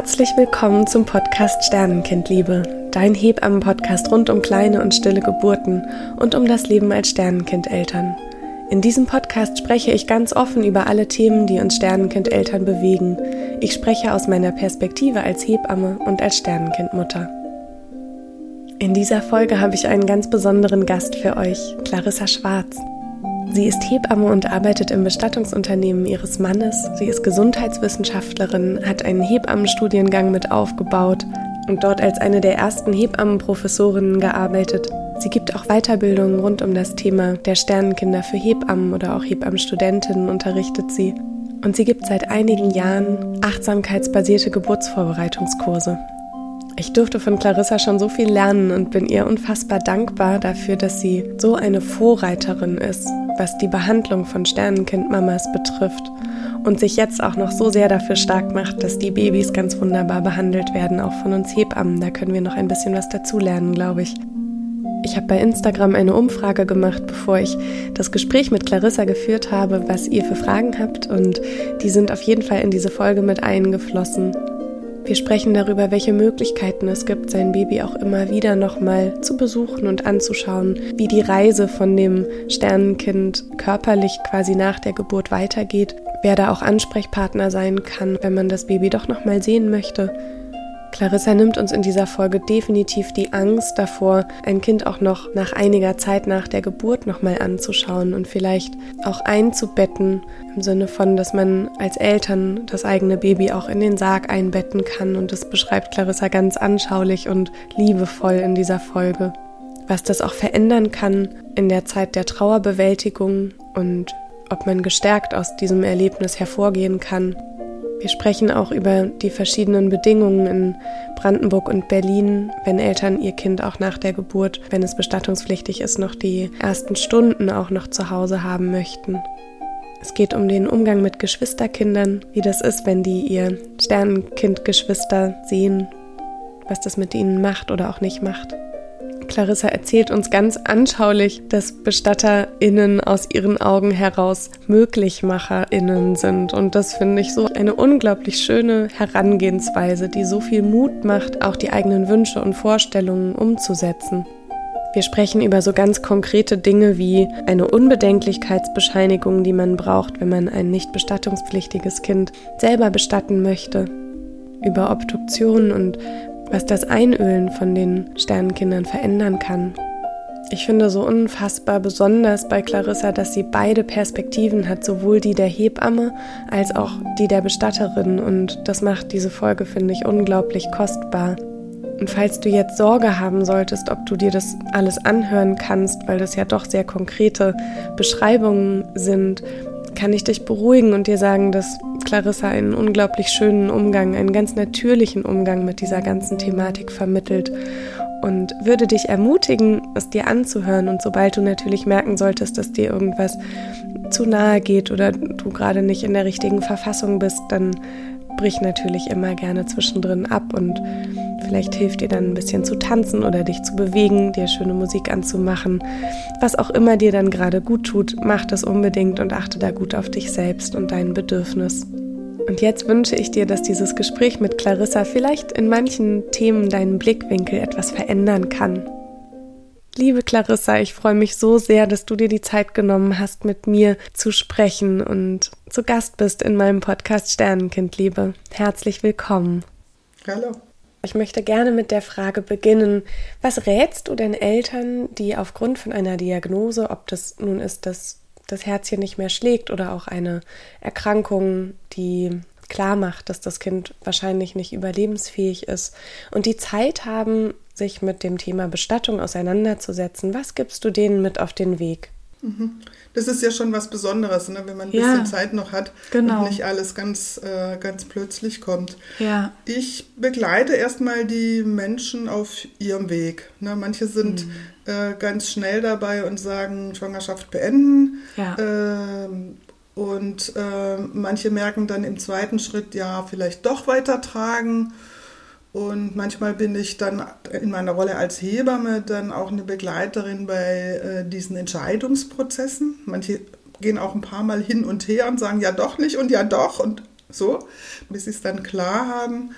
Herzlich willkommen zum Podcast Sternenkindliebe, dein Hebammen-Podcast rund um kleine und stille Geburten und um das Leben als Sternenkindeltern. In diesem Podcast spreche ich ganz offen über alle Themen, die uns Sternenkindeltern bewegen. Ich spreche aus meiner Perspektive als Hebamme und als Sternenkindmutter. In dieser Folge habe ich einen ganz besonderen Gast für euch, Clarissa Schwarz. Sie ist Hebamme und arbeitet im Bestattungsunternehmen ihres Mannes. Sie ist Gesundheitswissenschaftlerin, hat einen Hebammenstudiengang mit aufgebaut und dort als eine der ersten Hebammenprofessorinnen gearbeitet. Sie gibt auch Weiterbildungen rund um das Thema der Sternenkinder für Hebammen oder auch Hebammenstudentinnen unterrichtet sie. Und sie gibt seit einigen Jahren achtsamkeitsbasierte Geburtsvorbereitungskurse. Ich durfte von Clarissa schon so viel lernen und bin ihr unfassbar dankbar dafür, dass sie so eine Vorreiterin ist, was die Behandlung von Sternenkindmamas betrifft und sich jetzt auch noch so sehr dafür stark macht, dass die Babys ganz wunderbar behandelt werden, auch von uns Hebammen. Da können wir noch ein bisschen was dazulernen, glaube ich. Ich habe bei Instagram eine Umfrage gemacht, bevor ich das Gespräch mit Clarissa geführt habe, was ihr für Fragen habt und die sind auf jeden Fall in diese Folge mit eingeflossen. Wir sprechen darüber, welche Möglichkeiten es gibt, sein Baby auch immer wieder nochmal zu besuchen und anzuschauen, wie die Reise von dem Sternenkind körperlich quasi nach der Geburt weitergeht, wer da auch Ansprechpartner sein kann, wenn man das Baby doch nochmal sehen möchte Clarissa nimmt uns in dieser Folge definitiv die Angst davor, ein Kind auch noch nach einiger Zeit nach der Geburt nochmal anzuschauen und vielleicht auch einzubetten, im Sinne von, dass man als Eltern das eigene Baby auch in den Sarg einbetten kann. Und das beschreibt Clarissa ganz anschaulich und liebevoll in dieser Folge. Was das auch verändern kann in der Zeit der Trauerbewältigung und ob man gestärkt aus diesem Erlebnis hervorgehen kann wir sprechen auch über die verschiedenen Bedingungen in Brandenburg und Berlin, wenn Eltern ihr Kind auch nach der Geburt, wenn es bestattungspflichtig ist, noch die ersten Stunden auch noch zu Hause haben möchten. Es geht um den Umgang mit Geschwisterkindern, wie das ist, wenn die ihr Sternenkindgeschwister sehen, was das mit ihnen macht oder auch nicht macht. Clarissa erzählt uns ganz anschaulich, dass BestatterInnen aus ihren Augen heraus MöglichmacherInnen sind. Und das finde ich so eine unglaublich schöne Herangehensweise, die so viel Mut macht, auch die eigenen Wünsche und Vorstellungen umzusetzen. Wir sprechen über so ganz konkrete Dinge wie eine Unbedenklichkeitsbescheinigung, die man braucht, wenn man ein nicht bestattungspflichtiges Kind selber bestatten möchte, über Obduktionen und was das Einölen von den Sternenkindern verändern kann. Ich finde so unfassbar besonders bei Clarissa, dass sie beide Perspektiven hat, sowohl die der Hebamme als auch die der Bestatterin. Und das macht diese Folge, finde ich, unglaublich kostbar. Und falls du jetzt Sorge haben solltest, ob du dir das alles anhören kannst, weil das ja doch sehr konkrete Beschreibungen sind, kann ich dich beruhigen und dir sagen, dass Clarissa einen unglaublich schönen Umgang, einen ganz natürlichen Umgang mit dieser ganzen Thematik vermittelt und würde dich ermutigen, es dir anzuhören. Und sobald du natürlich merken solltest, dass dir irgendwas zu nahe geht oder du gerade nicht in der richtigen Verfassung bist, dann brich natürlich immer gerne zwischendrin ab und vielleicht hilft dir dann ein bisschen zu tanzen oder dich zu bewegen, dir schöne Musik anzumachen. Was auch immer dir dann gerade gut tut, mach das unbedingt und achte da gut auf dich selbst und dein Bedürfnis. Und jetzt wünsche ich dir, dass dieses Gespräch mit Clarissa vielleicht in manchen Themen deinen Blickwinkel etwas verändern kann. Liebe Clarissa, ich freue mich so sehr, dass du dir die Zeit genommen hast, mit mir zu sprechen und zu Gast bist in meinem Podcast Sternenkindliebe. Herzlich willkommen. Hallo. Ich möchte gerne mit der Frage beginnen, was rätst du den Eltern, die aufgrund von einer Diagnose, ob das nun ist, dass das Herzchen nicht mehr schlägt oder auch eine Erkrankung, die klar macht, dass das Kind wahrscheinlich nicht überlebensfähig ist und die Zeit haben, sich mit dem Thema Bestattung auseinanderzusetzen. Was gibst du denen mit auf den Weg? Mhm. Das ist ja schon was Besonderes, ne? wenn man ein bisschen Zeit noch hat genau. und nicht alles ganz, äh, ganz plötzlich kommt. Ja. Ich begleite erstmal die Menschen auf ihrem Weg. Ne? Manche sind mhm. äh, ganz schnell dabei und sagen, Schwangerschaft beenden. Ja. Äh, und äh, manche merken dann im zweiten Schritt, ja, vielleicht doch weitertragen. Und manchmal bin ich dann in meiner Rolle als Hebamme dann auch eine Begleiterin bei äh, diesen Entscheidungsprozessen. Manche gehen auch ein paar Mal hin und her und sagen ja doch nicht und ja doch und so, bis sie es dann klar haben.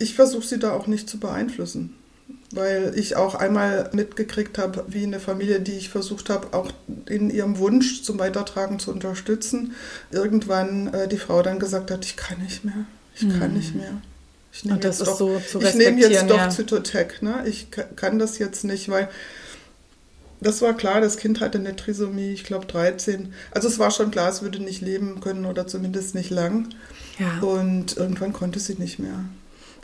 ich versuche sie da auch nicht zu beeinflussen weil ich auch einmal mitgekriegt habe, wie eine Familie, die ich versucht habe, auch in ihrem Wunsch zum Weitertragen zu unterstützen, irgendwann äh, die Frau dann gesagt hat, ich kann nicht mehr, ich hm. kann nicht mehr. Ich nehme jetzt, doch, so ich nehme jetzt doch ja. Zytotec, ne? ich kann das jetzt nicht, weil das war klar, das Kind hatte eine Trisomie, ich glaube 13. Also es war schon klar, es würde nicht leben können oder zumindest nicht lang. Ja. Und irgendwann konnte sie nicht mehr.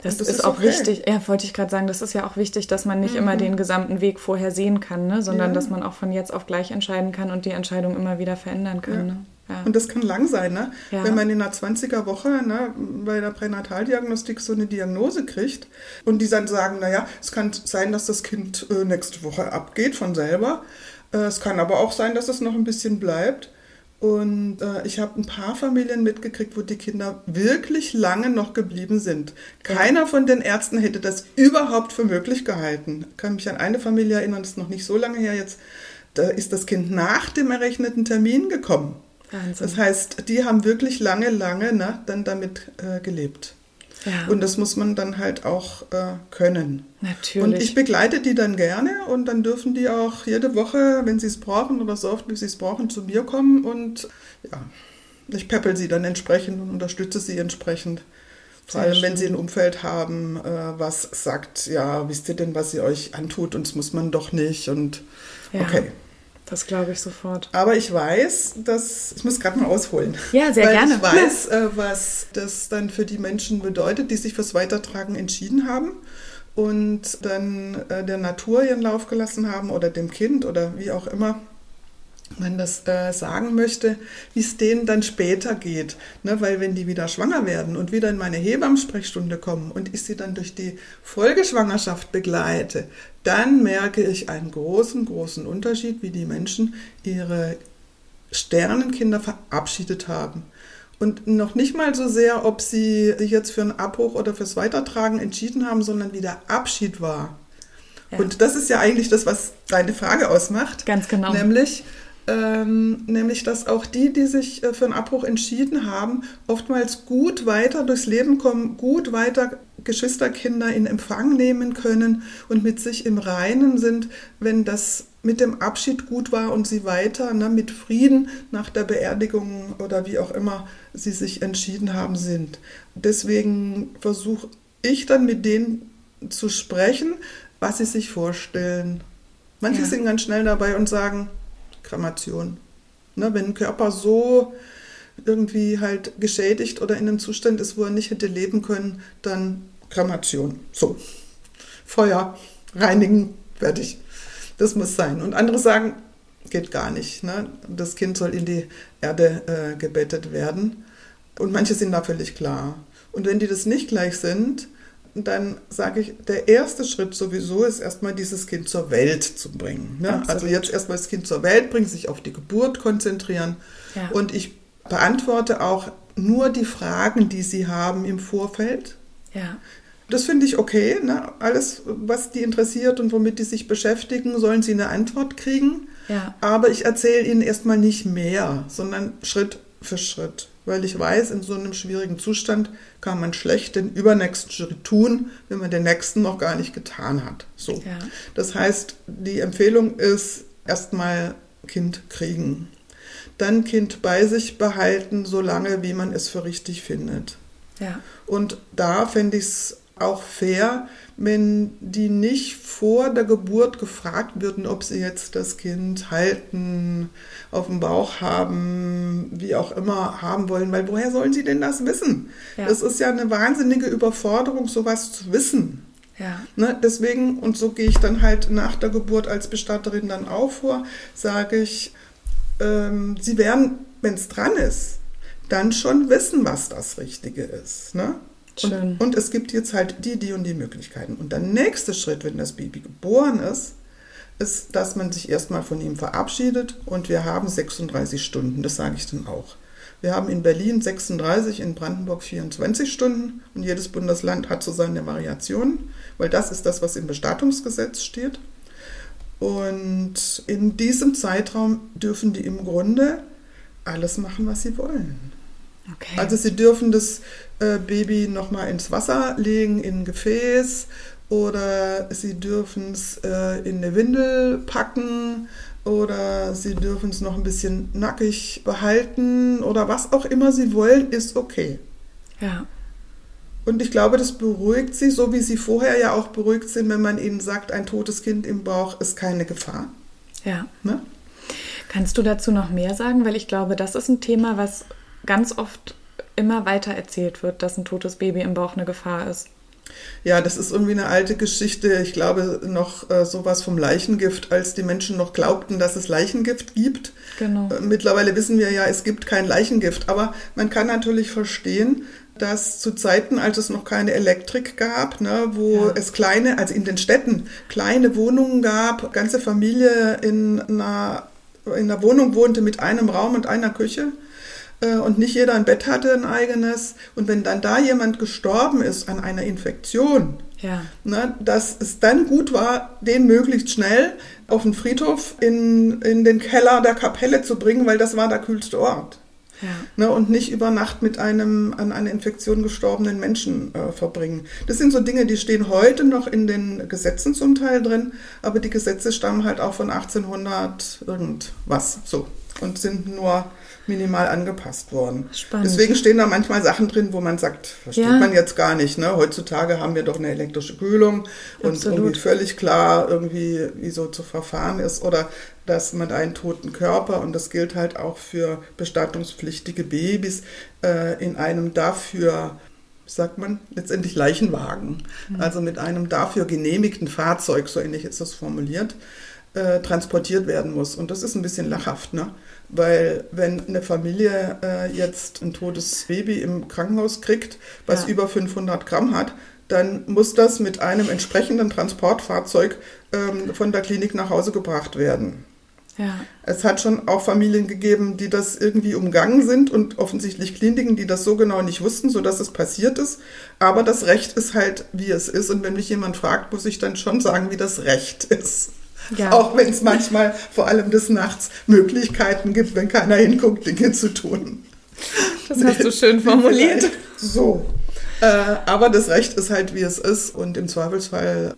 Das, das ist, ist, auch okay. wichtig, ja, wollte ich gerade sagen, das ist ja auch wichtig, dass man nicht mhm. immer den gesamten Weg vorher sehen kann, ne? sondern ja. dass man auch von jetzt auf gleich entscheiden kann und die Entscheidung immer wieder verändern kann. Ja. Ne? Ja. Und das kann lang sein, ne? wenn man in der 20er Woche ne, bei der Pränataldiagnostik so eine Diagnose kriegt und die dann sagen, naja, es kann sein, dass das Kind äh, nächste Woche abgeht von selber. Äh, es kann aber auch sein, dass es noch ein bisschen bleibt. Und äh, ich habe ein paar Familien mitgekriegt, wo die Kinder wirklich lange noch geblieben sind. Keiner von den Ärzten hätte das überhaupt für möglich gehalten. Ich kann mich an eine Familie erinnern, das ist noch nicht so lange her jetzt. Da ist das Kind nach dem errechneten Termin gekommen. Wahnsinn. Das heißt, die haben wirklich lange, lange ne, dann damit äh, gelebt. Ja. Und das muss man dann halt auch äh, können. Natürlich. Und ich begleite die dann gerne und dann dürfen die auch jede Woche, wenn sie es brauchen oder so oft, wie sie es brauchen, zu mir kommen und ja, ich peppel sie dann entsprechend und unterstütze sie entsprechend. Vor allem, wenn sie ein Umfeld haben, äh, was sagt, ja, wisst ihr denn, was sie euch antut und das muss man doch nicht und ja. okay. Das glaube ich sofort. Aber ich weiß, dass, ich muss gerade mal ausholen. Ja, sehr gerne. Ich weiß, äh, was das dann für die Menschen bedeutet, die sich fürs Weitertragen entschieden haben und dann äh, der Natur ihren Lauf gelassen haben oder dem Kind oder wie auch immer man das äh, sagen möchte, wie es denen dann später geht. Ne? Weil wenn die wieder schwanger werden und wieder in meine Hebammensprechstunde kommen und ich sie dann durch die Folgeschwangerschaft begleite, dann merke ich einen großen, großen Unterschied, wie die Menschen ihre Sternenkinder verabschiedet haben. Und noch nicht mal so sehr, ob sie sich jetzt für einen Abbruch oder fürs Weitertragen entschieden haben, sondern wie der Abschied war. Ja. Und das ist ja eigentlich das, was deine Frage ausmacht. Ganz genau. Nämlich, ähm, nämlich, dass auch die, die sich äh, für einen Abbruch entschieden haben, oftmals gut weiter durchs Leben kommen, gut weiter Geschwisterkinder in Empfang nehmen können und mit sich im Reinen sind, wenn das mit dem Abschied gut war und sie weiter ne, mit Frieden nach der Beerdigung oder wie auch immer sie sich entschieden haben, sind. Deswegen versuche ich dann mit denen zu sprechen, was sie sich vorstellen. Manche ja. sind ganz schnell dabei und sagen, Kremation. Ne, wenn ein Körper so irgendwie halt geschädigt oder in einem Zustand ist, wo er nicht hätte leben können, dann Kremation. So. Feuer, reinigen, fertig. Das muss sein. Und andere sagen, geht gar nicht. Ne? Das Kind soll in die Erde äh, gebettet werden. Und manche sind da völlig klar. Und wenn die das nicht gleich sind, dann sage ich, der erste Schritt sowieso ist erstmal dieses Kind zur Welt zu bringen. Ne? Also jetzt erstmal das Kind zur Welt bringen, sich auf die Geburt konzentrieren. Ja. Und ich beantworte auch nur die Fragen, die sie haben im Vorfeld. Ja. Das finde ich okay. Ne? Alles, was die interessiert und womit die sich beschäftigen, sollen sie eine Antwort kriegen. Ja. Aber ich erzähle ihnen erstmal nicht mehr, sondern Schritt für Schritt weil ich weiß, in so einem schwierigen Zustand kann man schlecht den übernächsten Schritt tun, wenn man den nächsten noch gar nicht getan hat. So. Ja. Das heißt, die Empfehlung ist erstmal Kind kriegen. Dann Kind bei sich behalten, solange wie man es für richtig findet. Ja. Und da fände ich es auch fair, wenn die nicht vor der Geburt gefragt würden, ob sie jetzt das Kind halten, auf dem Bauch haben, wie auch immer haben wollen, weil woher sollen sie denn das wissen? Ja. Das ist ja eine wahnsinnige Überforderung, sowas zu wissen. Ja. Ne, deswegen, und so gehe ich dann halt nach der Geburt als Bestatterin dann auch vor, sage ich, ähm, sie werden, wenn es dran ist, dann schon wissen, was das Richtige ist. Ne? Und, und, es gibt jetzt halt die, die und die Möglichkeiten. Und der nächste Schritt, wenn das Baby geboren ist, ist, dass man sich erstmal von ihm verabschiedet und wir haben 36 Stunden, das sage ich dann auch. Wir haben in Berlin 36, in Brandenburg 24 Stunden und jedes Bundesland hat so seine Variationen, weil das ist das, was im Bestattungsgesetz steht. Und in diesem Zeitraum dürfen die im Grunde alles machen, was sie wollen. Okay. Also sie dürfen das äh, Baby nochmal ins Wasser legen, in ein Gefäß oder sie dürfen es äh, in eine Windel packen oder sie dürfen es noch ein bisschen nackig behalten oder was auch immer sie wollen, ist okay. Ja. Und ich glaube, das beruhigt sie, so wie sie vorher ja auch beruhigt sind, wenn man ihnen sagt, ein totes Kind im Bauch ist keine Gefahr. Ja. Ne? Kannst du dazu noch mehr sagen? Weil ich glaube, das ist ein Thema, was ganz oft immer weiter erzählt wird, dass ein totes Baby im Bauch eine Gefahr ist. Ja, das ist irgendwie eine alte Geschichte. Ich glaube noch äh, sowas vom Leichengift, als die Menschen noch glaubten, dass es Leichengift gibt. Genau. Äh, mittlerweile wissen wir ja, es gibt kein Leichengift. Aber man kann natürlich verstehen, dass zu Zeiten, als es noch keine Elektrik gab, ne, wo ja. es kleine, also in den Städten, kleine Wohnungen gab, ganze Familie in einer, in einer Wohnung wohnte mit einem Raum und einer Küche und nicht jeder ein Bett hatte, ein eigenes. Und wenn dann da jemand gestorben ist an einer Infektion, ja. ne, dass es dann gut war, den möglichst schnell auf den Friedhof in, in den Keller der Kapelle zu bringen, weil das war der kühlste Ort. Ja. Ne, und nicht über Nacht mit einem an einer Infektion gestorbenen Menschen äh, verbringen. Das sind so Dinge, die stehen heute noch in den Gesetzen zum Teil drin, aber die Gesetze stammen halt auch von 1800 irgendwas so und sind nur minimal angepasst worden. Spannend. Deswegen stehen da manchmal Sachen drin, wo man sagt, versteht ja. man jetzt gar nicht. Ne? Heutzutage haben wir doch eine elektrische Kühlung und Absolut. irgendwie völlig klar, irgendwie, wie so zu verfahren ist. Oder dass man einen toten Körper, und das gilt halt auch für bestattungspflichtige Babys, äh, in einem dafür sagt man, letztendlich Leichenwagen, mhm. also mit einem dafür genehmigten Fahrzeug, so ähnlich ist das formuliert, äh, transportiert werden muss. Und das ist ein bisschen lachhaft, ne? Weil wenn eine Familie äh, jetzt ein totes Baby im Krankenhaus kriegt, was ja. über 500 Gramm hat, dann muss das mit einem entsprechenden Transportfahrzeug ähm, von der Klinik nach Hause gebracht werden. Ja. Es hat schon auch Familien gegeben, die das irgendwie umgangen sind und offensichtlich Kliniken, die das so genau nicht wussten, sodass es passiert ist. Aber das Recht ist halt, wie es ist. Und wenn mich jemand fragt, muss ich dann schon sagen, wie das Recht ist. Ja. Auch wenn es manchmal, vor allem des Nachts, Möglichkeiten gibt, wenn keiner hinguckt, Dinge zu tun. Das hast du schön formuliert. So. Äh, aber das Recht ist halt, wie es ist. Und im Zweifelsfall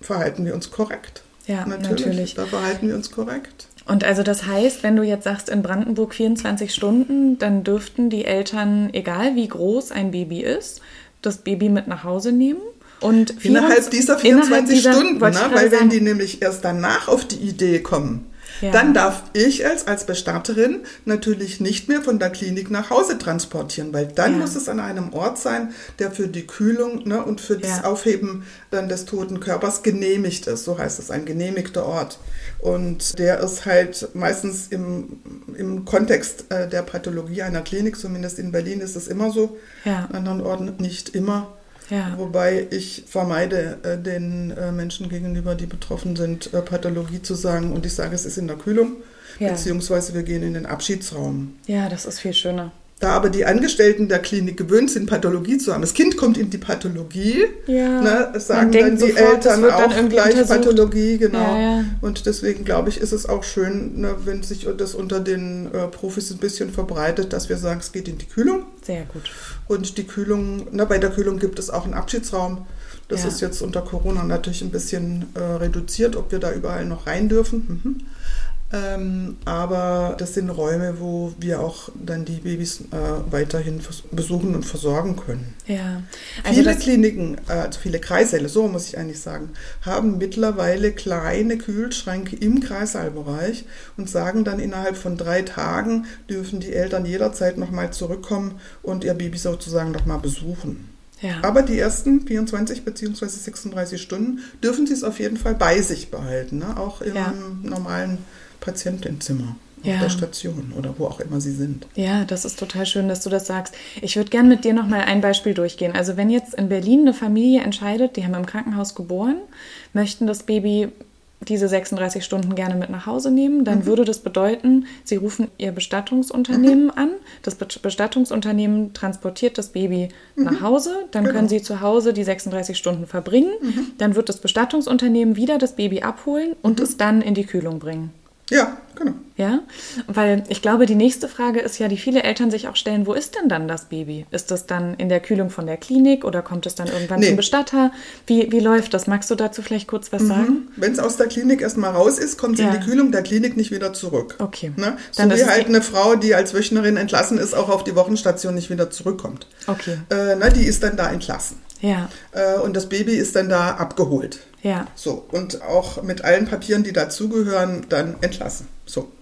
verhalten wir uns korrekt. Ja, natürlich. natürlich. Da verhalten wir uns korrekt. Und also das heißt, wenn du jetzt sagst, in Brandenburg 24 Stunden, dann dürften die Eltern, egal wie groß ein Baby ist, das Baby mit nach Hause nehmen? Und innerhalb dieser 24 innerhalb dieser, Stunden, ne? weil wenn die nämlich erst danach auf die Idee kommen, ja. dann darf ich als, als Bestatterin natürlich nicht mehr von der Klinik nach Hause transportieren, weil dann ja. muss es an einem Ort sein, der für die Kühlung ne, und für das ja. Aufheben dann des toten Körpers genehmigt ist. So heißt es, ein genehmigter Ort. Und der ist halt meistens im, im Kontext äh, der Pathologie einer Klinik, zumindest in Berlin ist es immer so, an anderen Orten nicht immer. Ja. Wobei ich vermeide, äh, den äh, Menschen gegenüber, die betroffen sind, äh, Pathologie zu sagen. Und ich sage, es ist in der Kühlung, ja. beziehungsweise wir gehen in den Abschiedsraum. Ja, das ist viel schöner. Da aber die Angestellten der Klinik gewöhnt sind, Pathologie zu haben, das Kind kommt in die Pathologie, ja. ne, sagen dann die sofort, Eltern auch gleich untersucht. Pathologie, genau. Ja, ja. Und deswegen glaube ich, ist es auch schön, ne, wenn sich das unter den äh, Profis ein bisschen verbreitet, dass wir sagen, es geht in die Kühlung. Sehr gut. Und die Kühlung, ne, bei der Kühlung gibt es auch einen Abschiedsraum. Das ist jetzt unter Corona natürlich ein bisschen äh, reduziert, ob wir da überall noch rein dürfen. Mhm. Ähm, aber das sind Räume, wo wir auch dann die Babys äh, weiterhin besuchen und versorgen können. Ja. Also viele Kliniken, äh, also viele Kreissäle, so muss ich eigentlich sagen, haben mittlerweile kleine Kühlschränke im Kreissaalbereich und sagen dann innerhalb von drei Tagen dürfen die Eltern jederzeit nochmal zurückkommen und ihr Baby sozusagen nochmal besuchen. Ja. Aber die ersten 24 bzw. 36 Stunden dürfen sie es auf jeden Fall bei sich behalten, ne? auch im ja. normalen Patientenzimmer ja. auf der Station oder wo auch immer sie sind. Ja, das ist total schön, dass du das sagst. Ich würde gerne mit dir noch mal ein Beispiel durchgehen. Also wenn jetzt in Berlin eine Familie entscheidet, die haben im Krankenhaus geboren, möchten das Baby diese 36 Stunden gerne mit nach Hause nehmen, dann mhm. würde das bedeuten, sie rufen ihr Bestattungsunternehmen mhm. an. Das Bestattungsunternehmen transportiert das Baby mhm. nach Hause, dann genau. können sie zu Hause die 36 Stunden verbringen. Mhm. Dann wird das Bestattungsunternehmen wieder das Baby abholen und mhm. es dann in die Kühlung bringen. Ja, genau. Ja, weil ich glaube, die nächste Frage ist ja, die viele Eltern sich auch stellen, wo ist denn dann das Baby? Ist das dann in der Kühlung von der Klinik oder kommt es dann irgendwann Nee. zum Bestatter? Wie, wie läuft das? Magst du dazu vielleicht kurz was sagen? Wenn es aus der Klinik erstmal raus ist, kommt sie Ja. in die Kühlung der Klinik nicht wieder zurück. Okay. Ne? So Dann wie es halt eine Frau, die als Wöchnerin entlassen ist, auch auf die Wochenstation nicht wieder zurückkommt. Okay. Äh, ne, die ist dann da entlassen. Ja, Äh, und das Baby ist dann da abgeholt. Ja, So, und auch mit allen Papieren, die dazugehören, dann entlassen. So.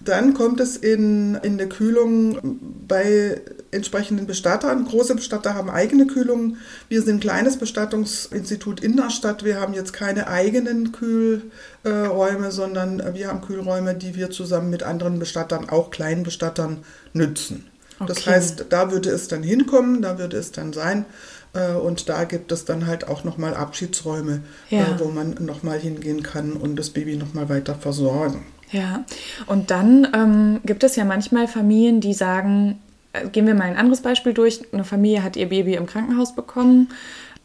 Dann kommt es in, in der Kühlung bei entsprechenden Bestattern. Große Bestatter haben eigene Kühlungen. Wir sind ein kleines Bestattungsinstitut in der Stadt. Wir haben jetzt keine eigenen Kühlräume, sondern wir haben Kühlräume, die wir zusammen mit anderen Bestattern, auch kleinen Bestattern, nützen. Das Okay. heißt, da würde es dann hinkommen, da würde es dann sein. Äh, Und da gibt es dann halt auch nochmal Abschiedsräume, Ja. äh, wo man nochmal hingehen kann und das Baby nochmal weiter versorgen. ja. Und dann ähm, gibt es ja manchmal Familien, die sagen, äh, gehen wir mal ein anderes Beispiel durch. Eine Familie hat ihr Baby im Krankenhaus bekommen,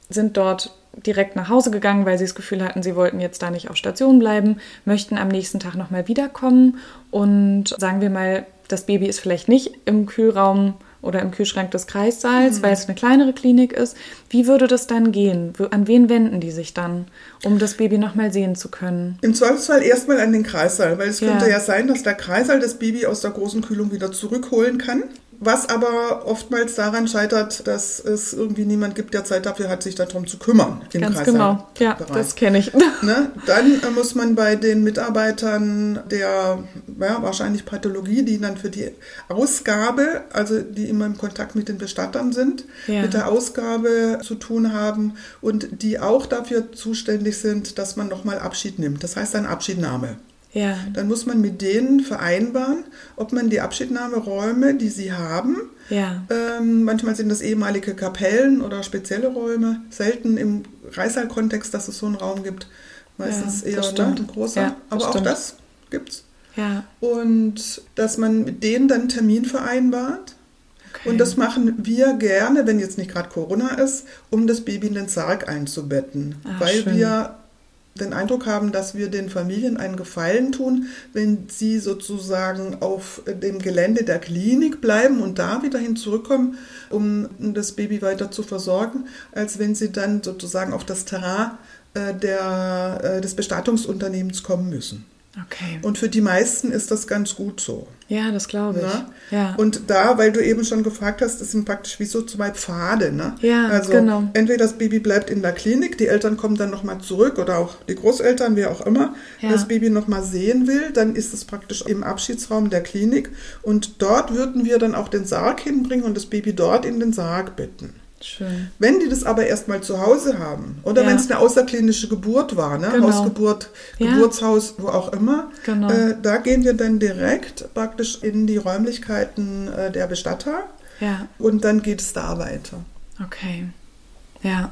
sind dort direkt nach Hause gegangen, weil sie das Gefühl hatten, sie wollten jetzt da nicht auf Station bleiben, möchten am nächsten Tag nochmal wiederkommen und sagen wir mal, das Baby ist vielleicht nicht im Kühlraum oder im Kühlschrank des Kreissaals, weil es eine kleinere Klinik ist. Wie würde das dann gehen? An wen wenden die sich dann, um das Baby nochmal sehen zu können? Im Zweifelsfall erstmal an den Kreissaal, weil es Ja. könnte ja sein, dass der Kreissaal das Baby aus der großen Kühlung wieder zurückholen kann. Was aber oftmals daran scheitert, dass es irgendwie niemand gibt, der Zeit dafür hat, sich darum zu kümmern. Im Ganz genau. Ja, das kenne ich. Ne? Dann äh, muss man bei den Mitarbeitern der ja, wahrscheinlich Pathologie, die dann für die Ausgabe, also die immer im Kontakt mit den Bestattern sind, Ja. mit der Ausgabe zu tun haben und die auch dafür zuständig sind, dass man nochmal Abschied nimmt. Das heißt eine Abschiednahme. Ja, Dann muss man mit denen vereinbaren, ob man die Abschiednahmeräume, die sie haben, ja, ähm, manchmal sind das ehemalige Kapellen oder spezielle Räume. Selten im Kreissaal-Kontext, dass es so einen Raum gibt. Meistens Ja, eher ne, ein großer. Ja, Aber auch stimmt. das gibt's. ja. Und dass man mit denen dann einen Termin vereinbart. Okay. Und das machen wir gerne, wenn jetzt nicht gerade Corona ist, um das Baby in den Sarg einzubetten. Ah, weil schön. wir den Eindruck haben, dass wir den Familien einen Gefallen tun, wenn sie sozusagen auf dem Gelände der Klinik bleiben und da wieder hin zurückkommen, um das Baby weiter zu versorgen, als wenn sie dann sozusagen auf das Terrain äh, der, äh, des Bestattungsunternehmens kommen müssen. Okay. Und für die meisten ist das ganz gut so. Ja, das glaube ich. Ne? Ja. Und da, weil du eben schon gefragt hast, das sind praktisch wie so zwei Pfade. Ne? Ja, also genau. entweder das Baby bleibt in der Klinik, die Eltern kommen dann nochmal zurück oder auch die Großeltern, wer auch immer, Ja. das Baby nochmal sehen will, dann ist es praktisch im Abschiedsraum der Klinik und dort würden wir dann auch den Sarg hinbringen und das Baby dort in den Sarg betten. Schön. Wenn die das aber erstmal zu Hause haben oder Ja. wenn es eine außerklinische Geburt war, ne? Genau. Hausgeburt, Ja. Geburtshaus, wo auch immer, Genau. äh, da gehen wir dann direkt praktisch in die Räumlichkeiten äh, der Bestatter Ja, und dann geht es da weiter. okay. Ja.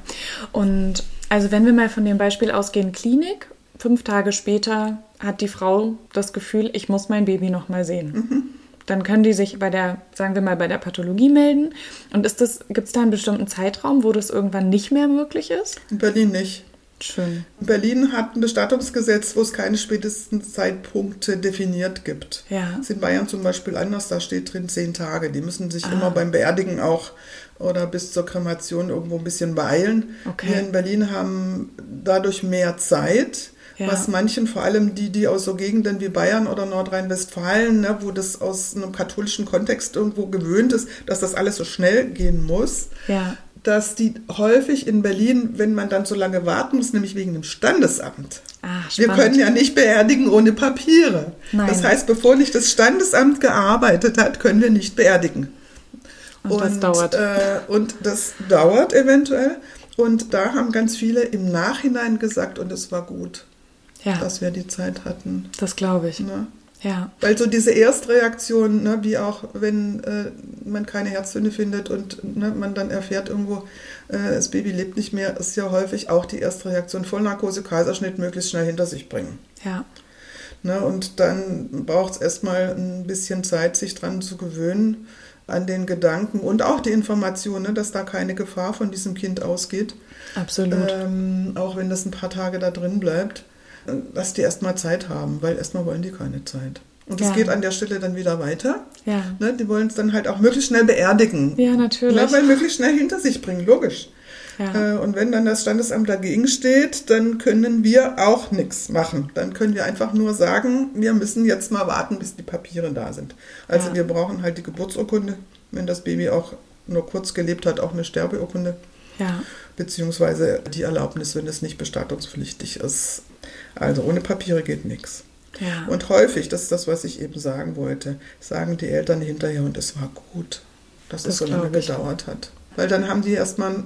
Und also wenn wir mal von dem Beispiel ausgehen, Klinik, fünf Tage später hat die Frau das Gefühl, ich muss mein Baby noch mal sehen. Mhm. Dann können die sich bei der, sagen wir mal, bei der Pathologie melden. Und ist das, gibt es da einen bestimmten Zeitraum, wo das irgendwann nicht mehr möglich ist? In Berlin nicht. Schön. Berlin hat ein Bestattungsgesetz, wo es keine spätesten Zeitpunkte definiert gibt. Ja. Das ist in Bayern zum Beispiel anders, da steht drin zehn Tage. Die müssen sich Ah. immer beim Beerdigen auch oder bis zur Kremation irgendwo ein bisschen beeilen. Okay. Wir in Berlin haben dadurch mehr Zeit. Ja. Was manchen, vor allem die, die aus so Gegenden wie Bayern oder Nordrhein-Westfalen, ne, wo das aus einem katholischen Kontext irgendwo gewöhnt ist, dass das alles so schnell gehen muss, Ja. dass die häufig in Berlin, wenn man dann so lange warten muss, nämlich wegen dem Standesamt. Ah, Wir können ja nicht beerdigen ohne Papiere. Nein. Das heißt, bevor nicht das Standesamt gearbeitet hat, können wir nicht beerdigen. Und das dauert. Äh, und das dauert eventuell. Und da haben ganz viele im Nachhinein gesagt, und es war gut, Ja, dass wir die Zeit hatten. das glaube ich. Ne? Ja. Weil so diese Erstreaktion, ne, wie auch wenn äh, man keine Herztöne findet und ne, man dann erfährt irgendwo, äh, das Baby lebt nicht mehr, ist ja häufig auch die Erstreaktion. Vollnarkose, Kaiserschnitt möglichst schnell hinter sich bringen. Ja. Ne, und dann braucht es erstmal ein bisschen Zeit, sich dran zu gewöhnen, an den Gedanken und auch die Information, ne, dass da keine Gefahr von diesem Kind ausgeht, Absolut. ähm, auch wenn das ein paar Tage da drin bleibt, dass die erstmal Zeit haben, weil erstmal wollen die keine Zeit. Und es Ja. geht an der Stelle dann wieder weiter. Ja. Ne, die wollen es dann halt auch möglichst schnell beerdigen. Ja, natürlich. Ne, weil möglichst schnell hinter sich bringen, logisch. Ja. Äh, und wenn dann das Standesamt dagegen steht, dann können wir auch nichts machen. Dann können wir einfach nur sagen, wir müssen jetzt mal warten, bis die Papiere da sind. Also Ja. wir brauchen halt die Geburtsurkunde, wenn das Baby auch nur kurz gelebt hat, auch eine Sterbeurkunde, ja. beziehungsweise die Erlaubnis, wenn es nicht bestattungspflichtig ist. Also ohne Papiere geht nichts. Ja. Und häufig, das ist das, was ich eben sagen wollte, sagen die Eltern hinterher, und es war gut, dass Das es so lange gedauert hat. Weil dann haben die erstmal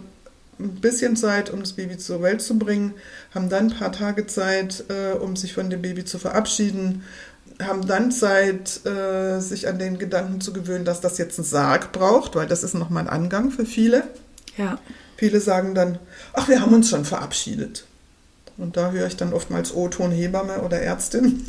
ein bisschen Zeit, um das Baby zur Welt zu bringen, haben dann ein paar Tage Zeit, äh, um sich von dem Baby zu verabschieden, haben dann Zeit, äh, sich an den Gedanken zu gewöhnen, dass das jetzt einen Sarg braucht, weil das ist nochmal ein Angang für viele. ja. Viele sagen dann, ach, wir haben uns schon verabschiedet. Und da höre ich dann oftmals O-Ton Hebamme oder Ärztin.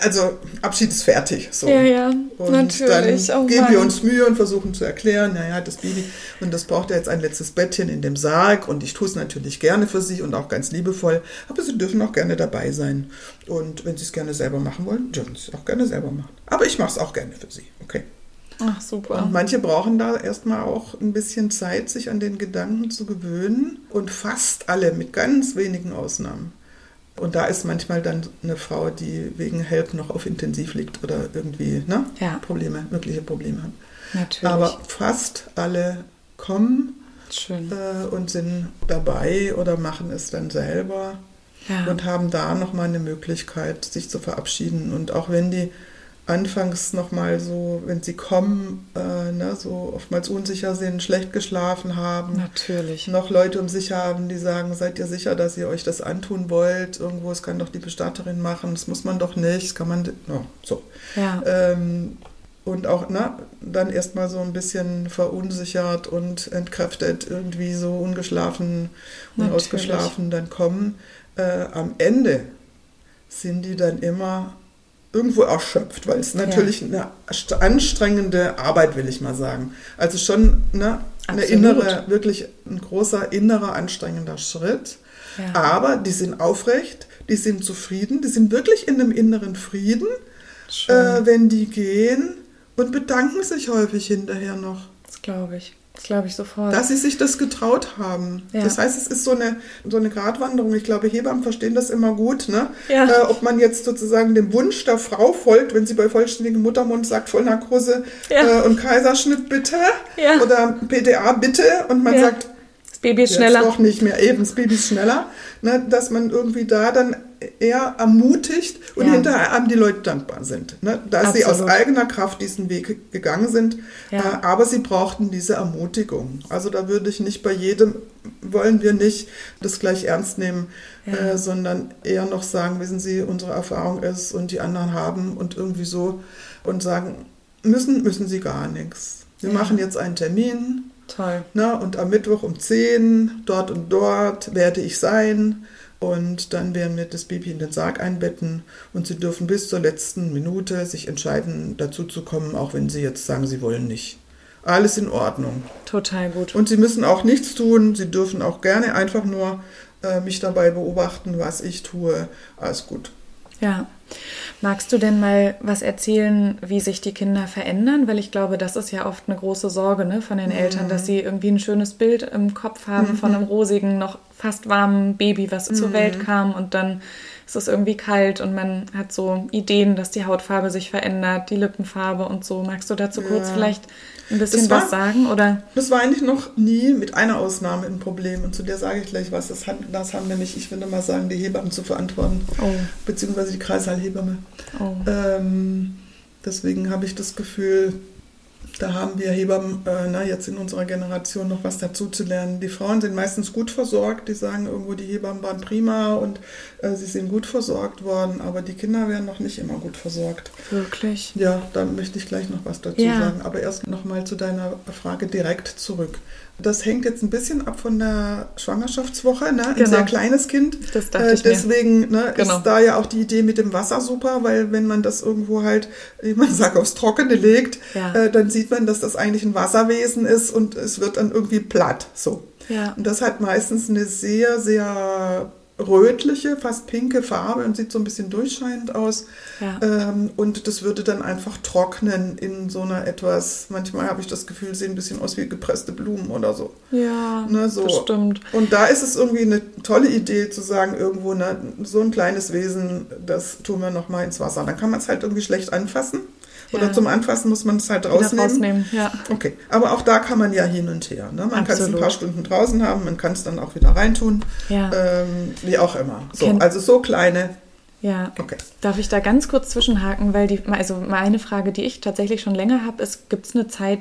Also Abschied ist fertig. So. Ja, ja, Und natürlich. dann Oh geben wir uns Mühe und versuchen zu erklären, naja, das Baby, und das braucht ja jetzt ein letztes Bettchen in dem Sarg und ich tue es natürlich gerne für Sie und auch ganz liebevoll, aber Sie dürfen auch gerne dabei sein. Und wenn Sie es gerne selber machen wollen, dürfen Sie es auch gerne selber machen. Aber ich mache es auch gerne für Sie, okay? Ach, super. Und manche brauchen da erstmal auch ein bisschen Zeit, sich an den Gedanken zu gewöhnen. Und fast alle, mit ganz wenigen Ausnahmen. Und da ist manchmal dann eine Frau, die wegen Help noch auf Intensiv liegt oder irgendwie ne, Ja. Probleme, mögliche Probleme hat. Natürlich. Aber fast alle kommen äh, und sind dabei oder machen es dann selber Ja. und haben da nochmal eine Möglichkeit, sich zu verabschieden. Und auch wenn die anfangs nochmal so, wenn sie kommen, äh, ne, so oftmals unsicher sind, schlecht geschlafen haben, Natürlich. noch Leute um sich haben, die sagen, seid ihr sicher, dass ihr euch das antun wollt? Irgendwo, es kann doch die Bestatterin machen, das muss man doch nicht, das kann man, no, so. Ja. Ähm, und auch na, dann erstmal so ein bisschen verunsichert und entkräftet, irgendwie so ungeschlafen und Natürlich. ausgeschlafen dann kommen. Äh, am Ende sind die dann immer irgendwo erschöpft, weil es natürlich eine st- anstrengende Arbeit, will ich mal sagen. Also schon ne, eine Absolut. innere, wirklich ein großer innerer anstrengender Schritt. Ja. Aber die sind aufrecht, die sind zufrieden, die sind wirklich in einem inneren Frieden äh, wenn die gehen und bedanken sich häufig hinterher noch, das glaube ich. Das glaube ich sofort. dass sie sich das getraut haben. Ja. Das heißt, es ist so eine, so eine Gratwanderung. Ich glaube, Hebammen verstehen das immer gut, ne? Ja. Äh, ob man jetzt sozusagen dem Wunsch der Frau folgt, wenn sie bei vollständigem Muttermund sagt, Vollnarkose Ja. äh, und Kaiserschnitt bitte Ja. oder PDA bitte und man sagt, Baby ist Jetzt schneller. doch nicht mehr, eben, das Baby ist schneller, ne, dass man irgendwie da dann eher ermutigt und Ja. hinterher einem die Leute dankbar sind. Ne, dass sie aus Absolut. eigener Kraft diesen Weg gegangen sind, Ja. äh, aber sie brauchten diese Ermutigung. Also da würde ich nicht bei jedem, wollen wir nicht das gleich ernst nehmen, Ja. äh, sondern eher noch sagen, wissen Sie, unsere Erfahrung ist und die anderen haben und irgendwie so und sagen, müssen, müssen sie gar nichts. Wir machen jetzt einen Termin, Toll. na, und am Mittwoch um 10, dort und dort werde ich sein. Und dann werden wir das Baby in den Sarg einbetten. Und Sie dürfen bis zur letzten Minute sich entscheiden, dazu zu kommen, auch wenn Sie jetzt sagen, Sie wollen nicht. Alles in Ordnung. Total gut. Und Sie müssen auch nichts tun. Sie dürfen auch gerne einfach nur äh, mich dabei beobachten, was ich tue. Alles gut. Ja. Magst du denn mal was erzählen, wie sich die Kinder verändern? Weil ich glaube, das ist ja oft eine große Sorge ne, von den Eltern, dass sie irgendwie ein schönes Bild im Kopf haben von einem rosigen, noch fast warmen Baby, was zur Welt kam und dann ist es irgendwie kalt und man hat so Ideen, dass die Hautfarbe sich verändert, die Lippenfarbe und so. Magst du dazu kurz Ja. vielleicht ein bisschen war- was sagen? Oder? Das war eigentlich noch nie mit einer Ausnahme ein Problem. Und zu der sage ich gleich was. Das, hat, das haben nämlich, ich würde mal sagen, die Hebammen zu verantworten. Oh. Beziehungsweise die Kreisheilhebamme. Oh. Ähm, deswegen habe ich das Gefühl, da haben wir Hebammen äh, na, jetzt in unserer Generation noch was dazu zu lernen. Die Frauen sind meistens gut versorgt, die sagen irgendwo, die Hebammen waren prima und äh, sie sind gut versorgt worden, aber die Kinder werden noch nicht immer gut versorgt. Wirklich? Ja, da möchte ich gleich noch was dazu Ja. sagen. Aber erst nochmal zu deiner Frage direkt zurück. Das hängt jetzt ein bisschen ab von der Schwangerschaftswoche. Ne? Ein Genau. sehr kleines Kind. Das dachte ich mir. Deswegen ne, Genau. ist da ja auch die Idee mit dem Wasser super, weil wenn man das irgendwo halt, wie man sagt, aufs Trockene legt, Ja. äh, dann sieht man, dass das eigentlich ein Wasserwesen ist und es wird dann irgendwie platt. So. Ja. Und das hat meistens eine sehr, sehr rötliche, fast pinke Farbe und sieht so ein bisschen durchscheinend aus. Ja. Ähm, und das würde dann einfach trocknen in so einer etwas, manchmal habe ich das Gefühl, sehen ein bisschen aus wie gepresste Blumen oder so. Ja, Ne, so. das stimmt. Und da ist es irgendwie eine tolle Idee zu sagen, irgendwo ne, so ein kleines Wesen, das tun wir nochmal ins Wasser. Dann kann man es halt irgendwie schlecht anfassen. Oder Ja. zum Anfassen muss man es halt rausnehmen. rausnehmen, ja. Okay, aber auch da kann man ja hin und her. Ne? Man kann es ein paar Stunden draußen haben, man kann es dann auch wieder reintun. Ja. Ähm, wie auch immer. So, Kennt- also so kleine. Ja. Okay. Darf ich da ganz kurz zwischenhaken, weil die, also meine Frage, die ich tatsächlich schon länger habe, ist, gibt es eine Zeit,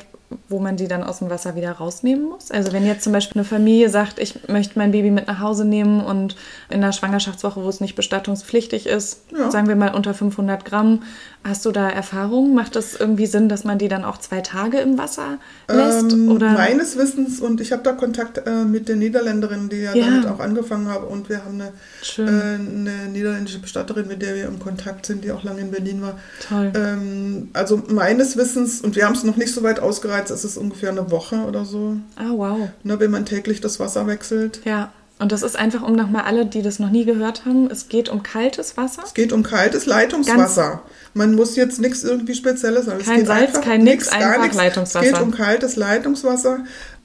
wo man die dann aus dem Wasser wieder rausnehmen muss? Also wenn jetzt zum Beispiel eine Familie sagt, ich möchte mein Baby mit nach Hause nehmen und in der Schwangerschaftswoche, wo es nicht bestattungspflichtig ist, Ja. sagen wir mal unter 500 Gramm, hast du da Erfahrungen? Macht das irgendwie Sinn, dass man die dann auch zwei Tage im Wasser lässt? Ähm, oder? Meines Wissens, und ich habe da Kontakt äh, mit der Niederländerin, die ja, Ja. damit auch angefangen hat. Und wir haben eine, äh, eine niederländische Bestatterin, mit der wir im Kontakt sind, die auch lange in Berlin war. Toll. Ähm, also meines Wissens, und wir haben es noch nicht so weit ausgereizt, es ist ungefähr eine Woche oder so, ah, wow. ne, wenn man täglich das Wasser wechselt. Ja. Und das ist einfach, um nochmal alle, die das noch nie gehört haben, es geht um kaltes Wasser. Es geht um kaltes Leitungswasser. Man muss jetzt nichts irgendwie Spezielles sagen. Es Kein geht Salz, kein nix, nix, gar einfach nix. Leitungswasser. Es geht um kaltes Leitungswasser.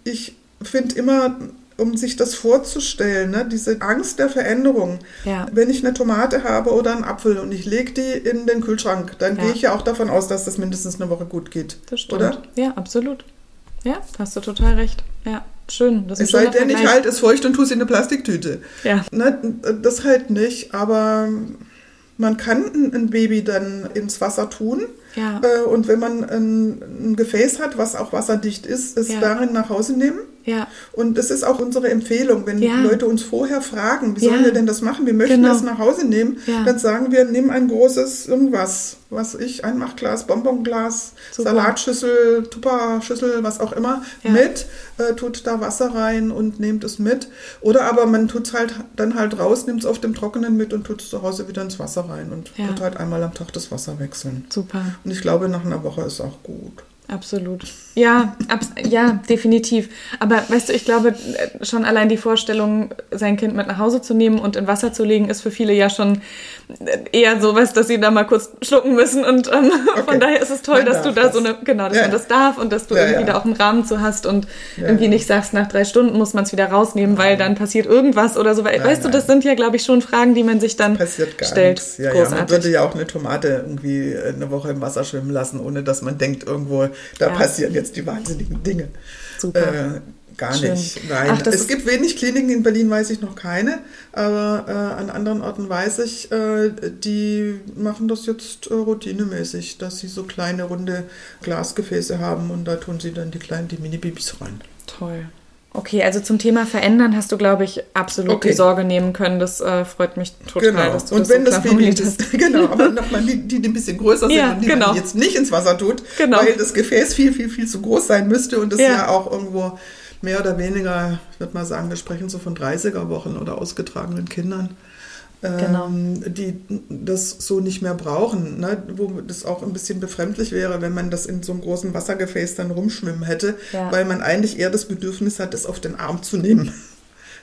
Ich finde immer, um sich das vorzustellen, ne, diese Angst der Veränderung. Ja. Wenn ich eine Tomate habe oder einen Apfel und ich lege die in den Kühlschrank, dann Ja. gehe ich ja auch davon aus, dass das mindestens eine Woche gut geht. Das stimmt. Oder? Ja, absolut. Ja, hast du total recht. Ja, schön. Das ist Es sei denn, ich halte es feucht und tue es in eine Plastiktüte. Ja. Ne, das halt nicht, aber man kann ein Baby dann ins Wasser tun. Ja. Äh, Und wenn man ein, ein Gefäß hat, was auch wasserdicht ist, es Ja. darin nach Hause nehmen. Ja, Und das ist auch unsere Empfehlung, wenn Ja. Leute uns vorher fragen, wie sollen wir denn das machen? Wir möchten Genau. das nach Hause nehmen. Dann sagen wir, nimm ein großes irgendwas, was ich, Einmachglas, Bonbonglas, Super. Salatschüssel, Tupperschüssel, was auch immer, mit, äh, tut da Wasser rein und nehmt es mit. Oder aber man tut es halt dann halt raus, nimmt es auf dem Trockenen mit und tut es zu Hause wieder ins Wasser rein und tut halt einmal am Tag das Wasser wechseln. super. Und ich glaube, nach einer Woche ist auch gut. Absolut. Ja, abs ja, definitiv. Aber weißt du, ich glaube, äh, schon allein die Vorstellung, sein Kind mit nach Hause zu nehmen und in Wasser zu legen, ist für viele ja schon äh, eher sowas, dass sie da mal kurz schlucken müssen. Und ähm, Okay. von daher ist es toll, Man dass du da das. so eine, genau, dass Ja, man das darf und dass du Ja, irgendwie ja. da auch einen Rahmen zu hast und irgendwie nicht sagst, nach drei Stunden muss man es wieder rausnehmen, weil dann passiert irgendwas oder so. Weißt du, nein. das sind ja, glaube ich, schon Fragen, die man sich dann passiert gar stellt. nichts. Ja, ja, man Großartig. würde ja auch eine Tomate irgendwie eine Woche im Wasser schwimmen lassen, ohne dass man denkt, irgendwo, da Ja. passieren jetzt die wahnsinnigen Dinge. Super. Äh, gar Schön. nicht. Nein. Ach, es gibt wenig Kliniken, in Berlin weiß ich noch keine, aber äh, an anderen Orten weiß ich, äh, die machen das jetzt äh, routinemäßig, dass sie so kleine runde Glasgefäße haben und da tun sie dann die kleinen, die Mini-Babys rein. Toll. Okay, also zum Thema Verändern hast du, glaube ich, absolut Okay. die Sorge nehmen können. Das äh, freut mich total, Genau. dass du und das wenn so das Baby ist, genau, aber nochmal die, die, die ein bisschen größer sind Ja, und die genau. man jetzt nicht ins Wasser tut, Genau. weil das Gefäß viel, viel, viel zu groß sein müsste und das Ja. ja. auch irgendwo mehr oder weniger, ich würde mal sagen, wir sprechen so von 30er Wochen oder ausgetragenen Kindern. Genau. ähm, die das so nicht mehr brauchen, ne? wo das auch ein bisschen befremdlich wäre, wenn man das in so einem großen Wassergefäß dann rumschwimmen hätte, Ja. weil man eigentlich eher das Bedürfnis hat, es auf den Arm zu nehmen.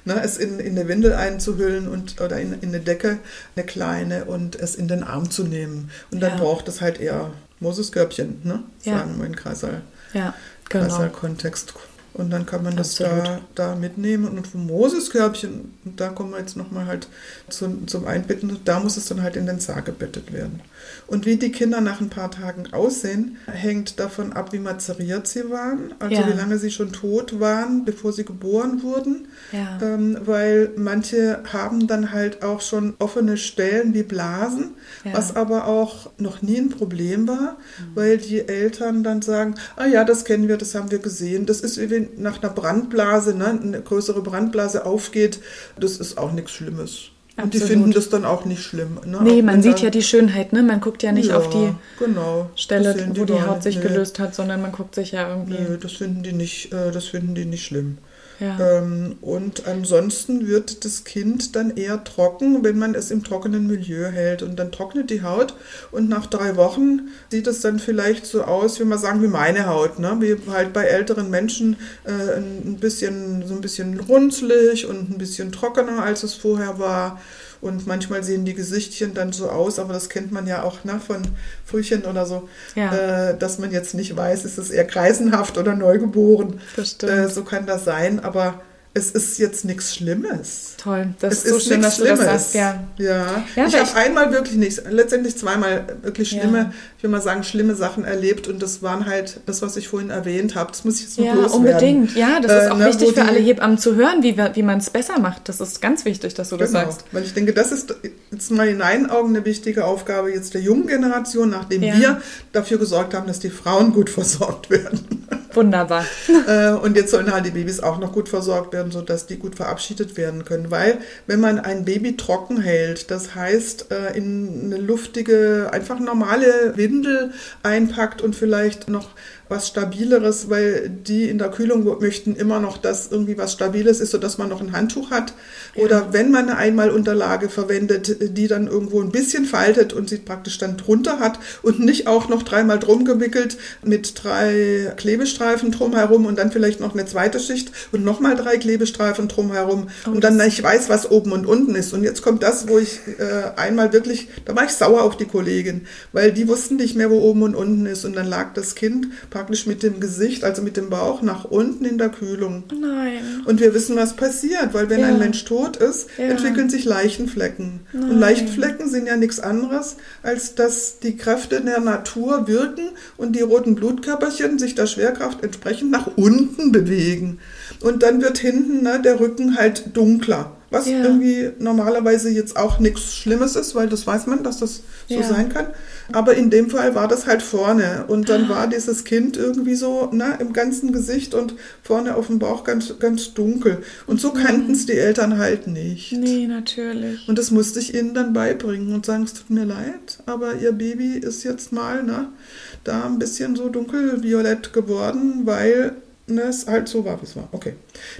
Ne, es in, in eine Windel einzuhüllen und, oder in, in eine Decke, eine kleine, und es in den Arm zu nehmen. Und dann Ja. braucht es halt eher Moses-Körbchen, ne? Ja. sagen wir in Kreissaal, Ja, genau. Kreissaal-Kontext. Und dann kann man das Absolut. da, da mitnehmen. Und vom Moses-Körbchen, da kommen wir jetzt nochmal halt zum, zum Einbetten, da muss es dann halt in den Sarg gebettet werden. Und wie die Kinder nach ein paar Tagen aussehen, hängt davon ab, wie mazeriert sie waren, also Ja. wie lange sie schon tot waren, bevor sie geboren wurden. Ja. Ähm, weil manche haben dann halt auch schon offene Stellen wie Blasen, Ja. was aber auch noch nie ein Problem war, Mhm. weil die Eltern dann sagen, ah ja, das kennen wir, das haben wir gesehen, das ist wie wenn nach einer Brandblase, ne, eine größere Brandblase aufgeht, das ist auch nichts Schlimmes. Und die finden das dann auch nicht schlimm. Ne? Nee, Auch man sieht ja die Schönheit, ne? Man guckt ja nicht Ja, auf die genau. Stelle, sehen wo die Haut sich nee. gelöst hat, sondern man guckt sich ja irgendwie. Nö, das finden die nicht, äh, das finden die nicht schlimm. Ja. Ähm, und ansonsten wird das Kind dann eher trocken, wenn man es im trockenen Milieu hält. Und dann trocknet die Haut und nach drei Wochen sieht es dann vielleicht so aus, wie man sagen, wie meine Haut, ne? wie halt bei älteren Menschen äh, ein bisschen so ein bisschen runzlig und ein bisschen trockener, als es vorher war. Und manchmal sehen die Gesichtchen dann so aus, aber das kennt man ja auch ne, von Frühchen oder so, Ja. äh, dass man jetzt nicht weiß, ist es eher kreisenhaft oder neugeboren. Äh, so kann das sein, aber es ist jetzt nichts Schlimmes. Toll. Das es ist so ist schön, dass du das Schlimmes. sagst. Ja. Ja, Ja, ich habe einmal wirklich nichts, letztendlich zweimal wirklich schlimme, Ja. ich will mal sagen, schlimme Sachen erlebt und das waren halt das, was ich vorhin erwähnt habe. Das muss ich jetzt noch Ja, unbedingt. Ja, das ist Äh, auch ne, wichtig für die- alle Hebammen zu hören, wie, wie man es besser macht. Das ist ganz wichtig, dass du das Genau, sagst. weil ich denke, das ist jetzt mal in meinen Augen eine wichtige Aufgabe jetzt der jungen Generation, nachdem Ja. wir dafür gesorgt haben, dass die Frauen gut versorgt werden. Wunderbar. Äh, und jetzt sollen halt die Babys auch noch gut versorgt werden, sodass die gut verabschiedet werden können. Weil wenn man ein Baby trocken hält, das heißt äh, in eine luftige, einfach normale Windel einpackt und vielleicht noch was Stabileres, weil die in der Kühlung möchten immer noch, dass irgendwie was Stabiles ist, sodass man noch ein Handtuch hat. Oder wenn man eine Einmalunterlage verwendet, die dann irgendwo ein bisschen faltet und sie praktisch dann drunter hat und nicht auch noch dreimal drum gewickelt mit drei Klebestreifen drumherum und dann vielleicht noch eine zweite Schicht und nochmal drei Klebestreifen drumherum und dann nicht weiß, was oben und unten ist. Und jetzt kommt das, wo ich äh, einmal wirklich, da war ich sauer auf die Kollegin, weil die wussten nicht mehr, wo oben und unten ist. Und dann lag das Kind praktisch mit dem Gesicht, also mit dem Bauch nach unten in der Kühlung. Nein. Und wir wissen, was passiert, weil wenn Ja. ein Mensch tot ist, Ja. entwickeln sich Leichenflecken. Nein. Und Leichenflecken sind ja nichts anderes, als dass die Kräfte der Natur wirken und die roten Blutkörperchen sich der Schwerkraft entsprechend nach unten bewegen. Und dann wird hinten ne, der Rücken halt dunkler. Was Ja. irgendwie normalerweise jetzt auch nichts Schlimmes ist, weil das weiß man, dass das so sein kann. Aber in dem Fall war das halt vorne. Und Ah. dann war dieses Kind irgendwie so ne, im ganzen Gesicht und vorne auf dem Bauch ganz, ganz dunkel. Und so kannten es die Eltern halt nicht. Nee, natürlich. Und das musste ich ihnen dann beibringen und sagen, es tut mir leid, aber ihr Baby ist jetzt mal ne, da ein bisschen so dunkelviolett geworden, weil ne, es halt so war, wie es war. Okay.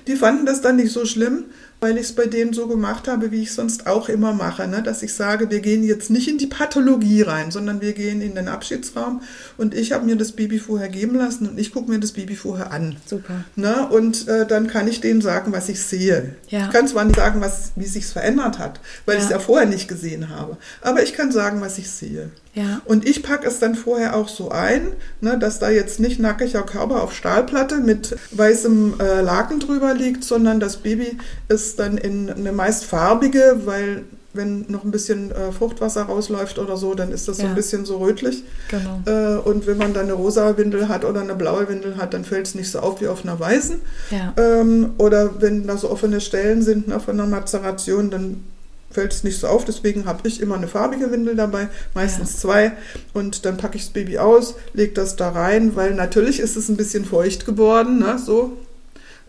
Die fanden das dann nicht so schlimm, weil ich es bei denen so gemacht habe, wie ich sonst auch immer mache, ne? dass ich sage, wir gehen jetzt nicht in die Pathologie rein, sondern wir gehen in den Abschiedsraum und ich habe mir das Baby vorher geben lassen und ich gucke mir das Baby vorher an. Super. Ne? Und äh, dann kann ich denen sagen, was ich sehe. Ja. Ich kann zwar nicht sagen, was, wie sich verändert hat, weil Ja. ich es ja vorher nicht gesehen habe, aber ich kann sagen, was ich sehe. Ja. Und ich packe es dann vorher auch so ein, ne, dass da jetzt nicht nackiger Körper auf Stahlplatte mit weißem äh, Laken drüber liegt, sondern das Baby ist dann in eine meist farbige, weil wenn noch ein bisschen äh, Fruchtwasser rausläuft oder so, dann ist das so Ja. ein bisschen so rötlich. Genau. Äh, und wenn man dann eine rosa Windel hat oder eine blaue Windel hat, dann fällt es nicht so auf wie auf einer weißen. Ja. Ähm, oder wenn da so offene Stellen sind ne, von einer Mazeration, dann fällt es nicht so auf. Deswegen habe ich immer eine farbige Windel dabei, meistens zwei. Und dann packe ich das Baby aus, lege das da rein, weil natürlich ist es ein bisschen feucht geworden, ne, so.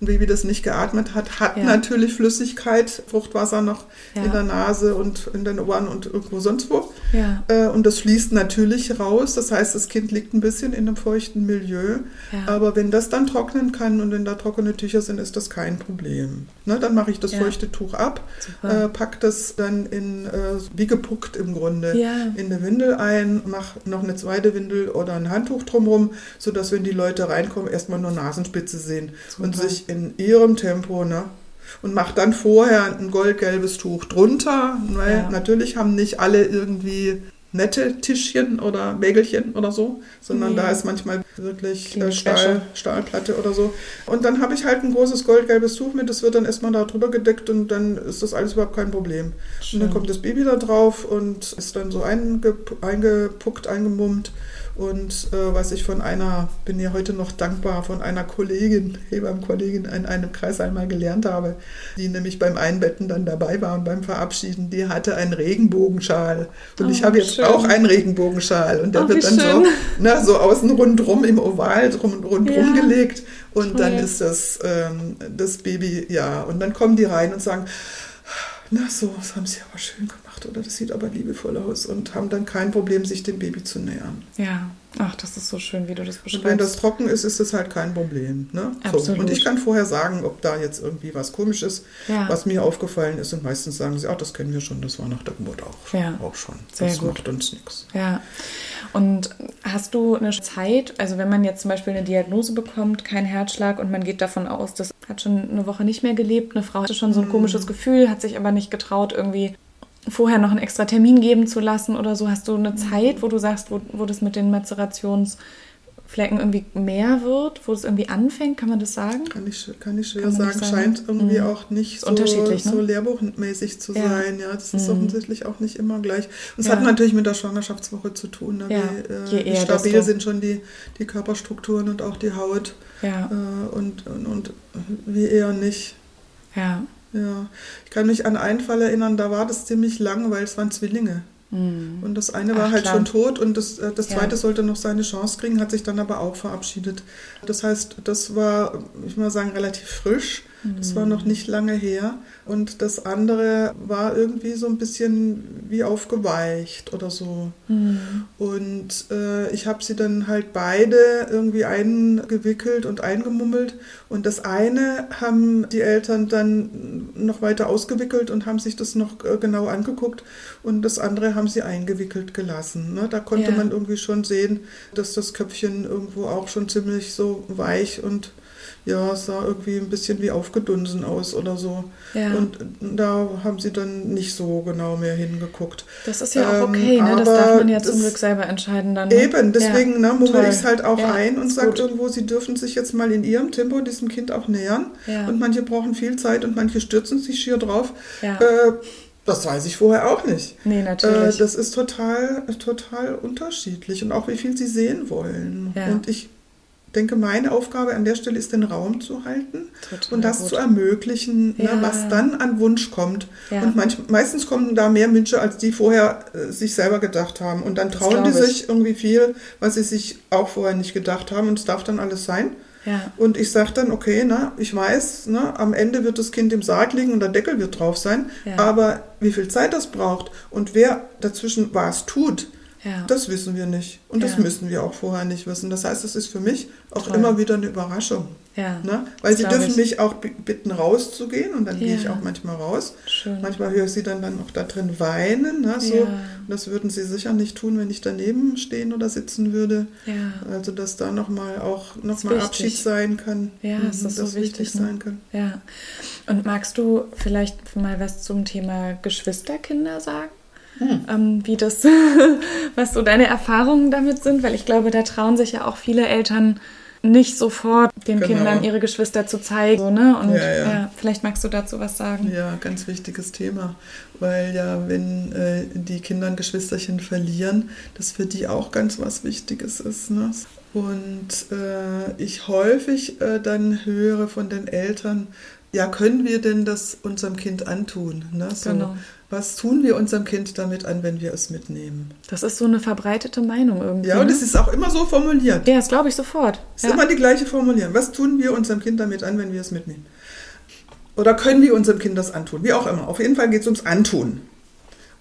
Ein Baby, das nicht geatmet hat, hat Ja. natürlich Flüssigkeit, Fruchtwasser noch Ja. in der Nase und in den Ohren und irgendwo sonst wo. Ja. Äh, und das fließt natürlich raus. Das heißt, das Kind liegt ein bisschen in einem feuchten Milieu. Aber wenn das dann trocknen kann und wenn da trockene Tücher sind, ist das kein Problem. Ne, dann mache ich das feuchte Tuch ab, Super. äh, pack das dann in, äh, wie gepuckt im Grunde, in eine Windel ein, mache noch eine zweite Windel oder ein Handtuch drumherum, sodass, wenn die Leute reinkommen, erstmal nur Nasenspitze sehen und Super. Sich in ihrem Tempo, ne? Und mache dann vorher ein goldgelbes Tuch drunter, weil Ja. natürlich haben nicht alle irgendwie nette Tischchen oder Wägelchen oder so, sondern Nee. da ist manchmal wirklich äh, Stahl. Stahlplatte oder so. Und dann habe ich halt ein großes goldgelbes Tuch mit, das wird dann erstmal da drüber gedeckt und dann ist das alles überhaupt kein Problem. Und dann Schön. kommt das Baby da drauf und ist dann so eingep eingepuckt, eingemummt. Und äh, was ich von einer, bin ja heute noch dankbar, von einer Kollegin, Hebammenkollegin in einem Kreis einmal gelernt habe, die nämlich beim Einbetten dann dabei war und beim Verabschieden, die hatte einen Regenbogenschal. Und Oh, ich habe jetzt schön. auch einen Regenbogenschal. Und der Oh, wird dann so, na, so außen rundrum im Oval drum, rundrum Ja. gelegt. Und dann Toll. ist das, ähm, das Baby, ja. Und dann kommen die rein und sagen, na so, das haben sie aber schön gemacht oder das sieht aber liebevoll aus und haben dann kein Problem, sich dem Baby zu nähern. Ja, ach, das ist so schön, wie du das beschreibst. Und wenn das trocken ist, ist das halt kein Problem. Ne? So. Und ich kann vorher sagen, ob da jetzt irgendwie was komisch ist, ja. was mir aufgefallen ist. Und meistens sagen sie, ach, das kennen wir schon, das war nach der Geburt auch, ja. auch schon. Sehr das gut. macht uns nichts. Ja. Und hast du eine Zeit, also wenn man jetzt zum Beispiel eine Diagnose bekommt, kein Herzschlag und man geht davon aus, das hat schon eine Woche nicht mehr gelebt, eine Frau hatte schon so ein mhm. komisches Gefühl, hat sich aber nicht getraut, irgendwie vorher noch einen extra Termin geben zu lassen oder so. Hast du eine mhm. Zeit, wo du sagst, wo, wo das mit den Mazerations- Flecken irgendwie mehr wird, wo es irgendwie anfängt, kann man das sagen? Kann ich, kann ich schwer kann sagen. sagen. Scheint irgendwie mhm. auch nicht so, ne? so lehrbuchmäßig zu ja. sein. Ja, das ist mhm. offensichtlich auch nicht immer gleich. Und es ja. hat natürlich mit der Schwangerschaftswoche zu tun. Ne? Ja. Wie, äh, wie stabil sind schon die, die Körperstrukturen und auch die Haut. Ja. Äh, und, und, und wie eher nicht. Ja. Ja, ich kann mich an einen Fall erinnern, da war das ziemlich lang, weil es waren Zwillinge. Mhm. Und das eine war Ach, halt klar. schon tot und das, äh, das zweite ja. sollte noch seine Chance kriegen, hat sich dann aber auch verabschiedet. Das heißt, das war, ich mal sagen, relativ frisch. Das war noch nicht lange her. Und das andere war irgendwie so ein bisschen wie aufgeweicht oder so. Mhm. Und äh, ich habe sie dann halt beide irgendwie eingewickelt und eingemummelt. Und das eine haben die Eltern dann noch weiter ausgewickelt und haben sich das noch äh, genau angeguckt. Und das andere haben sie eingewickelt gelassen. Ne? Da konnte ja. man irgendwie schon sehen, dass das Köpfchen irgendwo auch schon ziemlich so weich und ja, es sah irgendwie ein bisschen wie aufgedunsen aus oder so. Ja. Und da haben sie dann nicht so genau mehr hingeguckt. Das ist ja auch okay, ähm, ne? das darf man ja zum Glück selber entscheiden dann. Ne? Eben, deswegen ja, ne, mummel ich es halt auch ja, ein und sage irgendwo, sie dürfen sich jetzt mal in ihrem Tempo diesem Kind auch nähern. Ja. Und manche brauchen viel Zeit und manche stürzen sich schier drauf. Ja. Äh, das weiß ich vorher auch nicht. Nee, natürlich. Äh, das ist total, total unterschiedlich und auch wie viel sie sehen wollen. Ja. Und ich denke, meine Aufgabe an der Stelle ist, den Raum zu halten Total und das gut. zu ermöglichen, ne, ja. ne, was dann an Wunsch kommt. Ja. Und manch, meistens kommen da mehr Wünsche, als die vorher äh, sich selber gedacht haben. Und dann trauen die sich irgendwie viel, was sie sich auch vorher nicht gedacht haben. Und es darf dann alles sein. Ja. Und ich sage dann, okay, na, ich weiß, na, am Ende wird das Kind im Sarg liegen und der Deckel wird drauf sein. Aber wie viel Zeit das braucht und wer dazwischen was tut, ja. Das wissen wir nicht. Und ja. das müssen wir auch vorher nicht wissen. Das heißt, es ist für mich auch Toll. immer wieder eine Überraschung. Ja. Ne? Weil sie dürfen ich. mich auch bitten, rauszugehen und dann gehe ich auch manchmal raus. Schön. Manchmal höre ich sie dann, dann auch da drin weinen. Ne? So, Das würden sie sicher nicht tun, wenn ich daneben stehen oder sitzen würde. Also, dass da nochmal auch nochmal Abschied sein kann. Ja, mhm, das ist so wichtig, wichtig ne? sein kann. Ja. Und magst du vielleicht mal was zum Thema Geschwisterkinder sagen? Hm. Ähm, wie das, was so deine Erfahrungen damit sind, weil ich glaube, da trauen sich ja auch viele Eltern nicht sofort den genau. Kindern ihre Geschwister zu zeigen. So, ne? Und ja, ja. Ja, vielleicht magst du dazu was sagen. Ja, ganz wichtiges Thema, weil ja, wenn äh, die Kinder ein Geschwisterchen verlieren, das für die auch ganz was Wichtiges ist. Ne? Und äh, ich häufig äh, dann höre von den Eltern, ja, können wir denn das unserem Kind antun? Ne? So, genau. Was tun wir unserem Kind damit an, wenn wir es mitnehmen? Das ist so eine verbreitete Meinung irgendwie. Ja, und es ne? ist auch immer so formuliert. Ja, das glaube ich sofort. Es ist ja. immer die gleiche Formulierung. Was tun wir unserem Kind damit an, wenn wir es mitnehmen? Oder können wir unserem Kind das antun? Wie auch immer. Auf jeden Fall geht es ums Antun.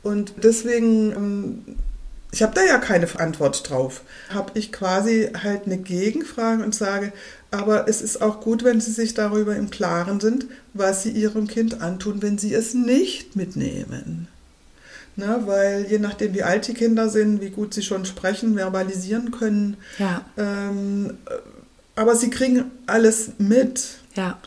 Und deswegen ähm, ich habe da ja keine Antwort drauf. Habe ich quasi halt eine Gegenfrage und sage, aber es ist auch gut, wenn Sie sich darüber im Klaren sind, was Sie Ihrem Kind antun, wenn Sie es nicht mitnehmen. Na, weil je nachdem, wie alt die Kinder sind, wie gut sie schon sprechen, verbalisieren können. Ja. Ähm, aber sie kriegen alles mit. Ja.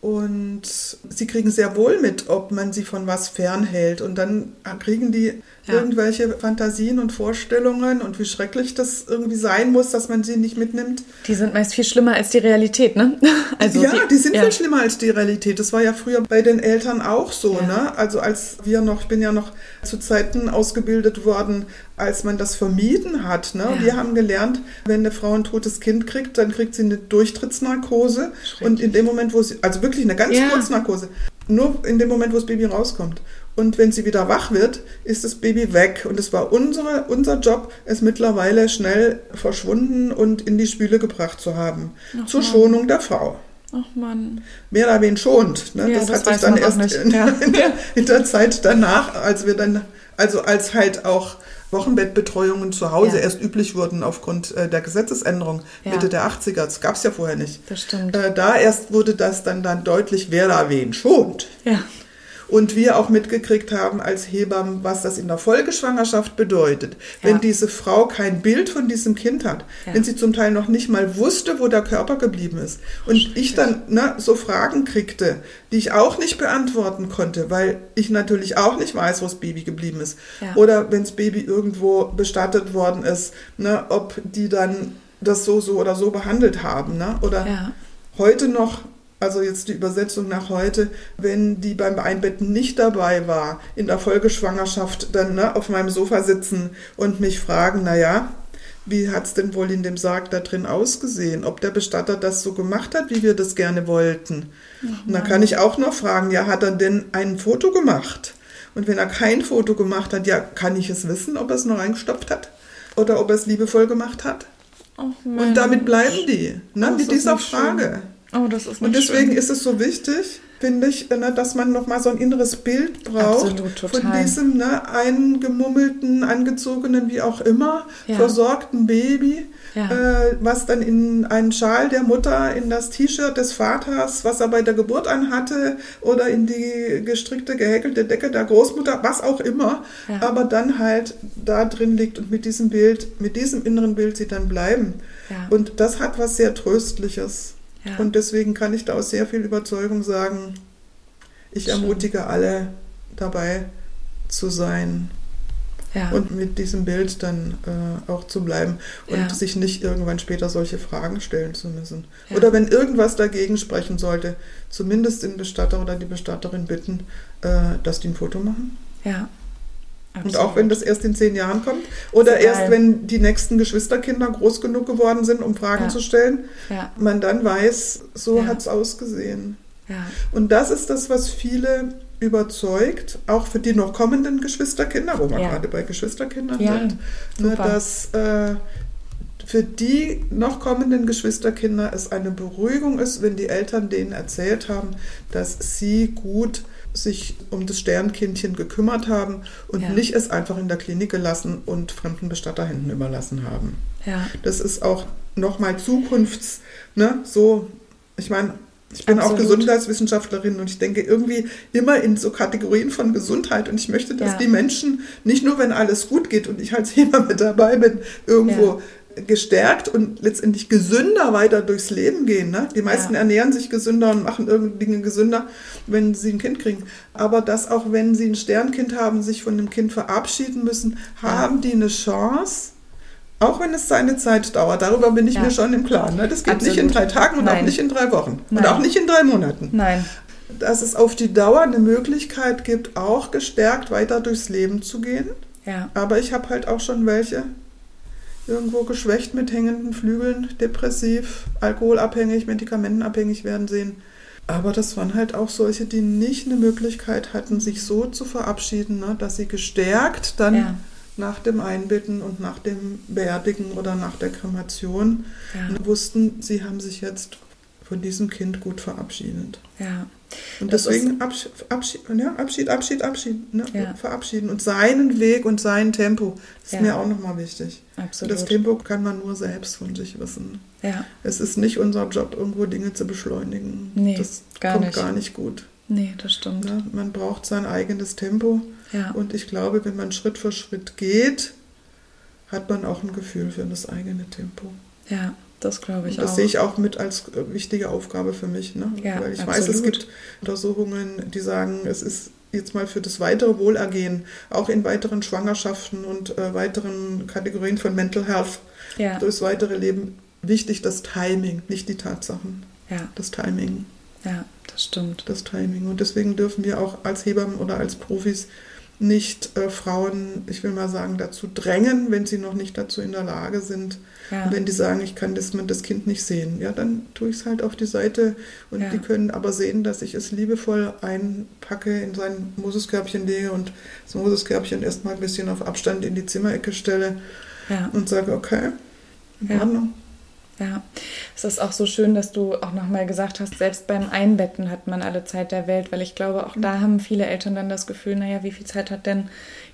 Und sie kriegen sehr wohl mit, ob man sie von was fernhält. Und dann kriegen die ja. irgendwelche Fantasien und Vorstellungen und wie schrecklich das irgendwie sein muss, dass man sie nicht mitnimmt. Die sind meist viel schlimmer als die Realität, ne? Also ja, die, die sind ja. viel schlimmer als die Realität. Das war ja früher bei den Eltern auch so, ja. ne? Also als wir noch, ich bin ja noch zu Zeiten ausgebildet worden, als man das vermieden hat. Ne? Wir haben gelernt, wenn eine Frau ein totes Kind kriegt, dann kriegt sie eine Durchtrittsnarkose und in dem Moment, wo sie, also wirklich eine ganz Kurznarkose, nur in dem Moment, wo das Baby rauskommt. Und wenn sie wieder wach wird, ist das Baby weg. Und es war unsere, unser Job, es mittlerweile schnell verschwunden und in die Spüle gebracht zu haben. Ach, zur Schonung der Frau. Ach Mann. Mehr oder weniger schont. Ne? Ja, das, das hat sich dann erst in, Ja. in, der, in der Zeit danach, als wir dann, also als halt auch Wochenbettbetreuungen zu Hause Ja. erst üblich wurden aufgrund äh, der Gesetzesänderung Ja. Mitte der 80er. Das gab es ja vorher nicht. Das stimmt. Äh, da erst wurde das dann, dann deutlich, wer da wen schont. Ja. Und wir auch mitgekriegt haben als Hebammen, was das in der Folgeschwangerschaft bedeutet. Wenn Ja. diese Frau kein Bild von diesem Kind hat, Ja. wenn sie zum Teil noch nicht mal wusste, wo der Körper geblieben ist. Und ich dann ne, so Fragen kriegte, die ich auch nicht beantworten konnte, weil ich natürlich auch nicht weiß, wo das Baby geblieben ist. Ja. Oder wenn das Baby irgendwo bestattet worden ist, ne, ob die dann das so, so oder so behandelt haben. Ne? Oder Ja. heute noch, also jetzt die Übersetzung nach heute, wenn die beim Einbetten nicht dabei war, in der Folgeschwangerschaft dann ne, auf meinem Sofa sitzen und mich fragen, naja, wie hat es denn wohl in dem Sarg da drin ausgesehen? Ob der Bestatter das so gemacht hat, wie wir das gerne wollten? und dann kann ich auch noch fragen, ja, hat er denn ein Foto gemacht? Und wenn er kein Foto gemacht hat, ja, kann ich es wissen, ob er es nur reingestopft hat? Oder ob er es liebevoll gemacht hat? Ach. Und damit bleiben die, ne, mit dieser nicht schön. Oh, das ist Und deswegen schön. ist es so wichtig, finde ich, ne, dass man nochmal so ein inneres Bild braucht Absolut, von diesem ne, eingemummelten, angezogenen, wie auch immer, Ja. versorgten Baby, Ja. äh, was dann in einen Schal der Mutter, in das T-Shirt des Vaters, was er bei der Geburt anhatte, oder in die gestrickte, gehäkelte Decke der Großmutter, was auch immer, Ja. aber dann halt da drin liegt und mit diesem Bild, mit diesem inneren Bild sie dann bleiben. Und das hat was sehr Tröstliches. Ja. Und deswegen kann ich da aus sehr viel Überzeugung sagen, ich Schön. ermutige alle dabei zu sein ja. und mit diesem Bild dann äh, auch zu bleiben und Ja. sich nicht irgendwann später solche Fragen stellen zu müssen. Ja. Oder wenn irgendwas dagegen sprechen sollte, zumindest den Bestatter oder die Bestatterin bitten, äh, dass die ein Foto machen. ja. Und auch wenn das erst in zehn Jahren kommt oder egal. erst wenn die nächsten Geschwisterkinder groß genug geworden sind, um Fragen Ja. zu stellen, Ja, man dann weiß, so Ja. hat es ausgesehen. Und das ist das, was viele überzeugt, auch für die noch kommenden Geschwisterkinder, wo wir gerade bei Geschwisterkindern sind, ne, super. dass äh, für die noch kommenden Geschwisterkinder es eine Beruhigung ist, wenn die Eltern denen erzählt haben, dass sie gut sich um das Sternkindchen gekümmert haben und Ja. nicht es einfach in der Klinik gelassen und fremden Bestatterhänden überlassen haben. ja. Das ist auch nochmal Zukunfts, ne, so, ich meine, ich bin auch Absolut. Gesundheitswissenschaftlerin und ich denke irgendwie immer in so Kategorien von Gesundheit und ich möchte, dass Ja. die Menschen nicht nur, wenn alles gut geht und ich als Hebamme dabei bin, irgendwo gestärkt und letztendlich gesünder weiter durchs Leben gehen. Ne? Die meisten Ja. ernähren sich gesünder und machen irgendwie Dinge gesünder, wenn sie ein Kind kriegen. Aber dass auch wenn sie ein Sternkind haben, sich von dem Kind verabschieden müssen, haben die eine Chance, auch wenn es seine Zeit dauert. Darüber bin ich Ja. mir schon im Klaren. Ne? Das geht nicht in Absolut. drei Tagen und auch Nein. nicht in drei Wochen Nein. und auch nicht in drei Monaten. Nein. Dass es auf die Dauer eine Möglichkeit gibt, auch gestärkt weiter durchs Leben zu gehen. Ja, Aber ich habe halt auch schon welche irgendwo geschwächt mit hängenden Flügeln, depressiv, alkoholabhängig, medikamentenabhängig werden sehen. Aber das waren halt auch solche, die nicht eine Möglichkeit hatten, sich so zu verabschieden, ne, dass sie gestärkt dann Ja. nach dem Einbitten und nach dem Beerdigen oder nach der Kremation ja, wussten, sie haben sich jetzt von diesem Kind gut verabschiedet. ja. Und Das deswegen Abschied, Abschied, ja, Abschied, Abschied, Abschied, ne? Ja. verabschieden. Und seinen Weg und sein Tempo ist Ja. mir auch nochmal wichtig. Und Absolut. das Tempo kann man nur selbst von sich wissen. Ja, Es ist nicht unser Job, irgendwo Dinge zu beschleunigen. Nee, das gar kommt nicht. gar nicht gut. nee, das stimmt. Ne? Man braucht sein eigenes Tempo. Ja, Und ich glaube, wenn man Schritt für Schritt geht, hat man auch ein Gefühl für das eigene Tempo. ja, das glaube ich das auch. sehe ich auch mit als äh, wichtige Aufgabe für mich. Ne? Ja, Weil ich weiß, es absolut. gibt Untersuchungen, die sagen, es ist jetzt mal für das weitere Wohlergehen, auch in weiteren Schwangerschaften und äh, weiteren Kategorien von Mental Health, Ja, durchs weitere Leben wichtig das Timing, nicht die Tatsachen. ja, Das Timing, ja, das stimmt. das Timing. Und deswegen dürfen wir auch als Hebammen oder als Profis nicht äh, Frauen, ich will mal sagen, dazu drängen, wenn sie noch nicht dazu in der Lage sind, Ja, und wenn die sagen, ich kann das, das Kind nicht sehen, ja, dann tue ich es halt auf die Seite und Ja. die können aber sehen, dass ich es liebevoll einpacke, in sein Moseskörbchen lege und das Moseskörbchen erstmal ein bisschen auf Abstand in die Zimmerecke stelle ja, und sage, okay, in. Ordnung. Ja, es ist auch so schön, dass du auch nochmal gesagt hast, selbst beim Einbetten hat man alle Zeit der Welt, weil ich glaube, auch da haben viele Eltern dann das Gefühl, naja, wie viel Zeit hat denn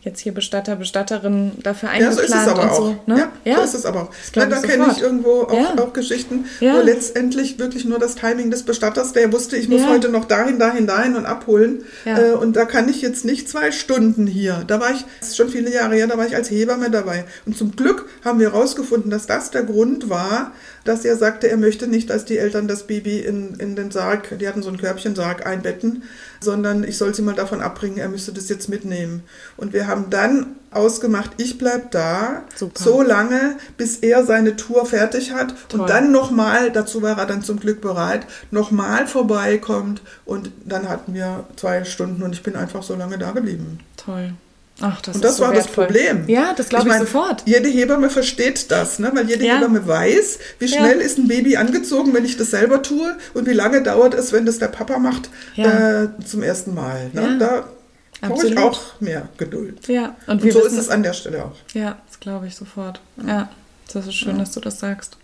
jetzt hier Bestatter, Bestatterin dafür eingeplant ja, so ist es aber auch. so. Ne? Ja, ja, so ist es aber auch. Na, da kenne ich irgendwo auch, ja. auch Geschichten, ja. wo letztendlich wirklich nur das Timing des Bestatters, der wusste, ich muss ja. heute noch dahin, dahin, dahin und abholen. Äh, und da kann ich jetzt nicht zwei Stunden hier. Da war ich, das ist schon viele Jahre her, da war ich als Hebamme dabei. Und zum Glück haben wir herausgefunden, dass das der Grund war, dass er sagte, er möchte nicht, dass die Eltern das Baby in, in den Sarg, die hatten so einen Körbchensarg, einbetten, sondern ich soll sie mal davon abbringen, er müsste das jetzt mitnehmen. Und wir haben dann ausgemacht, ich bleibe da Super. so lange, bis er seine Tour fertig hat Toll. und dann nochmal, dazu war er dann zum Glück bereit, nochmal vorbeikommt und dann hatten wir zwei Stunden und ich bin einfach so lange da geblieben. Toll. Ach, das und das so war wertvoll. das Problem. Ja, das glaube ich, ich mein, sofort. Jede Hebamme versteht das, ne? weil jede ja. Hebamme weiß, wie schnell ja. ist ein Baby angezogen, wenn ich das selber tue und wie lange dauert es, wenn das der Papa macht ja. äh, zum ersten Mal. Ne? Da brauche ich auch mehr Geduld. Ja, und, und so wissen, ist es an der Stelle auch. Ja, das glaube ich sofort. Ja, das ist schön, dass du das sagst.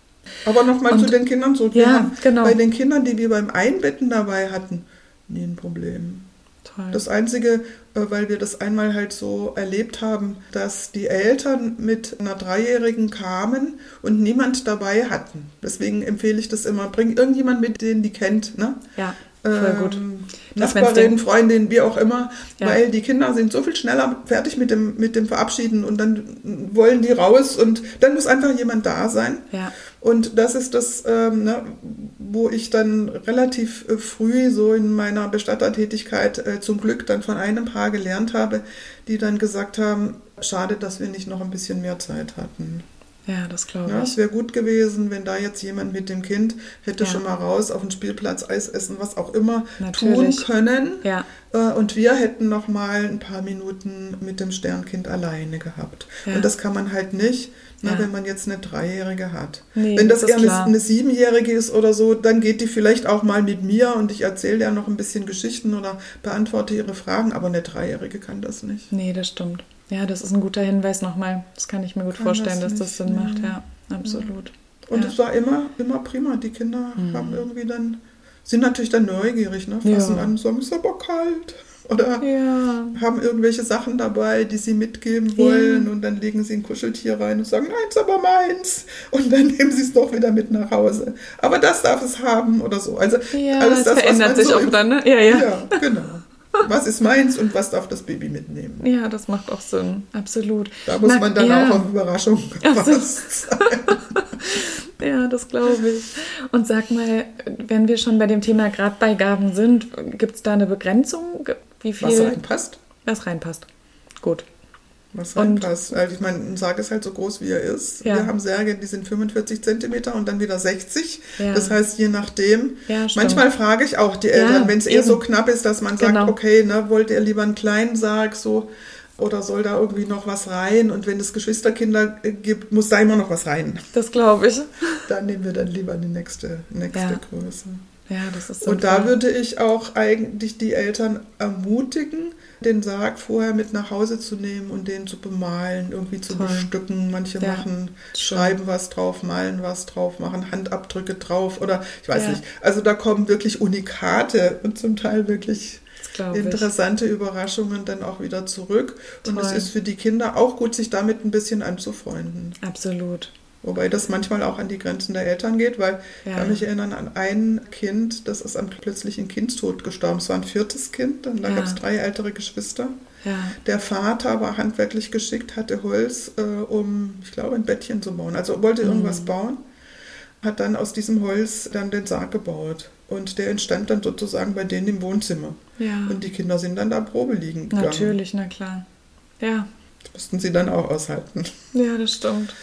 Aber nochmal zu den Kindern zurück. Ja, genau. Bei den Kindern, die wir beim Einbetten dabei hatten, nie ein Problem. Toll. Das Einzige, äh, weil wir das einmal halt so erlebt haben, dass die Eltern mit einer Dreijährigen kamen und niemand dabei hatten. Deswegen empfehle ich das immer. Bring irgendjemand mit, den die kennt. Ne? Ja. Voll gut. Ähm, Nachbarin, Freundin, wie auch immer, ja. weil die Kinder sind so viel schneller fertig mit dem, mit dem Verabschieden und dann wollen die raus und dann muss einfach jemand da sein. Ja. Und das ist das, ähm, ne, wo ich dann relativ äh, früh so in meiner Bestattertätigkeit äh, zum Glück dann von einem Paar gelernt habe, die dann gesagt haben, schade, dass wir nicht noch ein bisschen mehr Zeit hatten. Ja, das glaube ich. Ja, es wäre gut gewesen, wenn da jetzt jemand mit dem Kind hätte ja. schon mal raus auf den Spielplatz Eis essen, was auch immer Natürlich. tun können. Ja. Äh, und wir hätten noch mal ein paar Minuten mit dem Sternkind alleine gehabt. Ja. Und das kann man halt nicht, ne, ja. wenn man jetzt eine Dreijährige hat. Nee, wenn das, das eher eine, eine, Siebenjährige ist oder so, dann geht die vielleicht auch mal mit mir und ich erzähle ja noch ein bisschen Geschichten oder beantworte ihre Fragen, aber eine Dreijährige kann das nicht. Nee, das stimmt. Ja, das ist ein guter Hinweis nochmal. Das kann ich mir gut kann vorstellen, das dass das Sinn macht. Ja, absolut. Und ja. es war immer, immer prima. Die Kinder mhm. haben irgendwie dann, sind natürlich dann neugierig, ne? fassen ja. an und sagen, ist aber kalt. Oder ja. haben irgendwelche Sachen dabei, die sie mitgeben wollen und dann legen sie ein Kuscheltier rein und sagen, nein, ist aber meins. Und dann nehmen sie es doch wieder mit nach Hause. Aber das darf es haben oder so. Also ja, alles das, verändert sich so auch dann, ne? Ja, ja. Ja, genau was ist meins und was darf das Baby mitnehmen. Ja, das macht auch Sinn, absolut. Da muss Na, man dann ja. auch auf Überraschung gefasst sein. ja, das glaube ich. Und sag mal, wenn wir schon bei dem Thema Grabbeigaben sind, gibt es da eine Begrenzung? Wie viel? Was reinpasst? Was reinpasst. Gut was reinpasst. Also ich meine, ein Sarg ist halt so groß, wie er ist. Ja. Wir haben Särge, die sind 45 Zentimeter und dann wieder 60. Ja. Das heißt, je nachdem. Ja, manchmal frage ich auch die Eltern, wenn es eher so knapp ist, dass man sagt, genau. okay, ne, wollt ihr lieber einen kleinen Sarg so oder soll da irgendwie noch was rein? Und wenn es Geschwisterkinder gibt, muss da immer noch was rein. Das glaube ich. Dann nehmen wir dann lieber die nächste, nächste Größe. Ja, das ist so. Und da würde ich auch eigentlich die Eltern ermutigen, den Sarg vorher mit nach Hause zu nehmen und den zu bemalen, irgendwie zu Toll. bestücken. Manche ja, machen, schön. schreiben was drauf, malen was drauf, machen Handabdrücke drauf oder ich weiß ja. nicht. Also da kommen wirklich Unikate und zum Teil wirklich interessante ich. Überraschungen dann auch wieder zurück. Toll. Und es ist für die Kinder auch gut, sich damit ein bisschen anzufreunden. Absolut. Wobei das manchmal auch an die Grenzen der Eltern geht, weil ja. ich kann mich erinnern an ein Kind, das ist an plötzlichen Kindstod gestorben. Es war ein viertes Kind, dann da ja. gab es drei ältere Geschwister. Ja. Der Vater war handwerklich geschickt, hatte Holz, äh, um, ich glaube, ein Bettchen zu bauen. Also wollte mhm. irgendwas bauen, hat dann aus diesem Holz dann den Sarg gebaut. Und der entstand dann sozusagen bei denen im Wohnzimmer. Ja. Und die Kinder sind dann da Probe liegen gegangen. Natürlich, na klar. Ja. Das mussten sie dann auch aushalten. Ja, das stimmt.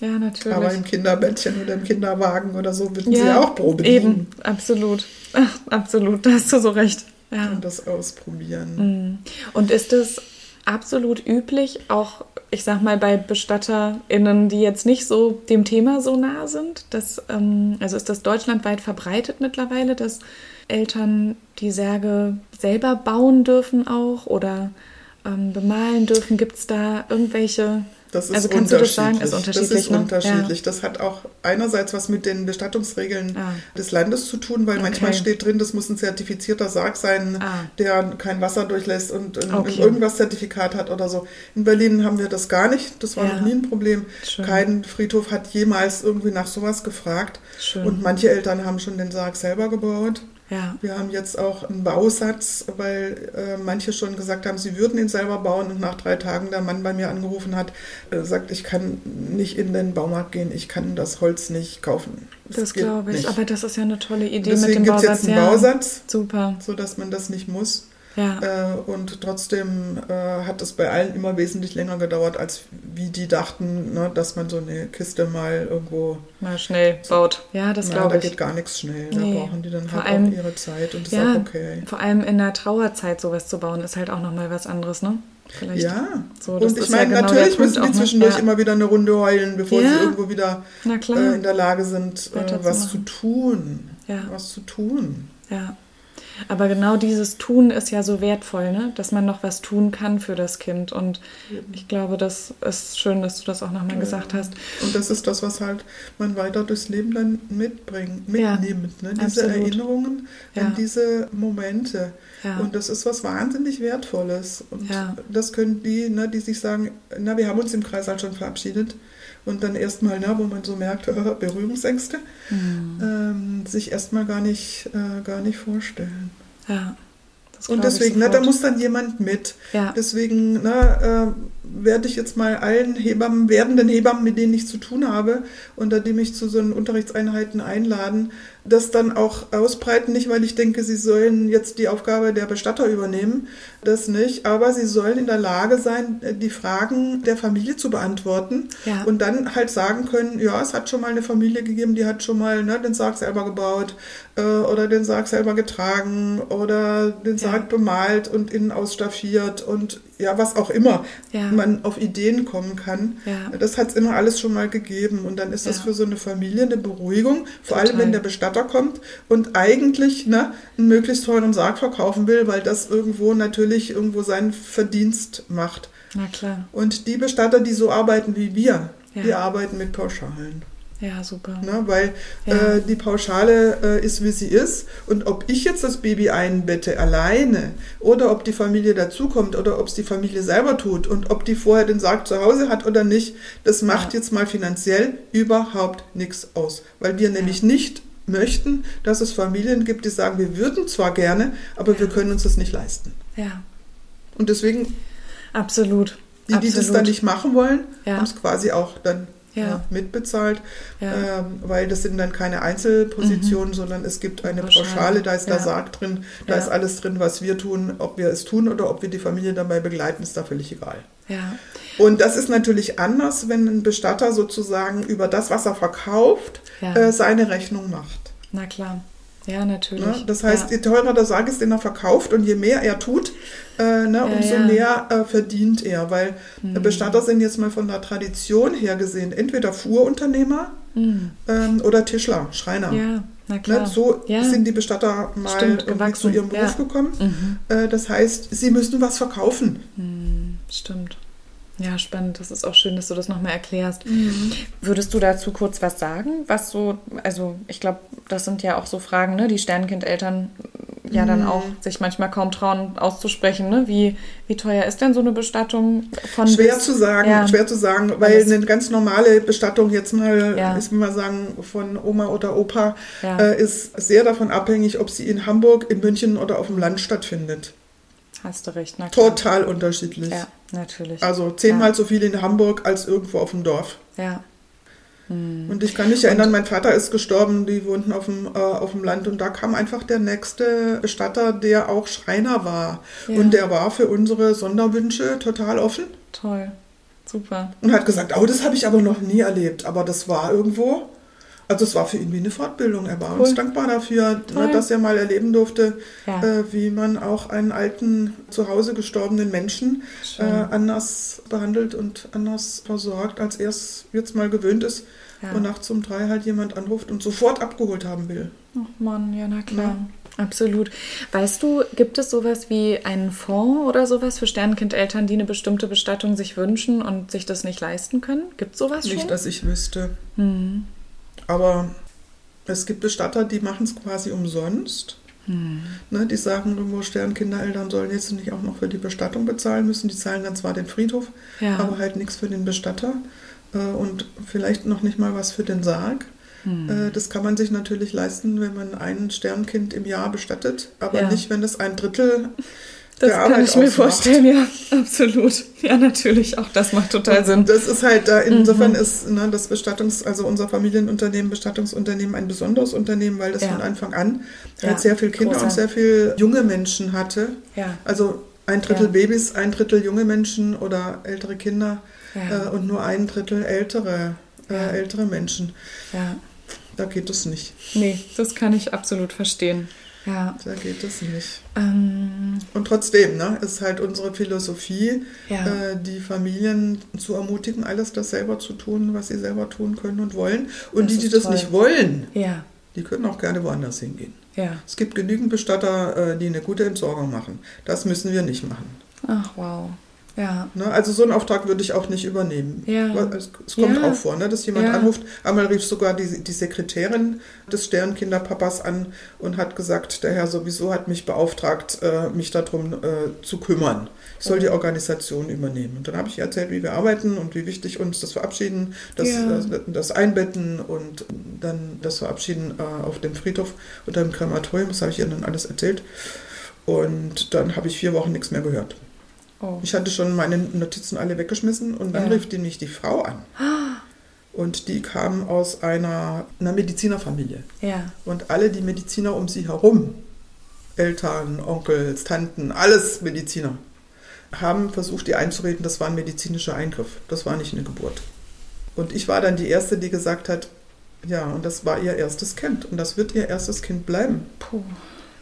Ja, natürlich. Aber im Kinderbettchen oder im Kinderwagen oder so würden ja, sie auch Probe Eben, absolut. Ach, absolut, da hast du so recht. Ja. Und das ausprobieren. Mm. Und ist es absolut üblich, auch, ich sag mal, bei BestatterInnen, die jetzt nicht so dem Thema so nah sind, dass, ähm, also ist das deutschlandweit verbreitet mittlerweile, dass Eltern die Särge selber bauen dürfen auch oder ähm, bemalen dürfen? Gibt es da irgendwelche Das ist Also kannst du das sagen? unterschiedlich. Ist unterschiedlich, Das ist ne? unterschiedlich. Das hat auch einerseits was mit den Bestattungsregeln Ah. des Landes zu tun, weil manchmal Okay. steht drin, das muss ein zertifizierter Sarg sein, Ah. der kein Wasser durchlässt und ein, Okay. irgendwas Zertifikat hat oder so. In Berlin haben wir das gar nicht. Das war Ja. noch nie ein Problem. Schön. Kein Friedhof hat jemals irgendwie nach sowas gefragt. Schön. Und manche Eltern haben schon den Sarg selber gebaut. Ja. Wir haben jetzt auch einen Bausatz, weil äh, manche schon gesagt haben, sie würden ihn selber bauen und nach drei Tagen der Mann bei mir angerufen hat, äh, sagt, ich kann nicht in den Baumarkt gehen, ich kann das Holz nicht kaufen. Das geht glaube ich. nicht. Aber das ist ja eine tolle Idee Deswegen mit dem gibt es Bausatz. jetzt einen ja. Bausatz, Super. sodass man das nicht muss. Ja. Äh, und trotzdem äh, hat es bei allen immer wesentlich länger gedauert, als wie die dachten, ne, dass man so eine Kiste mal irgendwo. Mal schnell baut. Ja, das glaube da ich. geht gar nichts schnell. Nee. Da brauchen die dann Vor halt allem- auch ihre Zeit und das ja, ist auch okay. vor allem in der Trauerzeit sowas zu bauen, ist halt auch nochmal was anderes, ne? Vielleicht. Ja, So, und ich ist ja meine, genau natürlich müssen die ne? zwischendurch Ja. immer wieder eine Runde heulen, bevor Ja. sie irgendwo wieder äh, in der Lage sind, äh, was zu tun. Ja. Was zu tun. Ja. Aber genau dieses Tun ist ja so wertvoll, ne? dass man noch was tun kann für das Kind. Und ich glaube, das ist schön, dass du das auch nochmal gesagt hast. Und das ist das, was halt man weiter durchs Leben dann mitbringt, Ja, mitnimmt. Ne? Diese absolut. Erinnerungen Ja. an diese Momente. Ja. Und das ist was wahnsinnig Wertvolles. Und Ja. das können die, ne, die sich sagen, na, wir haben uns im Kreis halt schon verabschiedet. Und dann erstmal, ne, wo man so merkt, Berührungsängste, Mhm. ähm, sich erstmal gar nicht, äh, gar nicht vorstellen. Ja. Und deswegen, ne, da muss dann jemand mit. Ja. Deswegen ne, äh, werde ich jetzt mal allen Hebammen, werdenden Hebammen, mit denen ich zu tun habe, unter dem ich zu so einen Unterrichtseinheiten einladen, das dann auch ausbreiten, nicht weil ich denke, sie sollen jetzt die Aufgabe der Bestatter übernehmen, das nicht, aber sie sollen in der Lage sein, die Fragen der Familie zu beantworten Ja. und dann halt sagen können, ja, es hat schon mal eine Familie gegeben, die hat schon mal ne, den Sarg selber gebaut äh, oder den Sarg selber getragen oder den Ja. Sarg bemalt und innen ausstaffiert und ja, was auch immer Ja. man auf Ideen kommen kann. Ja. Das hat es immer alles schon mal gegeben und dann ist das Ja. für so eine Familie eine Beruhigung, vor Total. allem wenn der Bestatter kommt und eigentlich ne, einen möglichst teuren Sarg verkaufen will, weil das irgendwo natürlich irgendwo seinen Verdienst macht. Na klar. Und die Bestatter, die so arbeiten wie wir, die arbeiten mit Pauschalen. Ja, super. Ne? Weil Ja. äh, die Pauschale äh, ist, wie sie ist. Und ob ich jetzt das Baby einbette alleine oder ob die Familie dazukommt oder ob es die Familie selber tut und ob die vorher den Sarg zu Hause hat oder nicht, das macht Ja. jetzt mal finanziell überhaupt nichts aus. Weil wir nämlich nicht möchten, dass es Familien gibt, die sagen, wir würden zwar gerne, aber wir können uns das nicht leisten. Ja, Und deswegen, absolut. die, die das Absolut. dann nicht machen wollen, Ja. haben es quasi auch dann Ja. mitbezahlt, ähm, weil das sind dann keine Einzelpositionen, sondern es gibt eine Pauschale. Pauschale, da ist der. Sarg drin, da ist alles drin, was wir tun, ob wir es tun oder ob wir die Familie dabei begleiten, ist da völlig egal. Ja, Und das ist natürlich anders, wenn ein Bestatter sozusagen über das, was er verkauft, Ja. äh, seine Rechnung macht. na klar. Ja, natürlich. Ne? Das heißt, ja. je teurer der Sarg ist, den er verkauft und je mehr er tut, äh, ne, umso ja. mehr äh, verdient er. Weil Mhm. Bestatter sind jetzt mal von der Tradition her gesehen entweder Fuhrunternehmer Mhm. ähm, oder Tischler, Schreiner. Ja, na klar. Ne? So ja. sind die Bestatter mal Stimmt, gewachsen. zu ihrem Beruf Ja. gekommen. Mhm. Äh, das heißt, sie müssen was verkaufen. Mhm, Stimmt. Ja, spannend. Das ist auch schön, dass du das nochmal erklärst. Würdest du dazu kurz was sagen? Was so, also ich glaube, das sind ja auch so Fragen, ne, die Sternenkindeltern ja dann auch sich manchmal kaum trauen auszusprechen. Ne? Wie, wie teuer ist denn so eine Bestattung von Schwer bis? zu sagen, Ja. schwer zu sagen, weil eine ganz normale Bestattung jetzt mal, Ja. ist mal sagen, von Oma oder Opa, Ja. äh, ist sehr davon abhängig, ob sie in Hamburg, in München oder auf dem Land stattfindet. Hast du recht, na klar. Total unterschiedlich. Ja, natürlich. Also zehnmal Ja. so viel in Hamburg als irgendwo auf dem Dorf. ja. Und ich kann mich erinnern, mein Vater ist gestorben, die wohnten auf dem, äh, auf dem Land und da kam einfach der nächste Bestatter, der auch Schreiner war. Ja. Und der war für unsere Sonderwünsche total offen Toll. Super. und hat gesagt, oh, das habe ich aber noch nie erlebt. Aber das war irgendwo, also es war für ihn wie eine Fortbildung. Er war Cool. uns dankbar dafür, Toll. ne, dass er mal erleben durfte, Ja. äh, wie man auch einen alten, zu Hause gestorbenen Menschen äh, anders behandelt und anders versorgt, als er es jetzt mal gewöhnt ist. Ja. Und nachts um drei halt jemand anruft und sofort abgeholt haben will. Ach Mann, ja, na klar. Absolut. Weißt du, gibt es sowas wie einen Fonds oder sowas für Sternenkindeltern, die eine bestimmte Bestattung sich wünschen und sich das nicht leisten können? Gibt es sowas Nicht, schon? dass ich wüsste. Aber es gibt Bestatter, die machen es quasi umsonst. Ne, die sagen irgendwo, Sternkindereltern sollen jetzt nicht auch noch für die Bestattung bezahlen müssen. Die zahlen dann zwar den Friedhof, Ja. aber halt nichts für den Bestatter äh, und vielleicht noch nicht mal was für den Sarg. Äh, das kann man sich natürlich leisten, wenn man ein Sternkind im Jahr bestattet, aber Ja. nicht, wenn das ein Drittel Das kann Arbeit ich mir ausmacht. vorstellen, ja, absolut. Ja, natürlich, auch das macht total Sinn. Das ist halt da, insofern Mhm. ist ne, das Bestattungs-, also unser Familienunternehmen, Bestattungsunternehmen ein besonderes Unternehmen, weil das Ja. von Anfang an Ja, halt sehr viel Kinder großer. und sehr viel junge Menschen hatte. Ja. Also ein Drittel Ja. Babys, ein Drittel junge Menschen oder ältere Kinder äh, und nur ein Drittel ältere, äh, ältere Menschen. Ja. Da geht es nicht. Nee, das kann ich absolut verstehen. Ja. Da geht es nicht. Ähm, Und trotzdem, ne, ist halt unsere Philosophie, Ja. äh, die Familien zu ermutigen, alles das selber zu tun, was sie selber tun können und wollen. Und Das die, die das toll. nicht wollen, ja. die können auch gerne woanders hingehen. Ja. Es gibt genügend Bestatter, äh, die eine gute Entsorgung machen. Das müssen wir nicht machen. Ach, wow. Ja. Ne? Also so einen Auftrag würde ich auch nicht übernehmen. Ja. Es, es kommt Ja. auch vor, ne, dass jemand Ja. anruft. Einmal rief sogar die, die Sekretärin des Sternkinderpapas an und hat gesagt, der Herr sowieso hat mich beauftragt, äh, mich darum äh, zu kümmern. Ich soll die Organisation übernehmen. Und dann habe ich ihr erzählt, wie wir arbeiten und wie wichtig uns das Verabschieden, das, Ja. das, das Einbetten und dann das Verabschieden äh, auf dem Friedhof oder im Krematorium. Das habe ich ihr dann alles erzählt. Und dann habe ich vier Wochen nichts mehr gehört. Oh. Ich hatte schon meine Notizen alle weggeschmissen und dann Ja. rief die mich die Frau an. Und die kam aus einer, einer Medizinerfamilie. Ja. Und alle die Mediziner um sie herum, Eltern, Onkels, Tanten, alles Mediziner, haben versucht, ihr einzureden, das war ein medizinischer Eingriff. Das war nicht eine Geburt. Und ich war dann die Erste, die gesagt hat, ja, und das war ihr erstes Kind. Und das wird ihr erstes Kind bleiben. Puh.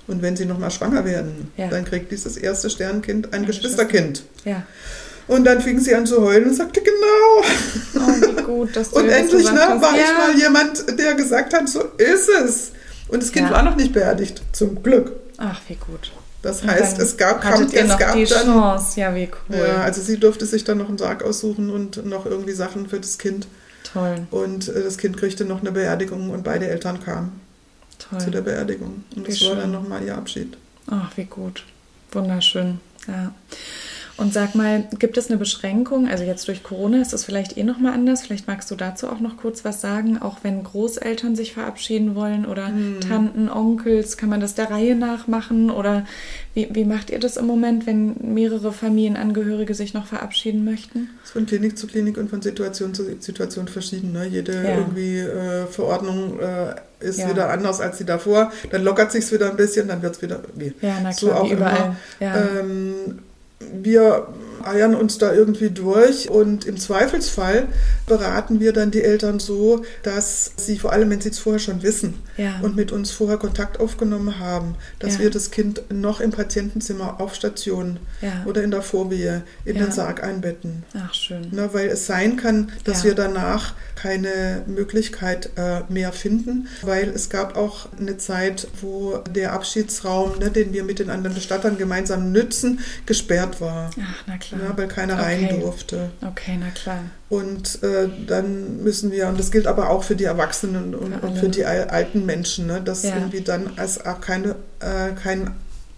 Und wenn sie nochmal schwanger werden, Ja. dann kriegt dieses erste Sternkind ein Ein Geschwisterkind. Ja. Und dann fing sie an zu heulen und sagte, genau. Oh, wie gut, dass du Und endlich ne, war ja. ich mal jemand, der gesagt hat, so ist es. Und das Kind Ja. war noch nicht beerdigt, zum Glück. Ach, wie gut. Das Und heißt, es gab, kam, ihr es noch gab die dann, Chance. Ja, wie cool. ja, also sie durfte sich dann noch einen Sarg aussuchen und noch irgendwie Sachen für das Kind. Toll, Und äh, das Kind kriegte noch eine Beerdigung und beide Eltern kamen zu toll. der Beerdigung. Und Wie das war schön. dann nochmal ihr Abschied. Ach, wie gut. Wunderschön. Ja. Und sag mal, gibt es eine Beschränkung? Also jetzt durch Corona ist das vielleicht eh nochmal anders. Vielleicht magst du dazu auch noch kurz was sagen, auch wenn Großeltern sich verabschieden wollen oder Hm. Tanten, Onkels, kann man das der Reihe nach machen? Oder wie, wie macht ihr das im Moment, wenn mehrere Familienangehörige sich noch verabschieden möchten? Das ist von Klinik zu Klinik und von Situation zu Situation verschieden. Ne? Jede Ja. irgendwie äh, Verordnung äh, ist Ja. wieder anders als die davor. Dann lockert sich wieder ein bisschen, dann wird es wieder wie. Ja, na So klar, auch wie überall. immer. Ja. Ähm, wir eiern uns da irgendwie durch und im Zweifelsfall beraten wir dann die Eltern so, dass sie vor allem, wenn sie es vorher schon wissen Ja. und mit uns vorher Kontakt aufgenommen haben, dass Ja. wir das Kind noch im Patientenzimmer auf Station Ja. oder in der Vorwehe in den Sarg einbetten. Ach, schön. Ne, weil es sein kann, dass wir danach keine Möglichkeit äh, mehr finden, weil es gab auch eine Zeit, wo der Abschiedsraum, ne, den wir mit den anderen Bestattern gemeinsam nützen, gesperrt war, Ach, na klar. Ne, weil keiner Okay. rein durfte. Okay, na klar. Und äh, dann müssen wir, und das gilt aber auch für die Erwachsenen und, Für und für die al- alten Menschen, ne, dass Ja. irgendwie dann es auch keine, äh, kein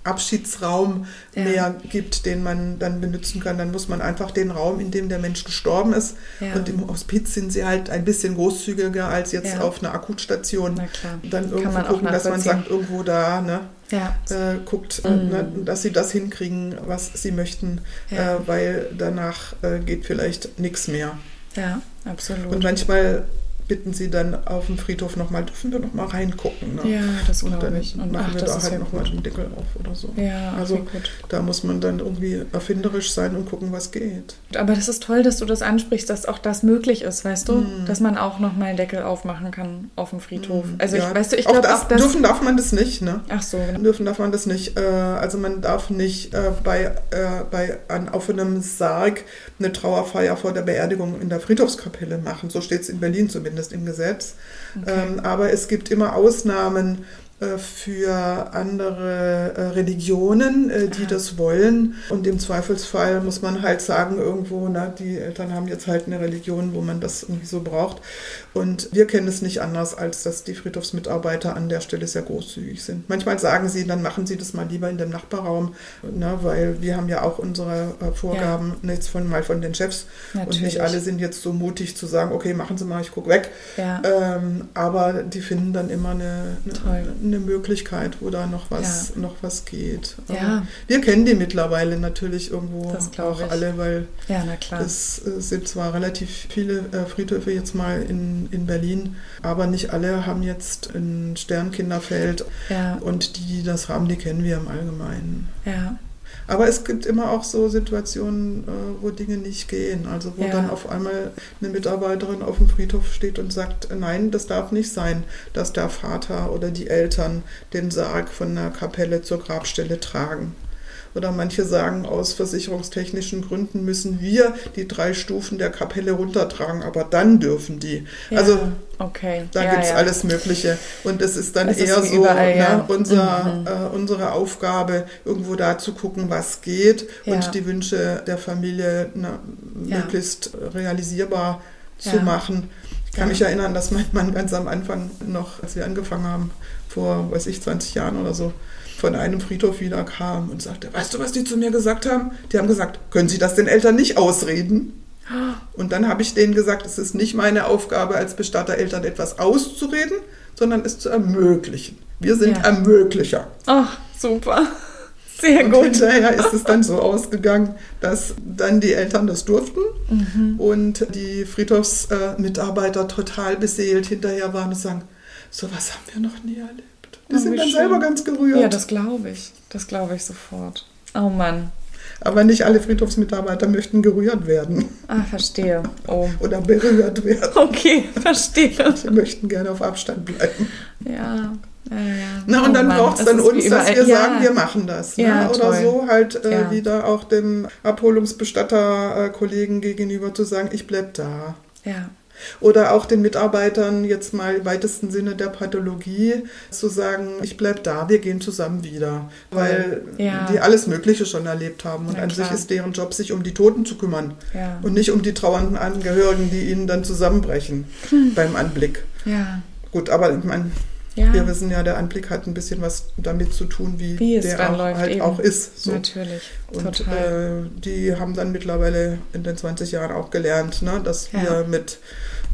Abschiedsraum Ja. mehr gibt, den man dann benutzen kann. Dann muss man einfach den Raum, in dem der Mensch gestorben ist, Ja. und im Hospiz sind sie halt ein bisschen großzügiger als jetzt Ja. auf einer Akutstation. Na klar. Dann irgendwo gucken, dass man sagt, irgendwo da, ne, Ja. äh, guckt, äh, Mhm. ne, dass sie das hinkriegen, was sie möchten, Ja. äh, weil danach äh, geht vielleicht nichts mehr. Ja, absolut. Und manchmal bitten sie dann auf dem Friedhof nochmal, dürfen wir nochmal reingucken. Ne? ja, das und glaube dann ich. Und machen ach, wir da halt ja nochmal den Deckel auf oder so. Ja, Also gut. da muss man dann irgendwie erfinderisch sein und gucken, was geht. Aber das ist toll, dass du das ansprichst, dass auch das möglich ist, weißt du? Mhm. Dass man auch nochmal einen Deckel aufmachen kann auf dem Friedhof. Also Ja, ich, weißt du, ich glaube das, auch das... dürfen darf man das nicht, ne? Ach so, genau. Dürfen darf man das nicht. Äh, also man darf nicht äh, bei, äh, bei an, auf einem Sarg eine Trauerfeier vor der Beerdigung in der Friedhofskapelle machen. So steht es in Berlin zumindest im Gesetz. Okay. Ähm, aber es gibt immer Ausnahmen, für andere äh, Religionen, äh, die das wollen. Und im Zweifelsfall muss man halt sagen, irgendwo, na, die Eltern haben jetzt halt eine Religion, wo man das irgendwie so braucht. Und wir kennen es nicht anders, als dass die Friedhofsmitarbeiter an der Stelle sehr großzügig sind. Manchmal sagen sie, dann machen sie das mal lieber in dem Nachbarraum, ne, weil wir haben ja auch unsere Vorgaben, ja. nichts von mal von den Chefs. Natürlich. Und nicht alle sind jetzt so mutig zu sagen, okay, machen Sie mal, ich gucke weg. Ja. Ähm, aber die finden dann immer eine, eine, eine Möglichkeit, wo da noch was, ja. noch was geht. Ja. Wir kennen die mittlerweile natürlich irgendwo auch ich. alle, weil ja, es äh, sind zwar relativ viele äh, Friedhöfe jetzt mal in, in Berlin, aber nicht alle haben jetzt ein Sternkinderfeld ja. und die, die das haben, die kennen wir im Allgemeinen. Ja. Aber es gibt immer auch so Situationen, äh, wo Dinge nicht gehen. Also wo ja. dann auf einmal eine Mitarbeiterin auf dem Friedhof steht und sagt, nein, das darf nicht sein, dass der Vater oder die Eltern den Sarg von der Kapelle zur Grabstelle tragen. Oder manche sagen, aus versicherungstechnischen Gründen müssen wir die drei Stufen der Kapelle runtertragen, aber dann dürfen die. Ja, also okay. da ja, gibt es ja. alles Mögliche. Und es ist dann es eher ist so überall, ne, unser, mhm. äh, unsere Aufgabe, irgendwo da zu gucken, was geht und die Wünsche der Familie na, möglichst realisierbar zu machen. Ich kann mich erinnern, dass mein Mann ganz am Anfang noch, als wir angefangen haben, vor, weiß ich, 20 Jahren oder so, von einem Friedhof wieder kam und sagte, weißt du, was die zu mir gesagt haben? Die haben gesagt, können Sie das den Eltern nicht ausreden? Und dann habe ich denen gesagt, es ist nicht meine Aufgabe als Bestatter Eltern etwas auszureden, sondern es zu ermöglichen. Wir sind ja. Ermöglicher. Ach, super. Sehr und gut. Hinterher ist es dann so ausgegangen, dass dann die Eltern das durften mhm. und die Friedhofsmitarbeiter total beseelt hinterher waren und sagen, so was haben wir noch nie erlebt. Die sind dann schön. selber ganz gerührt. Ja, das glaube ich. Das glaube ich sofort. Oh Mann. Aber nicht alle Friedhofsmitarbeiter möchten gerührt werden. Ah, verstehe. Oh. Oder berührt werden. Okay, verstehe. Sie möchten gerne auf Abstand bleiben. Ja. Ja, ja. Na, und oh dann braucht es dann uns, dass wir ja. sagen, wir machen das. Ne? Oder toll. so halt äh, wieder auch dem Abholungsbestatter-Kollegen gegenüber zu sagen, ich bleib da. Ja. Oder auch den Mitarbeitern jetzt mal im weitesten Sinne der Pathologie zu sagen, ich bleibe da, wir gehen zusammen wieder. Weil ja. die alles Mögliche schon erlebt haben. Und ja, an klar. sich ist deren Job, sich um die Toten zu kümmern. Ja. Und nicht um die trauernden Angehörigen, die ihnen dann zusammenbrechen hm. beim Anblick. Ja. Gut, aber ich meine, ja. Wir wissen ja, der Anblick hat ein bisschen was damit zu tun, wie, wie der auch, halt eben. auch ist. So. Natürlich. Und äh, die haben dann mittlerweile in den 20 Jahren auch gelernt, ne, dass ja. wir mit,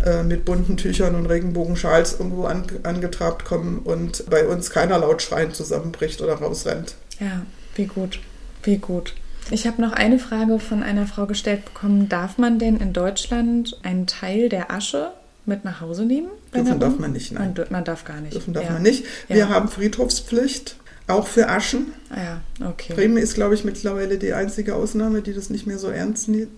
äh, mit bunten Tüchern und Regenbogenschals irgendwo an, angetrabt kommen und bei uns keiner laut schreien zusammenbricht oder rausrennt. Ja, wie gut. Wie gut. Ich habe noch eine Frage von einer Frau gestellt bekommen. Darf man denn in Deutschland einen Teil der Asche mit nach Hause nehmen? Dürfen darf man nicht, nein. Man, man, darf gar nicht. Dürfen darf ja. man nicht. Wir ja. haben Friedhofspflicht, auch für Aschen. Ah ja, okay. Bremen ist, glaube ich, mittlerweile die einzige Ausnahme, die das nicht mehr so ernst nimmt.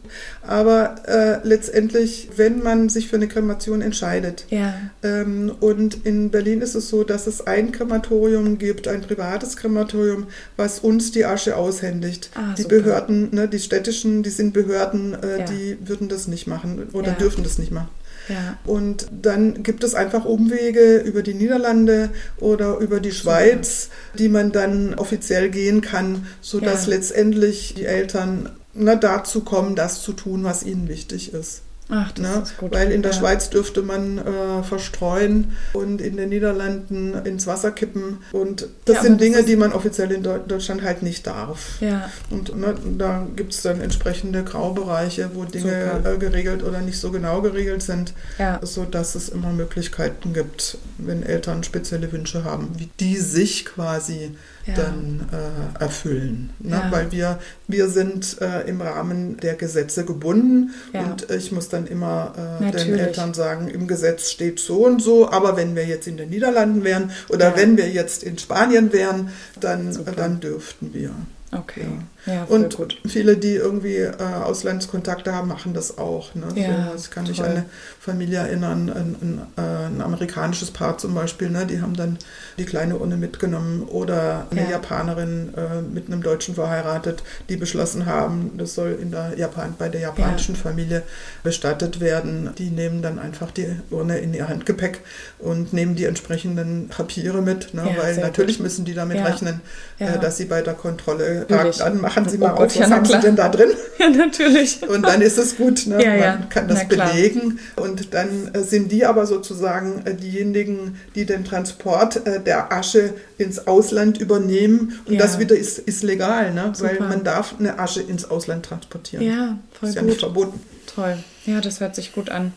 Aber äh, letztendlich, wenn man sich für eine Kremation entscheidet, ja. ähm, und in Berlin ist es so, dass es ein Krematorium gibt, ein privates Krematorium, was uns die Asche aushändigt. Ah, die super. Behörden, ne, die städtischen, die sind Behörden, äh, ja. die würden das nicht machen oder ja. dürfen das nicht machen. Ja. Und dann gibt es einfach Umwege über die Niederlande oder über die Schweiz, Super. die man dann offiziell gehen kann, sodass ja. letztendlich die Eltern na, dazu kommen, das zu tun, was ihnen wichtig ist. Ach, das ne? ist gut. Weil in der ja. Schweiz dürfte man äh, verstreuen und in den Niederlanden ins Wasser kippen. Und das ja, sind Dinge, das die man offiziell in Deutschland halt nicht darf. Ja. Und ne, da gibt es dann entsprechende Graubereiche, wo Dinge äh, geregelt oder nicht so genau geregelt sind, ja. sodass es immer Möglichkeiten gibt, wenn Eltern spezielle Wünsche haben, wie die sich quasi ja. dann äh, erfüllen. Ne? Ja. Weil wir, wir sind äh, im Rahmen der Gesetze gebunden ja. und ich muss dann immer äh, den Eltern sagen, im Gesetz steht so und so, aber wenn wir jetzt in den Niederlanden wären oder wenn wir jetzt in Spanien wären, dann, dann dürften wir. Okay. Ja. ja und gut. viele, die irgendwie äh, Auslandskontakte haben, machen das auch. Ne? Ja, so, ich kann mich an eine Familie erinnern, ein, ein, äh, ein amerikanisches Paar zum Beispiel, ne, die haben dann die kleine Urne mitgenommen oder eine Ja. Japanerin äh, mit einem Deutschen verheiratet, die beschlossen haben, das soll in der Japan, bei der japanischen Familie bestattet werden. Die nehmen dann einfach die Urne in ihr Handgepäck und nehmen die entsprechenden Papiere mit, ne, Ja, weil natürlich müssen die damit Ja. rechnen, Ja. äh, dass sie bei der Kontrolle Natürlich. dann machen sie Oh mal Gott, auf, ja, was na haben sie klar. denn da drin? Ja, natürlich. Und dann ist es gut, ne? Ja, man ja. kann das belegen. Und dann äh, sind die aber sozusagen äh, diejenigen, die den Transport äh, der Asche ins Ausland übernehmen. Und Ja. das wieder ist, ist legal, ne? weil man darf eine Asche ins Ausland transportieren. Ja, voll ist ja gut. nicht verboten. Toll. Ja, das hört sich gut an.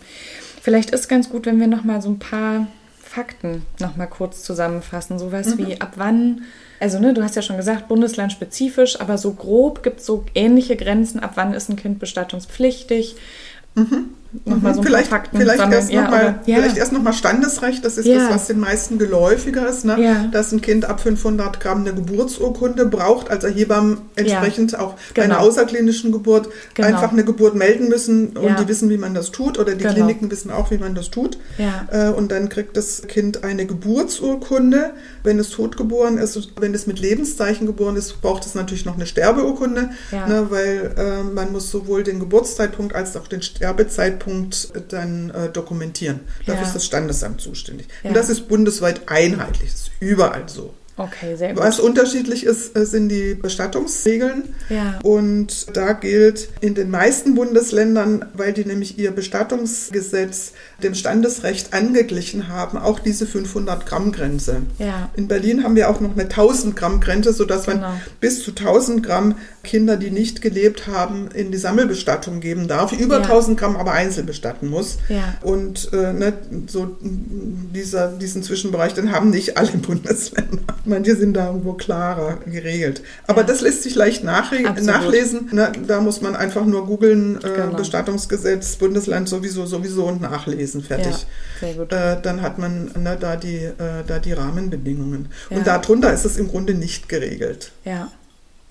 Vielleicht ist ganz gut, wenn wir noch mal so ein paar Fakten noch mal kurz zusammenfassen. Sowas Mhm. wie ab wann, also ne, du hast ja schon gesagt, bundeslandspezifisch, aber so grob gibt es so ähnliche Grenzen, ab wann ist ein Kind bestattungspflichtig. Noch mal so ein vielleicht, paar Fakten vielleicht, sammeln. erst Ja, noch mal, ja. vielleicht erst nochmal Standesrecht, das ist Ja. das, was den meisten geläufiger ist, ne? Ja. dass ein Kind ab 500 Gramm eine Geburtsurkunde braucht, also Hebammen entsprechend auch bei einer Genau. außerklinischen Geburt Genau. einfach eine Geburt melden müssen und die wissen, wie man das tut oder die Genau. Kliniken wissen auch, wie man das tut. Äh, Und dann kriegt das Kind eine Geburtsurkunde, wenn es totgeboren ist. Wenn es mit Lebenszeichen geboren ist, braucht es natürlich noch eine Sterbeurkunde, ne, weil äh, man muss sowohl den Geburtszeitpunkt als auch den Sterbezeitpunkt dann äh, dokumentieren. Dafür Ja. ist das Standesamt zuständig. Ja. Und das ist bundesweit einheitlich, das ist überall so. Okay, sehr gut. Was unterschiedlich ist, äh, sind die Bestattungsregeln. Ja. Und da gilt in den meisten Bundesländern, weil die nämlich ihr Bestattungsgesetz dem Standesrecht angeglichen haben, auch diese 500-Gramm-Grenze. Ja. In Berlin haben wir auch noch eine 1000-Gramm-Grenze, sodass Genau. man bis zu 1000 Gramm Kinder, die nicht gelebt haben, in die Sammelbestattung geben darf. Über Ja. 1000 Gramm aber einzeln bestatten muss. Ja. Und äh, ne, so dieser, diesen Zwischenbereich, den haben nicht alle Bundesländer. Manche sind da irgendwo klarer geregelt. Aber Ja. das lässt sich leicht nachlesen. Ne, da muss man einfach nur googeln, äh, Genau. Bestattungsgesetz, Bundesland sowieso, sowieso und nachlesen. Fertig. Ja. Äh, dann hat man ne, da, die, äh, da die Rahmenbedingungen. Ja. Und darunter ist es im Grunde nicht geregelt. Ja.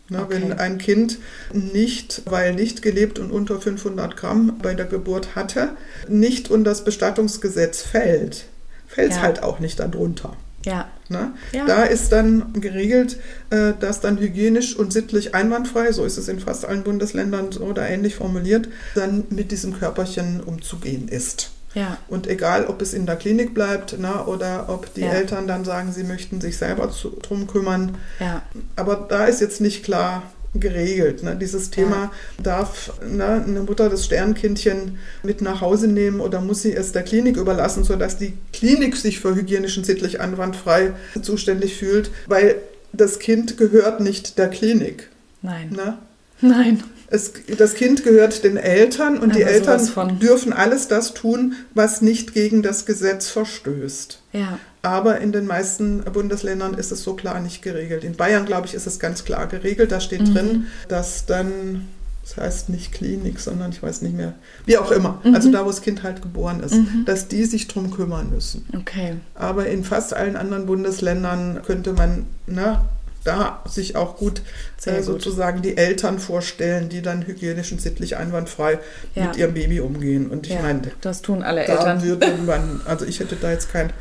Ne, Okay. Wenn ein Kind nicht, weil nicht gelebt und unter 500 Gramm bei der Geburt hatte, nicht unter das Bestattungsgesetz fällt, fällt es Ja. halt auch nicht darunter. Ja. Ne? Ja. Da ist dann geregelt, äh, dass dann hygienisch und sittlich einwandfrei, so ist es in fast allen Bundesländern oder ähnlich formuliert, dann mit diesem Körperchen umzugehen ist. Ja. Und egal, ob es in der Klinik bleibt ne, oder ob die Ja. Eltern dann sagen, sie möchten sich selber zu, drum kümmern, Ja. aber da ist jetzt nicht klar geregelt. Ne? Dieses Thema, darf ne, eine Mutter das Sternkindchen mit nach Hause nehmen oder muss sie es der Klinik überlassen, sodass die Klinik sich für hygienisch und sittlich anwandfrei zuständig fühlt, weil das Kind gehört nicht der Klinik. Nein. Ne? Nein. Es, das Kind gehört den Eltern und die Aber Eltern sowas von. dürfen alles das tun, was nicht gegen das Gesetz verstößt. Ja. Aber in den meisten Bundesländern ist es so klar nicht geregelt. In Bayern, glaube ich, ist es ganz klar geregelt. Da steht Mhm. drin, dass dann, das heißt nicht Klinik, sondern ich weiß nicht mehr, wie auch immer, Mhm. also da, wo das Kind halt geboren ist, dass die sich drum kümmern müssen. Okay. Aber in fast allen anderen Bundesländern könnte man na, da sich auch gut, äh, gut. sozusagen die Eltern vorstellen, die dann hygienisch und sittlich einwandfrei Ja. mit ihrem Baby umgehen. Und ich ja. meine, das tun alle da Eltern. würde man, also ich hätte da jetzt kein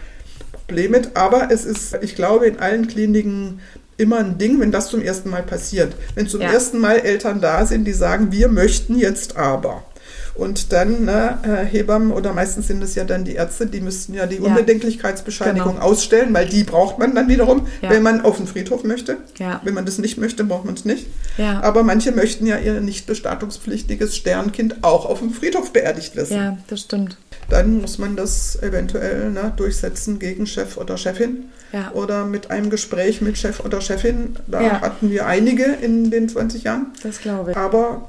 Problem mit, aber es ist, ich glaube, in allen Kliniken immer ein Ding, wenn das zum ersten Mal passiert. Wenn zum Ja. ersten Mal Eltern da sind, die sagen, wir möchten jetzt aber. Und dann ne, äh, Hebammen oder meistens sind es ja dann die Ärzte, die müssten ja die Ja. Unbedenklichkeitsbescheinigung Genau. ausstellen, weil die braucht man dann wiederum, Ja. wenn man auf den Friedhof möchte. Ja. Wenn man das nicht möchte, braucht man es nicht. Aber manche möchten ja ihr nicht bestattungspflichtiges Sternkind auch auf dem Friedhof beerdigt wissen ja, das stimmt. dann muss man das eventuell ne, durchsetzen gegen Chef oder Chefin Ja. oder mit einem Gespräch mit Chef oder Chefin. Da hatten wir einige in den 20 Jahren. Das glaube ich. Aber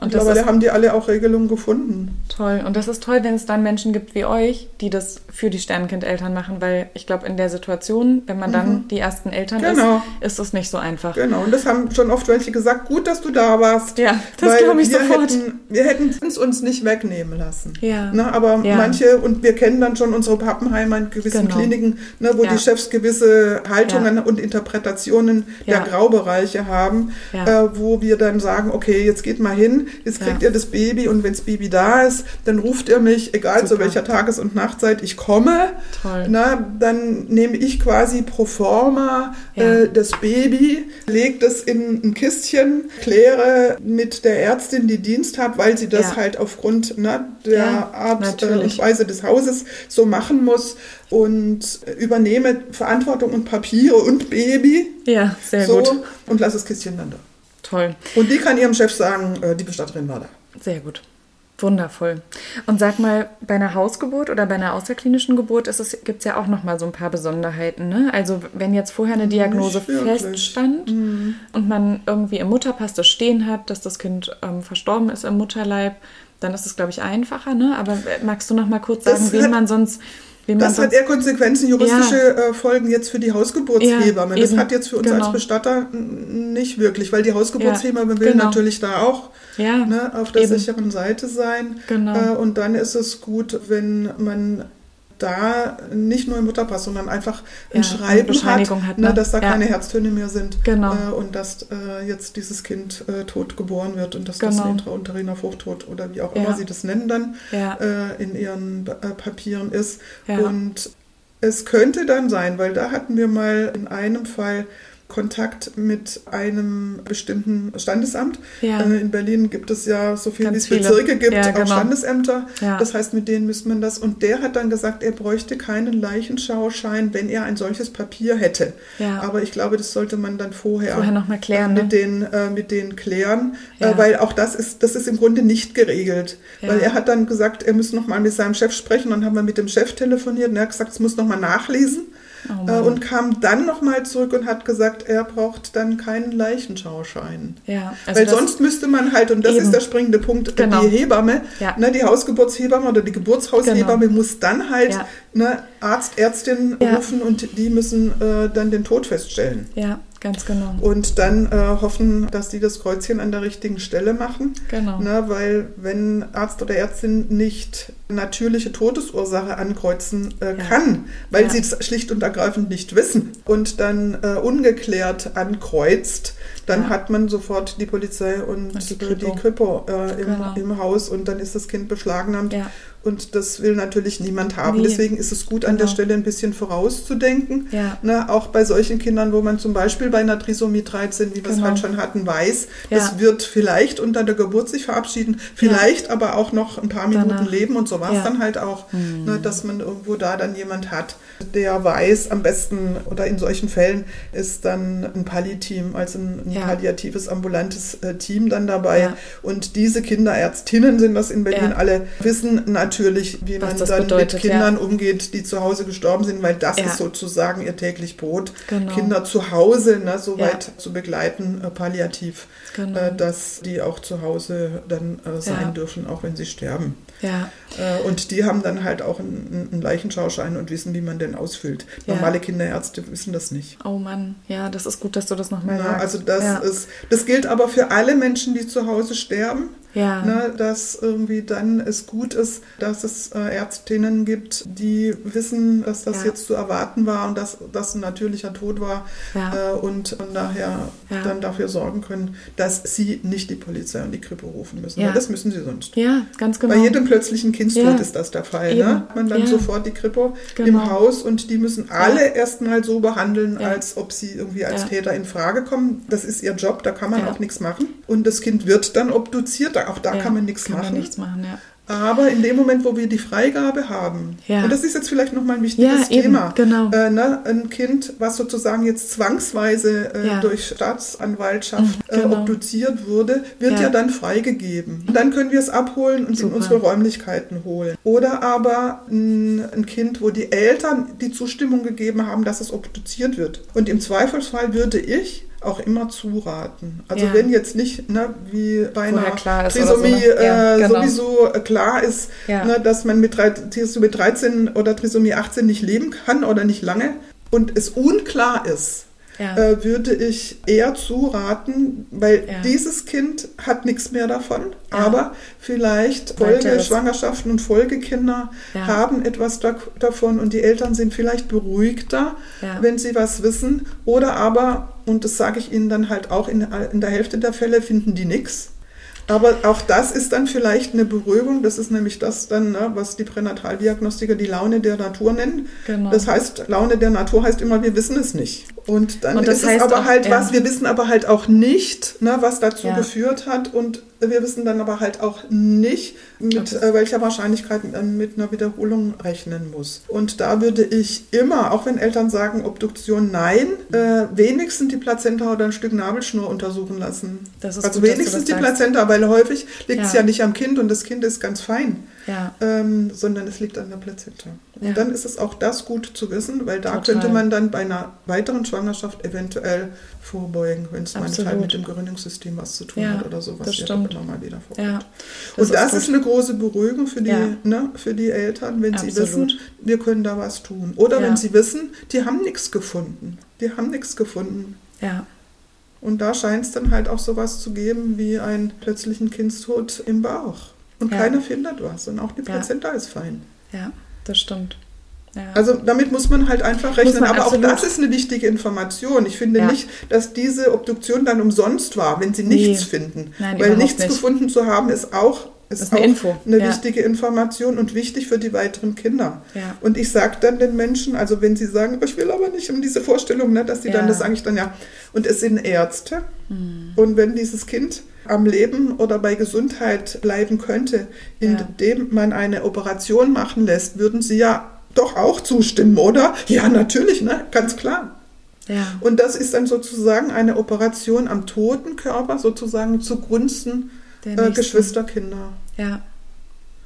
Und mittlerweile haben die alle auch Regelungen gefunden. toll. Und das ist toll, wenn es dann Menschen gibt wie euch, die das für die Sternenkind-Eltern machen, weil ich glaube, in der Situation, wenn man dann die ersten Eltern Genau. ist, ist es nicht so einfach. Genau, und das haben schon oft welche gesagt, gut, dass du da warst. Ja, das glaube ich wir sofort. Hätten, wir hätten es uns nicht wegnehmen lassen. Ja. Ne, aber Ja. manche, und wir kennen dann schon unsere Pappenheimer in gewissen Genau. Kliniken, ne, wo Ja. die Chefs gewisse Haltungen und Interpretationen Ja. der Graubereiche haben, Ja. äh, wo wir dann sagen, okay, jetzt geht mal hin, jetzt kriegt ihr das Baby und wenn das Baby da ist, dann ruft ihr mich, egal zu welcher Tages- und Nachtzeit ich komme. Toll. Na, dann nehme ich quasi pro forma äh, das Baby, lege das in ein Kistchen, kläre mit der Ärztin, die Dienst hat, weil sie das Ja. halt aufgrund na, der Ja, Art äh, und Weise des Hauses so machen muss und übernehme Verantwortung und Papiere und Baby Ja, sehr so gut. und lasse das Kistchen dann da. Toll. Und die kann ihrem Chef sagen, äh, die Bestatterin war da. Sehr gut. Wundervoll. Und sag mal, bei einer Hausgeburt oder bei einer außerklinischen Geburt gibt es ja auch noch mal so ein paar Besonderheiten. Ne? Also wenn jetzt vorher eine Diagnose feststand und man irgendwie im Mutterpass das stehen hat, dass das Kind ähm, verstorben ist im Mutterleib, dann ist es, glaube ich, einfacher. Ne? Aber äh, magst du noch mal kurz Das sagen, wen man sonst... Das hat eher Konsequenzen, juristische äh, Folgen jetzt für die Hausgeburtshebamme. Ja, das eben. hat jetzt für uns Genau. als Bestatter nicht wirklich, weil die Hausgeburtshebamme will genau. natürlich da auch ja, ne, auf der eben. sicheren Seite sein. Genau. Äh, und dann ist es gut, wenn man da nicht nur im Mutterpass, sondern einfach ein Ja, Schreiben hat, hat, ne, ne? dass da Ja. keine Herztöne mehr sind Genau. äh, und dass äh, jetzt dieses Kind äh, tot geboren wird und dass das Genau. ein intrauteriner Fruchttod oder wie auch Ja. immer sie das nennen dann äh, in ihren äh, Papieren ist. Und es könnte dann sein, weil da hatten wir mal in einem Fall Kontakt mit einem bestimmten Standesamt. Ja. Äh, in Berlin gibt es ja so viel, wie es. Bezirke gibt, Ja, auch genau. Standesämter. Ja. Das heißt, mit denen müsste man das. Und der hat dann gesagt, er bräuchte keinen Leichenschauschein, wenn er ein solches Papier hätte. Aber ich glaube, das sollte man dann vorher, Vorher mal klären, äh, ne? mit, denen, äh, mit denen klären, äh, weil auch das ist, das ist im Grunde nicht geregelt. Weil er hat dann gesagt, er müsse noch mal mit seinem Chef sprechen und haben wir mit dem Chef telefoniert und er hat gesagt, es muss noch mal nachlesen. Oh äh, und kam dann noch mal zurück und hat gesagt, er braucht dann keinen Leichenschauschein. ja, also Weil sonst müsste man halt, und das Eben. ist der springende Punkt, Genau. die Hebamme, Ja. ne, die Hausgeburtshebamme oder die Geburtshaushebamme Genau. muss dann halt Ja. ne, Arzt, Ärztin rufen und die müssen äh, dann den Tod feststellen. Ja, ganz genau. Und dann äh, hoffen, dass die das Kreuzchen an der richtigen Stelle machen. Genau. Ne, weil wenn Arzt oder Ärztin nicht natürliche Todesursache ankreuzen äh, Ja. kann, weil Ja. sie es schlicht und ergreifend nicht wissen und dann äh, ungeklärt ankreuzt, dann Ja. hat man sofort die Polizei und, Und die Kripo. die Kripo äh, im, Genau. im Haus und dann ist das Kind beschlagnahmt. Ja. Und das will natürlich niemand haben. Nee. Deswegen ist es gut, an der Genau. Stelle ein bisschen vorauszudenken. Ja. Ne, auch bei solchen Kindern, wo man zum Beispiel bei einer Trisomie 13, wie wir es halt schon hatten, weiß, Ja. das wird vielleicht unter der Geburt sich verabschieden, vielleicht aber auch noch ein paar Minuten Danach. leben und so war es Ja. dann halt auch, ne, dass man irgendwo da dann jemand hat, der weiß, am besten oder in solchen Fällen ist dann ein Palli-Team, also ein, ein Ja. palliatives ambulantes äh, Team dann dabei. Ja. Und diese Kinderärztinnen sind das in Berlin Ja. alle, wissen natürlich, wie Was man dann bedeutet, mit Kindern umgeht, die zu Hause gestorben sind, weil das Ja. ist sozusagen ihr täglich Brot. Genau. Kinder zu Hause ne, so Ja. weit zu begleiten, äh, palliativ, Genau. äh, dass die auch zu Hause dann äh, sein Ja. dürfen, auch wenn sie sterben. Ja, Äh, und die haben dann halt auch einen, einen Leichenschauschein und wissen, wie man den ausfüllt. Ja. Normale Kinderärzte wissen das nicht. oh Mann, ja, das ist gut, dass du das nochmal sagst. also das ja. ist, das gilt aber für alle Menschen, die zu Hause sterben. Ja. Ne, dass irgendwie dann es gut ist, dass es äh, Ärztinnen gibt, die wissen, dass das Ja. jetzt zu erwarten war und dass das ein natürlicher Tod war Ja. äh, und von daher dann dafür sorgen können, dass sie nicht die Polizei und die Kripo rufen müssen. Das müssen sie sonst. Ja, ganz genau. Bei jedem plötzlichen Kindstod ist das der Fall. Eben. Ne? Hat man dann sofort die Kripo Genau. im Haus und die müssen alle erstmal so behandeln, als ob sie irgendwie als. Täter in Frage kommen. Das ist ihr Job, da kann man auch nichts machen. Und das Kind wird dann obduziert, auch da ja, kann man nichts kann machen. Man nichts machen, ja. Aber in dem Moment, wo wir die Freigabe haben, Ja. und das ist jetzt vielleicht nochmal ein wichtiges Ja, eben, Thema, genau. äh, ne, ein Kind, was sozusagen jetzt zwangsweise äh, Ja. durch Staatsanwaltschaft Mhm, äh, genau. obduziert wurde, wird Ja. ja, dann freigegeben. Und dann können wir es abholen und Super. in unsere Räumlichkeiten holen. Oder aber ein, ein Kind, wo die Eltern die Zustimmung gegeben haben, dass es obduziert wird. Und im Zweifelsfall würde ich auch immer zuraten. Also Ja. wenn jetzt nicht, ne, wie bei einer oder so, Trisomie ne? Ja, äh, genau. sowieso äh, klar ist, Ja. ne, dass man mit drei- Trisomie 13 oder Trisomie 18 nicht leben kann oder nicht lange und es unklar ist, Ja. äh, würde ich eher zuraten, weil Ja. dieses Kind hat nichts mehr davon, Ja. aber vielleicht. Folgeschwangerschaften und Folgekinder haben etwas da, davon und die Eltern sind vielleicht beruhigter, wenn sie was wissen oder aber, und das sage ich Ihnen dann halt auch in, in der Hälfte der Fälle, finden die nichts. Aber auch das ist dann vielleicht eine Beruhigung. Das ist nämlich das dann, ne, was die Pränataldiagnostiker die Laune der Natur nennen. Genau. Das heißt, Laune der Natur heißt immer, wir wissen es nicht. Und dann Und das ist heißt es aber auch, halt ja. was, wir wissen aber halt auch nicht, ne, was dazu Ja. geführt hat. Und wir wissen dann aber halt auch nicht, mit äh, welcher Wahrscheinlichkeit man mit einer Wiederholung rechnen muss. Und da würde ich immer, auch wenn Eltern sagen, Obduktion nein, äh, wenigstens die Plazenta oder ein Stück Nabelschnur untersuchen lassen. Das ist also gut, wenigstens die. Plazenta, weil häufig liegt es Ja. ja nicht am Kind und das Kind ist ganz fein, Ja, ähm, sondern es liegt an der Plazenta. Und Ja. dann ist es auch das gut zu wissen, weil da Total. könnte man dann bei einer weiteren Schwangerschaft eventuell vorbeugen, wenn es manchmal mit dem Gerinnungssystem was zu tun Ja, hat oder sowas. das Ja, stimmt. immer mal wieder vor. ja. Und das gut. ist eine große Beruhigung für die, ne, für die Eltern, wenn sie Absolut. wissen, wir können da was tun. Oder wenn sie wissen, die haben nichts gefunden. Die haben nichts gefunden. Ja, Und da scheint es dann halt auch sowas zu geben wie einen plötzlichen Kindstod im Bauch. Und keiner findet was. Und auch die. Plazenta ist fein. ja, das stimmt. Ja. Also damit muss man halt einfach rechnen. Aber absolut. auch das ist eine wichtige Information. Ich finde Ja. nicht, dass diese Obduktion dann umsonst war, wenn sie nichts Nee. finden. Nein, Weil nichts nicht. gefunden zu haben, ist auch, ist ist eine auch Info. eine Ja. wichtige Information und wichtig für die weiteren Kinder. Ja. Und ich sage dann den Menschen, also wenn sie sagen, "Oh, ich will aber nicht um diese Vorstellung, ne, dass die Ja. dann, das sage ich dann ja. Und es sind Ärzte. Hm. Und wenn dieses Kind am Leben oder bei Gesundheit bleiben könnte, indem man eine Operation machen lässt, würden sie ja doch auch zustimmen, oder? Ja, natürlich, ne? ganz klar. ja. Und das ist dann sozusagen eine Operation am toten Körper, sozusagen zugunsten Der äh. Geschwisterkinder. Ja.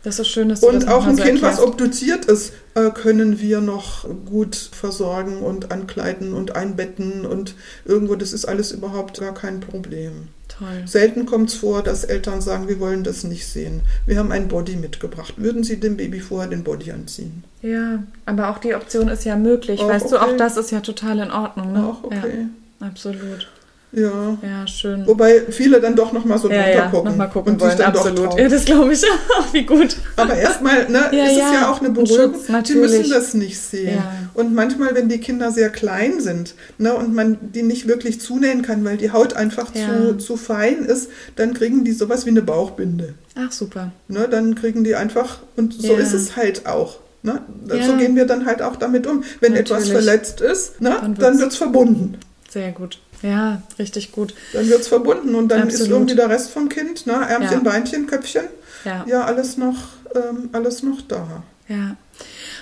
Das ist schön, dass du Und auch ein so Kind, was erklärst. obduziert ist, äh, können wir noch gut versorgen und ankleiden und einbetten und irgendwo, das ist alles überhaupt gar kein Problem. Toll. Selten kommt es vor, dass Eltern sagen, wir wollen das nicht sehen. Wir haben ein Body mitgebracht. Würden Sie dem Baby vorher den Body anziehen? Ja, aber auch die Option ist ja möglich. Auch weißt du, auch okay. das ist ja total in Ordnung. Ne? Auch okay. Ja, absolut. Ja. Ja, schön. Wobei viele dann doch nochmal so ja, drunter ja, gucken. nochmal gucken und wollen, dann doch absolut. trauen. Ja, das glaube ich. Wie gut. Aber erstmal ne, Ja, ist es ja, ja auch eine Beruhigung. Schutz, Die müssen das nicht sehen. Ja. Und manchmal, wenn die Kinder sehr klein sind ne, und man die nicht wirklich zunähen kann, weil die Haut einfach Ja. zu, zu fein ist, dann kriegen die sowas wie eine Bauchbinde. Ach, super. Ne, dann kriegen die einfach, und so Ja. ist es halt auch. Ne? Ja. So gehen wir dann halt auch damit um. Wenn etwas Natürlich. verletzt ist, ne, Dann wird es verbunden. Sehr gut. Ja, richtig gut. Dann wird es verbunden und dann ist Absolut. irgendwie der Rest vom Kind, ne, Ärmchen, Ja. Beinchen, Köpfchen, Ja. ja, alles noch, ähm, alles noch da. Ja.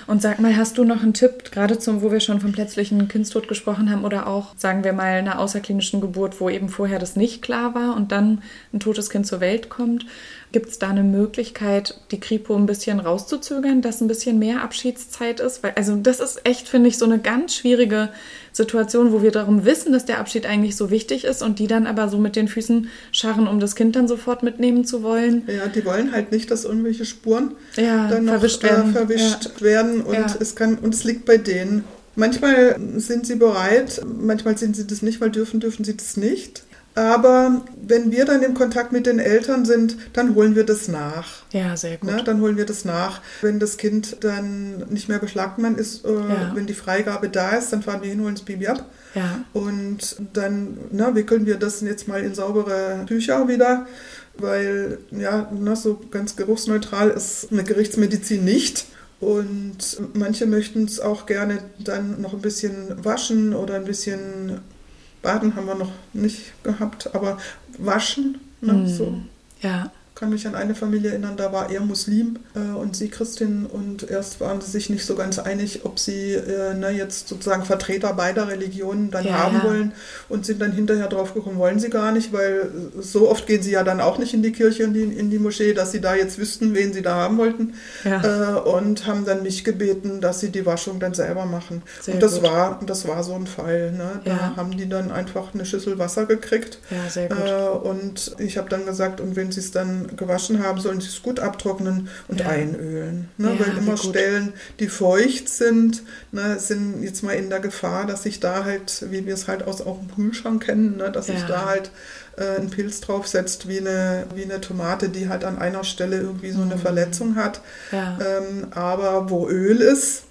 Und sag mal, hast du noch einen Tipp, gerade zum, wo wir schon vom plötzlichen Kindstod gesprochen haben oder auch, sagen wir mal, einer außerklinischen Geburt, wo eben vorher das nicht klar war und dann ein totes Kind zur Welt kommt? Gibt es da eine Möglichkeit, die Kripo ein bisschen rauszuzögern, dass ein bisschen mehr Abschiedszeit ist? Weil, also das ist echt, finde ich, so eine ganz schwierige Situation, wo wir darum wissen, dass der Abschied eigentlich so wichtig ist und die dann aber so mit den Füßen scharren, um das Kind dann sofort mitnehmen zu wollen. Ja, die wollen halt nicht, dass irgendwelche Spuren Ja, dann noch verwischt äh, werden. verwischt werden und Ja. es kann und es liegt bei denen. Manchmal sind sie bereit, manchmal sind sie das nicht, weil dürfen dürfen sie das nicht. Aber wenn wir dann im Kontakt mit den Eltern sind, dann holen wir das nach. Ja, sehr gut. Ne, dann holen wir das nach. Wenn das Kind dann nicht mehr beschlagnahmt ist, äh, Ja. wenn die Freigabe da ist, dann fahren wir hin, holen das Baby ab. Ja, Und dann ne, wickeln wir das jetzt mal in saubere Tücher wieder, weil ja, ne, so ganz geruchsneutral ist eine Gerichtsmedizin nicht. Und manche möchten es auch gerne dann noch ein bisschen waschen oder ein bisschen baden haben wir noch nicht gehabt, aber waschen, ne, Hm. so ja, kann mich an eine Familie erinnern, da war er Muslim äh, und sie Christin und erst waren sie sich nicht so ganz einig, ob sie äh, ne, jetzt sozusagen Vertreter beider Religionen dann Ja, haben ja. wollen und sind dann hinterher drauf gekommen, wollen sie gar nicht, weil so oft gehen sie ja dann auch nicht in die Kirche und in, in die Moschee, dass sie da jetzt wüssten, wen sie da haben wollten ja. äh, und haben dann mich gebeten, dass sie die Waschung dann selber machen. Sehr und das gut. war das war so ein Fall. Ne? Da haben die dann einfach eine Schüssel Wasser gekriegt ja, sehr gut. äh, und ich habe dann gesagt, und wenn sie es dann gewaschen haben, sollen sie es gut abtrocknen und Ja. einölen. Ne? Ja, Weil immer. Stellen, die feucht sind, ne, sind jetzt mal in der Gefahr, dass sich da halt, wie wir es halt aus auch dem Kühlschrank kennen, ne, dass sich Ja. da halt äh, ein Pilz draufsetzt, wie eine, wie eine Tomate, die halt an einer Stelle irgendwie so eine Mhm. Verletzung hat. Ähm, aber wo Öl ist,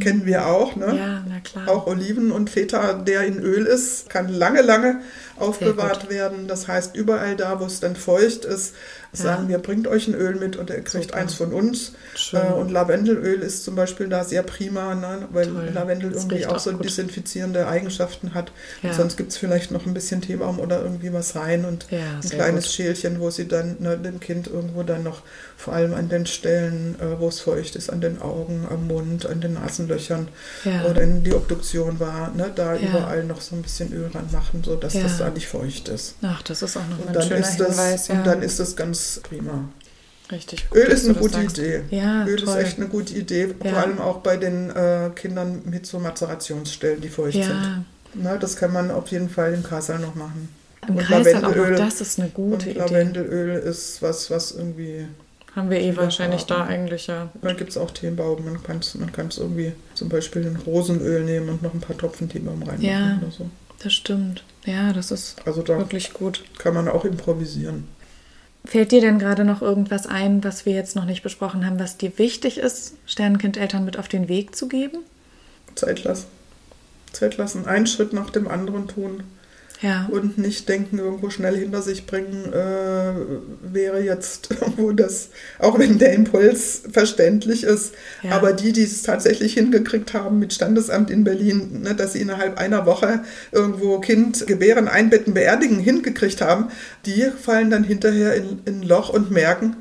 Kennen wir auch, ne? Ja, na klar. Auch Oliven und Feta, der in Öl ist, kann lange, lange aufbewahrt werden. Das heißt, überall da, wo es dann feucht ist, sagen wir, bringt euch ein Öl mit und ihr kriegt Super. eins von uns. Schön. Äh, Und Lavendelöl ist zum Beispiel da sehr prima, ne? weil Toll. Lavendel Das irgendwie auch auch so gut. desinfizierende Eigenschaften hat. Ja. Sonst gibt es vielleicht noch ein bisschen Teebaum oder irgendwie was rein und Ja, ein kleines gut. Schälchen, wo sie dann ne, dem Kind irgendwo dann noch, vor allem an den Stellen, äh, wo es feucht ist, an den Augen, am Mund, an den Nasenlöchern Ja. oder in die Obduktion war, ne, da Ja. überall noch so ein bisschen Öl ranmachen, sodass Ja. das da nicht feucht ist. Ach, das ist auch nochmal Und ein dann, schöner ist das, Hinweis. Ja. und dann ist das ganz prima. Richtig gut, Öl ist eine gute sagst. Idee. Ja, Öl toll. ist echt eine gute Idee, Ja. vor allem auch bei den äh, Kindern mit so Mazerationsstellen, die feucht Ja, sind. Na, das kann man auf jeden Fall im Kasal noch machen. im Und Kreis dann auch Lavendelöl- das ist eine gute und Idee. Lavendelöl ist was, was irgendwie, Haben wir eh wahrscheinlich da eigentlich, ja. da gibt es auch Teebaum, man kann es man kann's irgendwie zum Beispiel in Rosenöl nehmen und noch ein paar Tropfen Teebaum reinmachen Ja. oder so. Das stimmt. Ja, das ist Also da wirklich gut. kann man auch improvisieren. Fällt dir denn gerade noch irgendwas ein, was wir jetzt noch nicht besprochen haben, was dir wichtig ist, Sternenkindeltern mit auf den Weg zu geben? Zeit lassen. Zeit lassen, einen Schritt nach dem anderen tun. Ja. und nicht denken, irgendwo schnell hinter sich bringen, äh, wäre jetzt irgendwo das, auch wenn der Impuls verständlich ist, Ja. aber die, die es tatsächlich hingekriegt haben mit Standesamt in Berlin, ne, dass sie innerhalb einer Woche irgendwo Kind gebären, einbetten, beerdigen hingekriegt haben, die fallen dann hinterher in, in ein Loch und merken,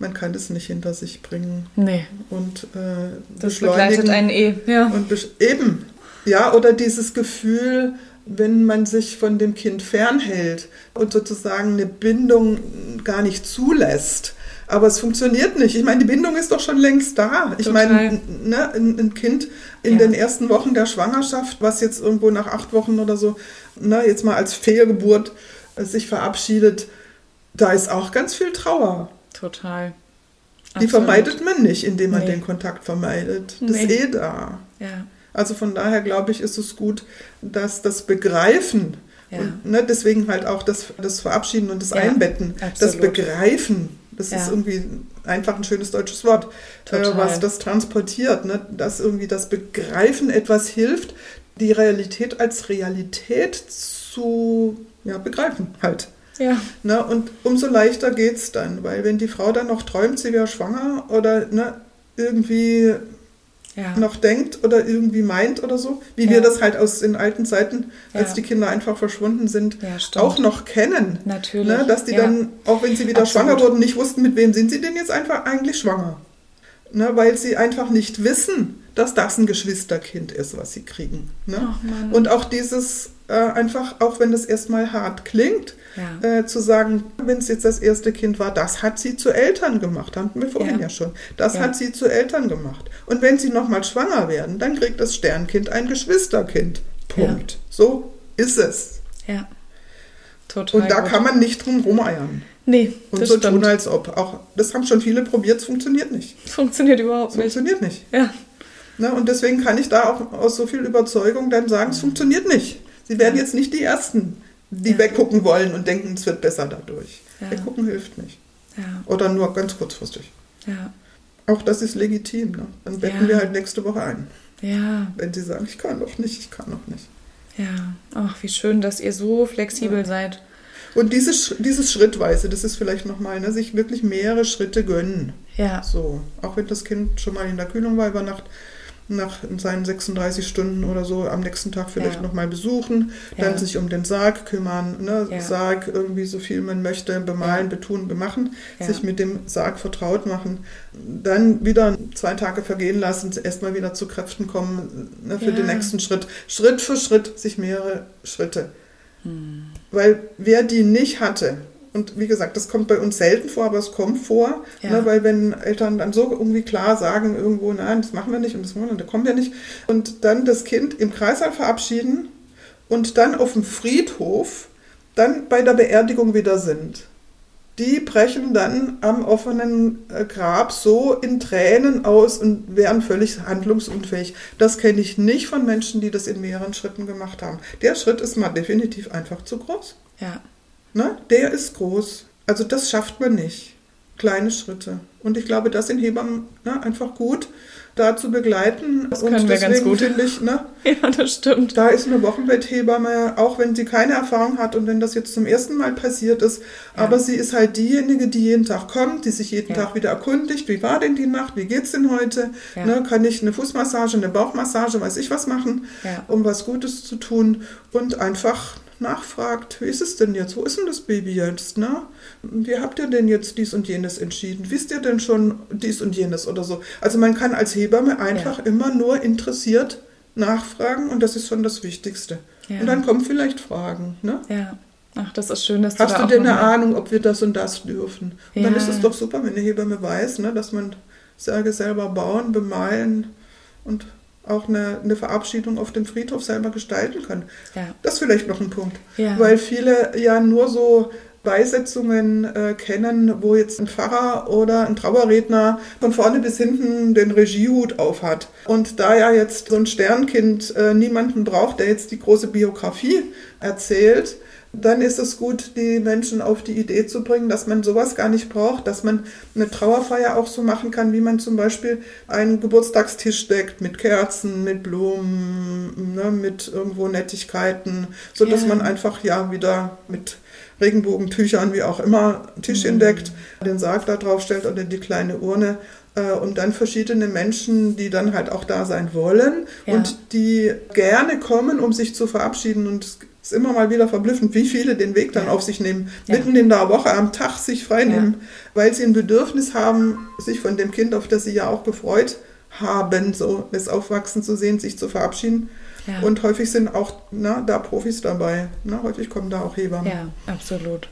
man kann das nicht hinter sich bringen Nee, und äh, das begleitet einen eh. Ja. Und eben, ja, oder dieses Gefühl, wenn man sich von dem Kind fernhält und sozusagen eine Bindung gar nicht zulässt. Aber es funktioniert nicht. Ich meine, die Bindung ist doch schon längst da. Ich Total. meine, ne, ein, Kind in Ja. den ersten Wochen der Schwangerschaft, was jetzt irgendwo nach acht Wochen oder so, ne, jetzt mal als Fehlgeburt äh, sich verabschiedet, da ist auch ganz viel Trauer. Total. Die Absolut. vermeidet man nicht, indem man Nee. den Kontakt vermeidet. Das Nee. ist eh da. Ja. Also von daher glaube ich, ist es gut, dass das Begreifen Ja. und ne, deswegen halt auch das, das Verabschieden und das Ja, Einbetten, das absolut. Begreifen, das Ja. ist irgendwie einfach ein schönes deutsches Wort, äh, was das transportiert, ne? dass irgendwie das Begreifen etwas hilft, die Realität als Realität zu ja, begreifen halt. Ja. Ne? Und umso leichter geht es dann, weil wenn die Frau dann noch träumt, sie wäre schwanger oder ne, irgendwie Ja. noch denkt oder irgendwie meint oder so, wie Ja. wir das halt aus den alten Zeiten, als Ja. die Kinder einfach verschwunden sind, auch noch kennen. Natürlich. Ne? Dass die dann, auch wenn sie wieder Absolut. schwanger wurden, nicht wussten, mit wem sind sie denn jetzt einfach eigentlich schwanger. Ne? Weil sie einfach nicht wissen, dass das ein Geschwisterkind ist, was sie kriegen. Ne? Und auch dieses äh, einfach, auch wenn das erstmal hart klingt, Ja. äh, zu sagen, wenn es jetzt das erste Kind war, das hat sie zu Eltern gemacht, hatten wir vorhin Ja. ja, schon. Das Ja. hat sie zu Eltern gemacht. Und wenn sie nochmal schwanger werden, dann kriegt das Sternkind ein Geschwisterkind. Punkt. So ist es. ja. Total. Und da gut. kann man nicht drum rumeiern. Nee, Und so stimmt. tun, als ob. Auch das haben schon viele probiert, es funktioniert nicht. Funktioniert überhaupt nicht. funktioniert nicht. Ja. Ne? Und deswegen kann ich da auch aus so viel Überzeugung dann sagen, es funktioniert nicht. Sie werden jetzt nicht die Ersten, die Ja. weggucken wollen und denken, es wird besser dadurch. Ja. Weggucken hilft nicht. Ja. Oder nur ganz kurzfristig. Ja. Auch das ist legitim. Ne? Dann betten wir halt nächste Woche ein. Ja. Wenn sie sagen, ich kann noch nicht, ich kann noch nicht. Ja. Ach, wie schön, dass ihr so flexibel seid. Und dieses, dieses Schrittweise, das ist vielleicht nochmal, ne, sich wirklich mehrere Schritte gönnen. Ja. So, auch wenn das Kind schon mal in der Kühlung war über Nacht, nach seinen 36 Stunden oder so am nächsten Tag vielleicht Ja. nochmal besuchen, dann Ja. sich um den Sarg kümmern, ne? Ja. Sarg irgendwie so viel man möchte, bemalen, Ja. betun, bemachen, sich mit dem Sarg vertraut machen, dann wieder zwei Tage vergehen lassen, erstmal wieder zu Kräften kommen ne, für den nächsten Schritt. Schritt für Schritt, sich mehrere Schritte. Hm. Weil wer die nicht hatte, und wie gesagt, das kommt bei uns selten vor, aber es kommt vor, Ja. ne, weil wenn Eltern dann so irgendwie klar sagen, irgendwo, nein, das machen wir nicht und das wollen wir, da kommen wir nicht, und dann das Kind im Kreißsaal verabschieden und dann auf dem Friedhof dann bei der Beerdigung wieder sind. Die brechen dann am offenen äh, Grab so in Tränen aus und wären völlig handlungsunfähig. Das kenne ich nicht von Menschen, die das in mehreren Schritten gemacht haben. Der Schritt ist mal definitiv einfach zu groß. Ja. Ne? Der ist groß. Also das schafft man nicht. Kleine Schritte. Und ich glaube, das sind Hebammen ne, einfach gut, da zu begleiten. Das können wir ganz gut. ich, ne? Ja, das stimmt. Da ist eine Wochenbetthebamme, auch wenn sie keine Erfahrung hat und wenn das jetzt zum ersten Mal passiert ist, ja. aber sie ist halt diejenige, die jeden Tag kommt, die sich jeden ja. Tag wieder erkundigt, wie war denn die Nacht, wie geht's denn heute? Ja. Ne, kann ich eine Fußmassage, eine Bauchmassage, weiß ich was machen, um was Gutes zu tun und einfach nachfragt, wie ist es denn jetzt? Wo ist denn das Baby jetzt? Ne? Wie habt ihr denn jetzt dies und jenes entschieden? Wisst ihr denn schon dies und jenes oder so? Also man kann als Hebamme einfach ja. immer nur interessiert nachfragen und das ist schon das Wichtigste. Ja. Und dann kommen vielleicht Fragen. Ne? Ja. Ach, das ist schön, dass du Hast da du denn eine Ahnung, ob wir das und das dürfen? Und ja. dann ist es doch super, wenn eine Hebamme weiß, ne, dass man Särge selber bauen, bemalen und auch eine, eine Verabschiedung auf dem Friedhof selber gestalten kann. Ja. Das ist vielleicht noch ein Punkt. Ja. Weil viele ja nur so Beisetzungen äh, kennen, wo jetzt ein Pfarrer oder ein Trauerredner von vorne bis hinten den Regiehut aufhat. Und da ja jetzt so ein Sternkind äh, niemanden braucht, der jetzt die große Biografie erzählt, dann ist es gut, die Menschen auf die Idee zu bringen, dass man sowas gar nicht braucht, dass man eine Trauerfeier auch so machen kann, wie man zum Beispiel einen Geburtstagstisch deckt mit Kerzen, mit Blumen, ne, mit irgendwo Nettigkeiten, so dass ja. man einfach ja wieder mit Regenbogentüchern, wie auch immer, Tischchen mhm. deckt, den Sarg da drauf stellt oder die kleine Urne äh, und dann verschiedene Menschen, die dann halt auch da sein wollen ja. und die gerne kommen, um sich zu verabschieden und ist immer mal wieder verblüffend, wie viele den Weg dann ja. auf sich nehmen, ja. mitten in der Woche am Tag sich freinehmen, ja. weil sie ein Bedürfnis haben, sich von dem Kind, auf das sie ja auch gefreut haben, so es aufwachsen zu sehen, sich zu verabschieden. Und häufig sind auch na, da Profis dabei. Na, häufig kommen da auch Hebammen. Ja, absolut.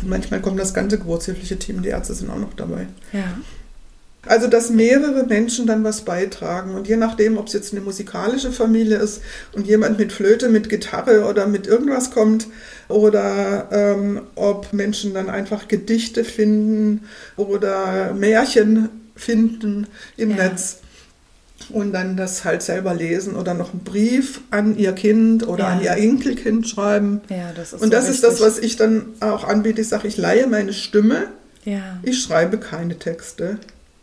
Und manchmal kommt das ganze geburtshilfliche Team, die Ärzte sind auch noch dabei. Ja. Also, dass mehrere Menschen dann was beitragen. Und je nachdem, ob es jetzt eine musikalische Familie ist und jemand mit Flöte, mit Gitarre oder mit irgendwas kommt, oder ähm, ob Menschen dann einfach Gedichte finden oder Märchen finden im ja. Netz und dann das halt selber lesen oder noch einen Brief an ihr Kind oder ja. an ihr Enkelkind schreiben. Ja, das ist und das so ist das, was ich dann auch anbiete. Ich sage, ich leihe meine Stimme. Ja. Ich schreibe keine Texte.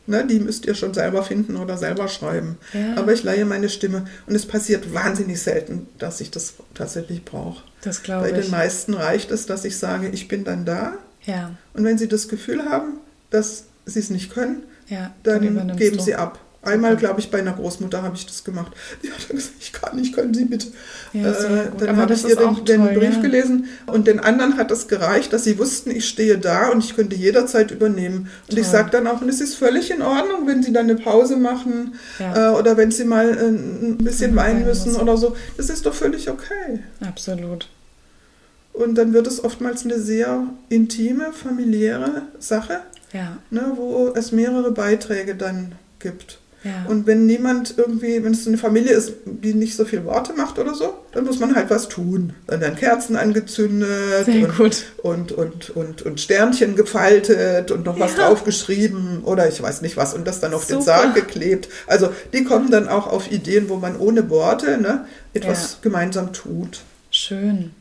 Ne, die müsst ihr schon selber finden oder selber schreiben. Ja. Aber ich leihe meine Stimme. Und es passiert wahnsinnig selten, dass ich das tatsächlich brauche. Das glaube ich. Bei den meisten reicht es, dass ich sage, ich bin dann da. Ja. Und wenn sie das Gefühl haben, dass sie es nicht können, ja, dann, dann geben du. sie ab. Einmal, glaube ich, bei einer Großmutter habe ich das gemacht. Die hat gesagt, ich kann nicht, können Sie bitte. Ja, äh, dann habe ich ihr den, den Brief ja. gelesen und den anderen hat das gereicht, dass sie wussten, ich stehe da und ich könnte jederzeit übernehmen. Und toll. ich sage dann auch, und es ist völlig in Ordnung, wenn Sie dann eine Pause machen ja. äh, oder wenn Sie mal äh, ein bisschen weinen müssen oder so. Das ist doch völlig okay. Absolut. Und dann wird es oftmals eine sehr intime, familiäre Sache, ne, wo es mehrere Beiträge dann gibt. Ja. Und wenn niemand irgendwie, wenn es eine Familie ist, die nicht so viel Worte macht oder so, dann muss man halt was tun. Dann werden Kerzen angezündet und, und, und, und, und, Sternchen gefaltet und noch was ja. draufgeschrieben oder ich weiß nicht was und das dann auf Super. den Sarg geklebt. Also die kommen dann auch auf Ideen, wo man ohne Worte ne, etwas ja. gemeinsam tut. Schön.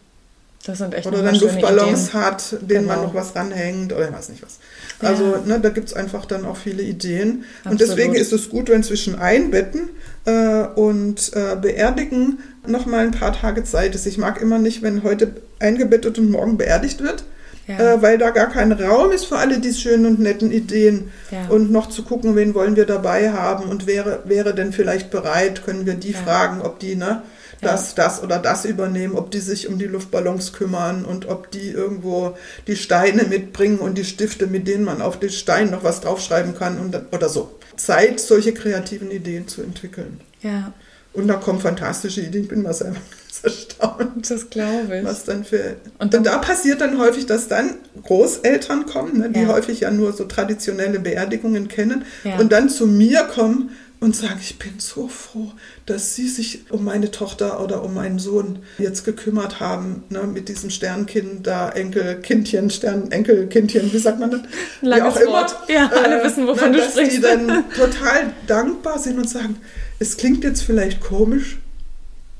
Das sind echt Oder dann Luftballons Ideen. hat, denen genau. man noch was ranhängt oder ich weiß nicht was. Also ja. ne, da gibt es einfach dann auch viele Ideen. Absolut. Und deswegen ist es gut, wenn zwischen Einbetten äh, und äh, Beerdigen noch mal ein paar Tage Zeit ist. Ich mag immer nicht, wenn heute eingebettet und morgen beerdigt wird. Ja. Äh, weil da gar kein Raum ist für alle diese schönen und netten Ideen. Ja. Und noch zu gucken, wen wollen wir dabei haben und wäre, wäre denn vielleicht bereit, können wir die fragen, ob die, ne? Das, das oder das übernehmen, ob die sich um die Luftballons kümmern und ob die irgendwo die Steine mitbringen und die Stifte, mit denen man auf den Stein noch was draufschreiben kann und, oder so. Zeit, solche kreativen Ideen zu entwickeln. Ja. Und da kommen fantastische Ideen. Ich bin mal selber erstaunt. Das glaube ich. Was dann für. Und, und, da passiert dann häufig, dass dann Großeltern kommen, ne, die ja. häufig ja nur so traditionelle Beerdigungen kennen ja. und dann zu mir kommen und sage, ich bin so froh, dass Sie sich um meine Tochter oder um meinen Sohn jetzt gekümmert haben, ne, mit diesem Sternkind da, Enkelkindchen, Stern, Enkelkindchen, wie sagt man das? Langes wie auch Wort. immer. Ja, alle äh, wissen, wovon ne, du dass sprichst. die dann total dankbar sind und sagen, es klingt jetzt vielleicht komisch,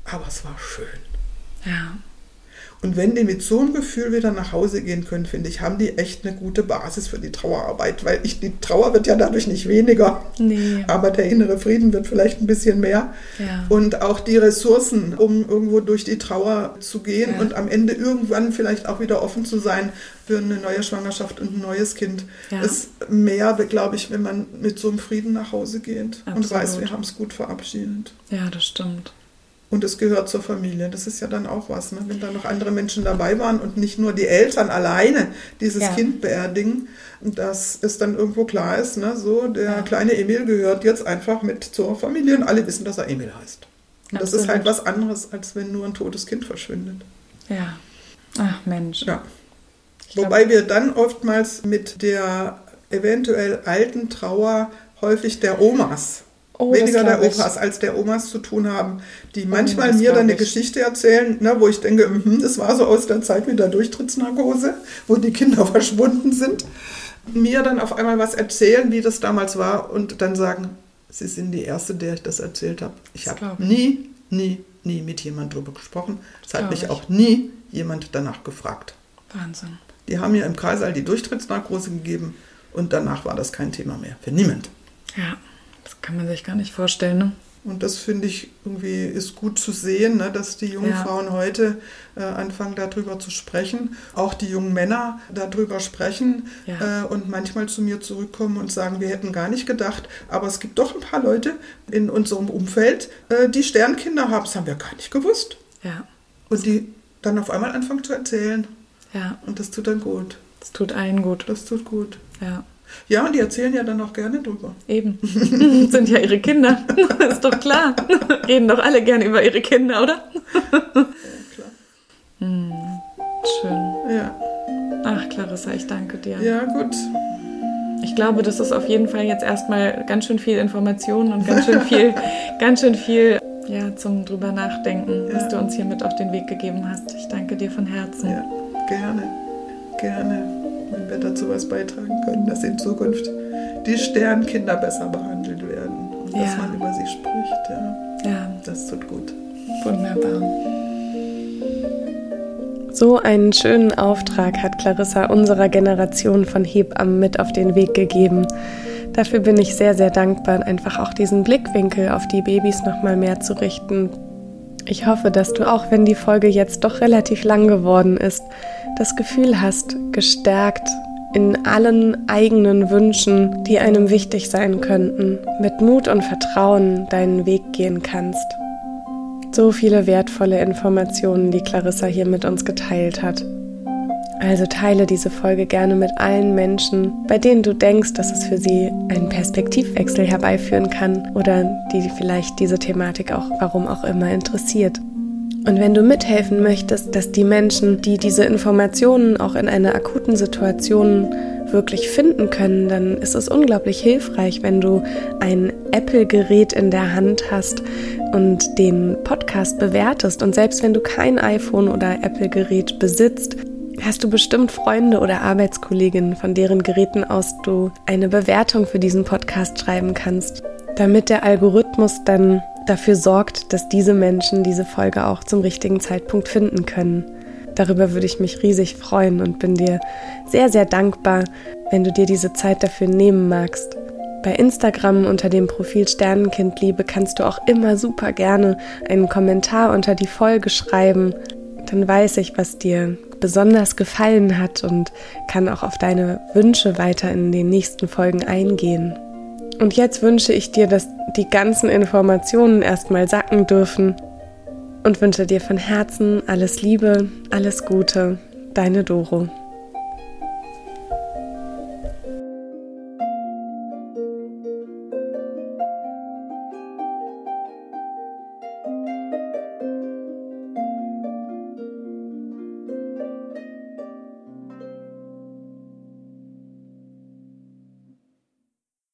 aber es war schön. Ja. Und wenn die mit so einem Gefühl wieder nach Hause gehen können, finde ich, haben die echt eine gute Basis für die Trauerarbeit, weil ich, die Trauer wird ja dadurch nicht weniger, Nee. aber der innere Frieden wird vielleicht ein bisschen mehr. Ja. Und auch die Ressourcen, um irgendwo durch die Trauer zu gehen Ja. und am Ende irgendwann vielleicht auch wieder offen zu sein für eine neue Schwangerschaft und ein neues Kind, Ja. ist mehr, glaube ich, wenn man mit so einem Frieden nach Hause geht und Absolut. weiß, wir haben es gut verabschiedet. Ja, das stimmt. Und es gehört zur Familie. Das ist ja dann auch was, ne? wenn da noch andere Menschen dabei waren und nicht nur die Eltern alleine dieses Ja. Kind beerdigen, dass es dann irgendwo klar ist, ne? so der Ja. kleine Emil gehört jetzt einfach mit zur Familie und alle wissen, dass er Emil heißt. Und das ist Absolut. halt was anderes, als wenn nur ein totes Kind verschwindet. Ja. Ach Mensch. Ja. Wobei wir dann oftmals mit der eventuell alten Trauer häufig der Omas Oh, weniger der glaub ich. Opas als der Omas zu tun haben, die manchmal das mir dann eine ich. Geschichte erzählen, ne, wo ich denke, mhm, das war so aus der Zeit mit der Durchtrittsnarkose, wo die Kinder verschwunden sind, mir dann auf einmal was erzählen, wie das damals war und dann sagen, Sie sind die Erste, der ich das erzählt habe. Ich habe nie, nie, nie mit jemandem drüber gesprochen. Es hat mich ich. auch nie jemand danach gefragt. Wahnsinn. Die haben mir im Kreissaal die Durchtrittsnarkose gegeben und danach war das kein Thema mehr. Für niemand. Ja, kann man sich gar nicht vorstellen, ne? Und das finde ich irgendwie ist gut zu sehen, ne, dass die jungen Ja. Frauen heute äh, anfangen darüber zu sprechen, auch die jungen Männer darüber sprechen Ja. äh, und manchmal zu mir zurückkommen und sagen, wir hätten gar nicht gedacht, aber es gibt doch ein paar Leute in unserem Umfeld, äh, die Sternkinder haben, das haben wir gar nicht gewusst. Ja, Und die dann auf einmal anfangen zu erzählen ja, und das tut dann gut. es tut allen gut. Das tut gut. Ja, Ja, und die erzählen ja dann auch gerne drüber. eben. Sind ja ihre Kinder. Ist doch klar. Reden doch alle gerne über ihre Kinder, oder? klar. Schön. Ja, Ach, Clarissa, ich danke dir. ja gut. Ich glaube, das ist auf jeden Fall jetzt erstmal ganz schön viel Information und ganz schön viel, ganz schön viel ja, zum drüber nachdenken, was Ja. du uns hier mit auf den Weg gegeben hast. Ich danke dir von Herzen. Ja, gerne, gerne, wenn wir dazu was beitragen können, dass in Zukunft die Sternkinder besser behandelt werden und dass Ja. man über sie spricht. Ja, Ja, das tut gut. wunderbar. So einen schönen Auftrag hat Clarissa unserer Generation von Hebammen mit auf den Weg gegeben. Dafür bin ich sehr, sehr dankbar, einfach auch diesen Blickwinkel auf die Babys nochmal mehr zu richten. Ich hoffe, dass du auch wenn die Folge jetzt doch relativ lang geworden ist, das Gefühl hast, gestärkt in allen eigenen Wünschen, die einem wichtig sein könnten, mit Mut und Vertrauen deinen Weg gehen kannst. So viele wertvolle Informationen, die Clarissa hier mit uns geteilt hat. Also teile diese Folge gerne mit allen Menschen, bei denen du denkst, dass es für sie einen Perspektivwechsel herbeiführen kann oder die vielleicht diese Thematik auch warum auch immer interessiert. Und wenn du mithelfen möchtest, dass die Menschen, die diese Informationen auch in einer akuten Situation wirklich finden können, dann ist es unglaublich hilfreich, wenn du ein Apple-Gerät in der Hand hast und den Podcast bewertest. Und selbst wenn du kein iPhone oder Apple-Gerät besitzt, hast du bestimmt Freunde oder Arbeitskolleginnen, von deren Geräten aus du eine Bewertung für diesen Podcast schreiben kannst, damit der Algorithmus dann dafür sorgt, dass diese Menschen diese Folge auch zum richtigen Zeitpunkt finden können. Darüber würde ich mich riesig freuen und bin dir sehr, sehr dankbar, wenn du dir diese Zeit dafür nehmen magst. Bei Instagram unter dem Profil Sternenkindliebe kannst du auch immer super gerne einen Kommentar unter die Folge schreiben. Dann weiß ich, was dir besonders gefallen hat und kann auch auf deine Wünsche weiter in den nächsten Folgen eingehen. Und jetzt wünsche ich dir, dass die ganzen Informationen erstmal sacken dürfen und wünsche dir von Herzen alles Liebe, alles Gute, deine Doro.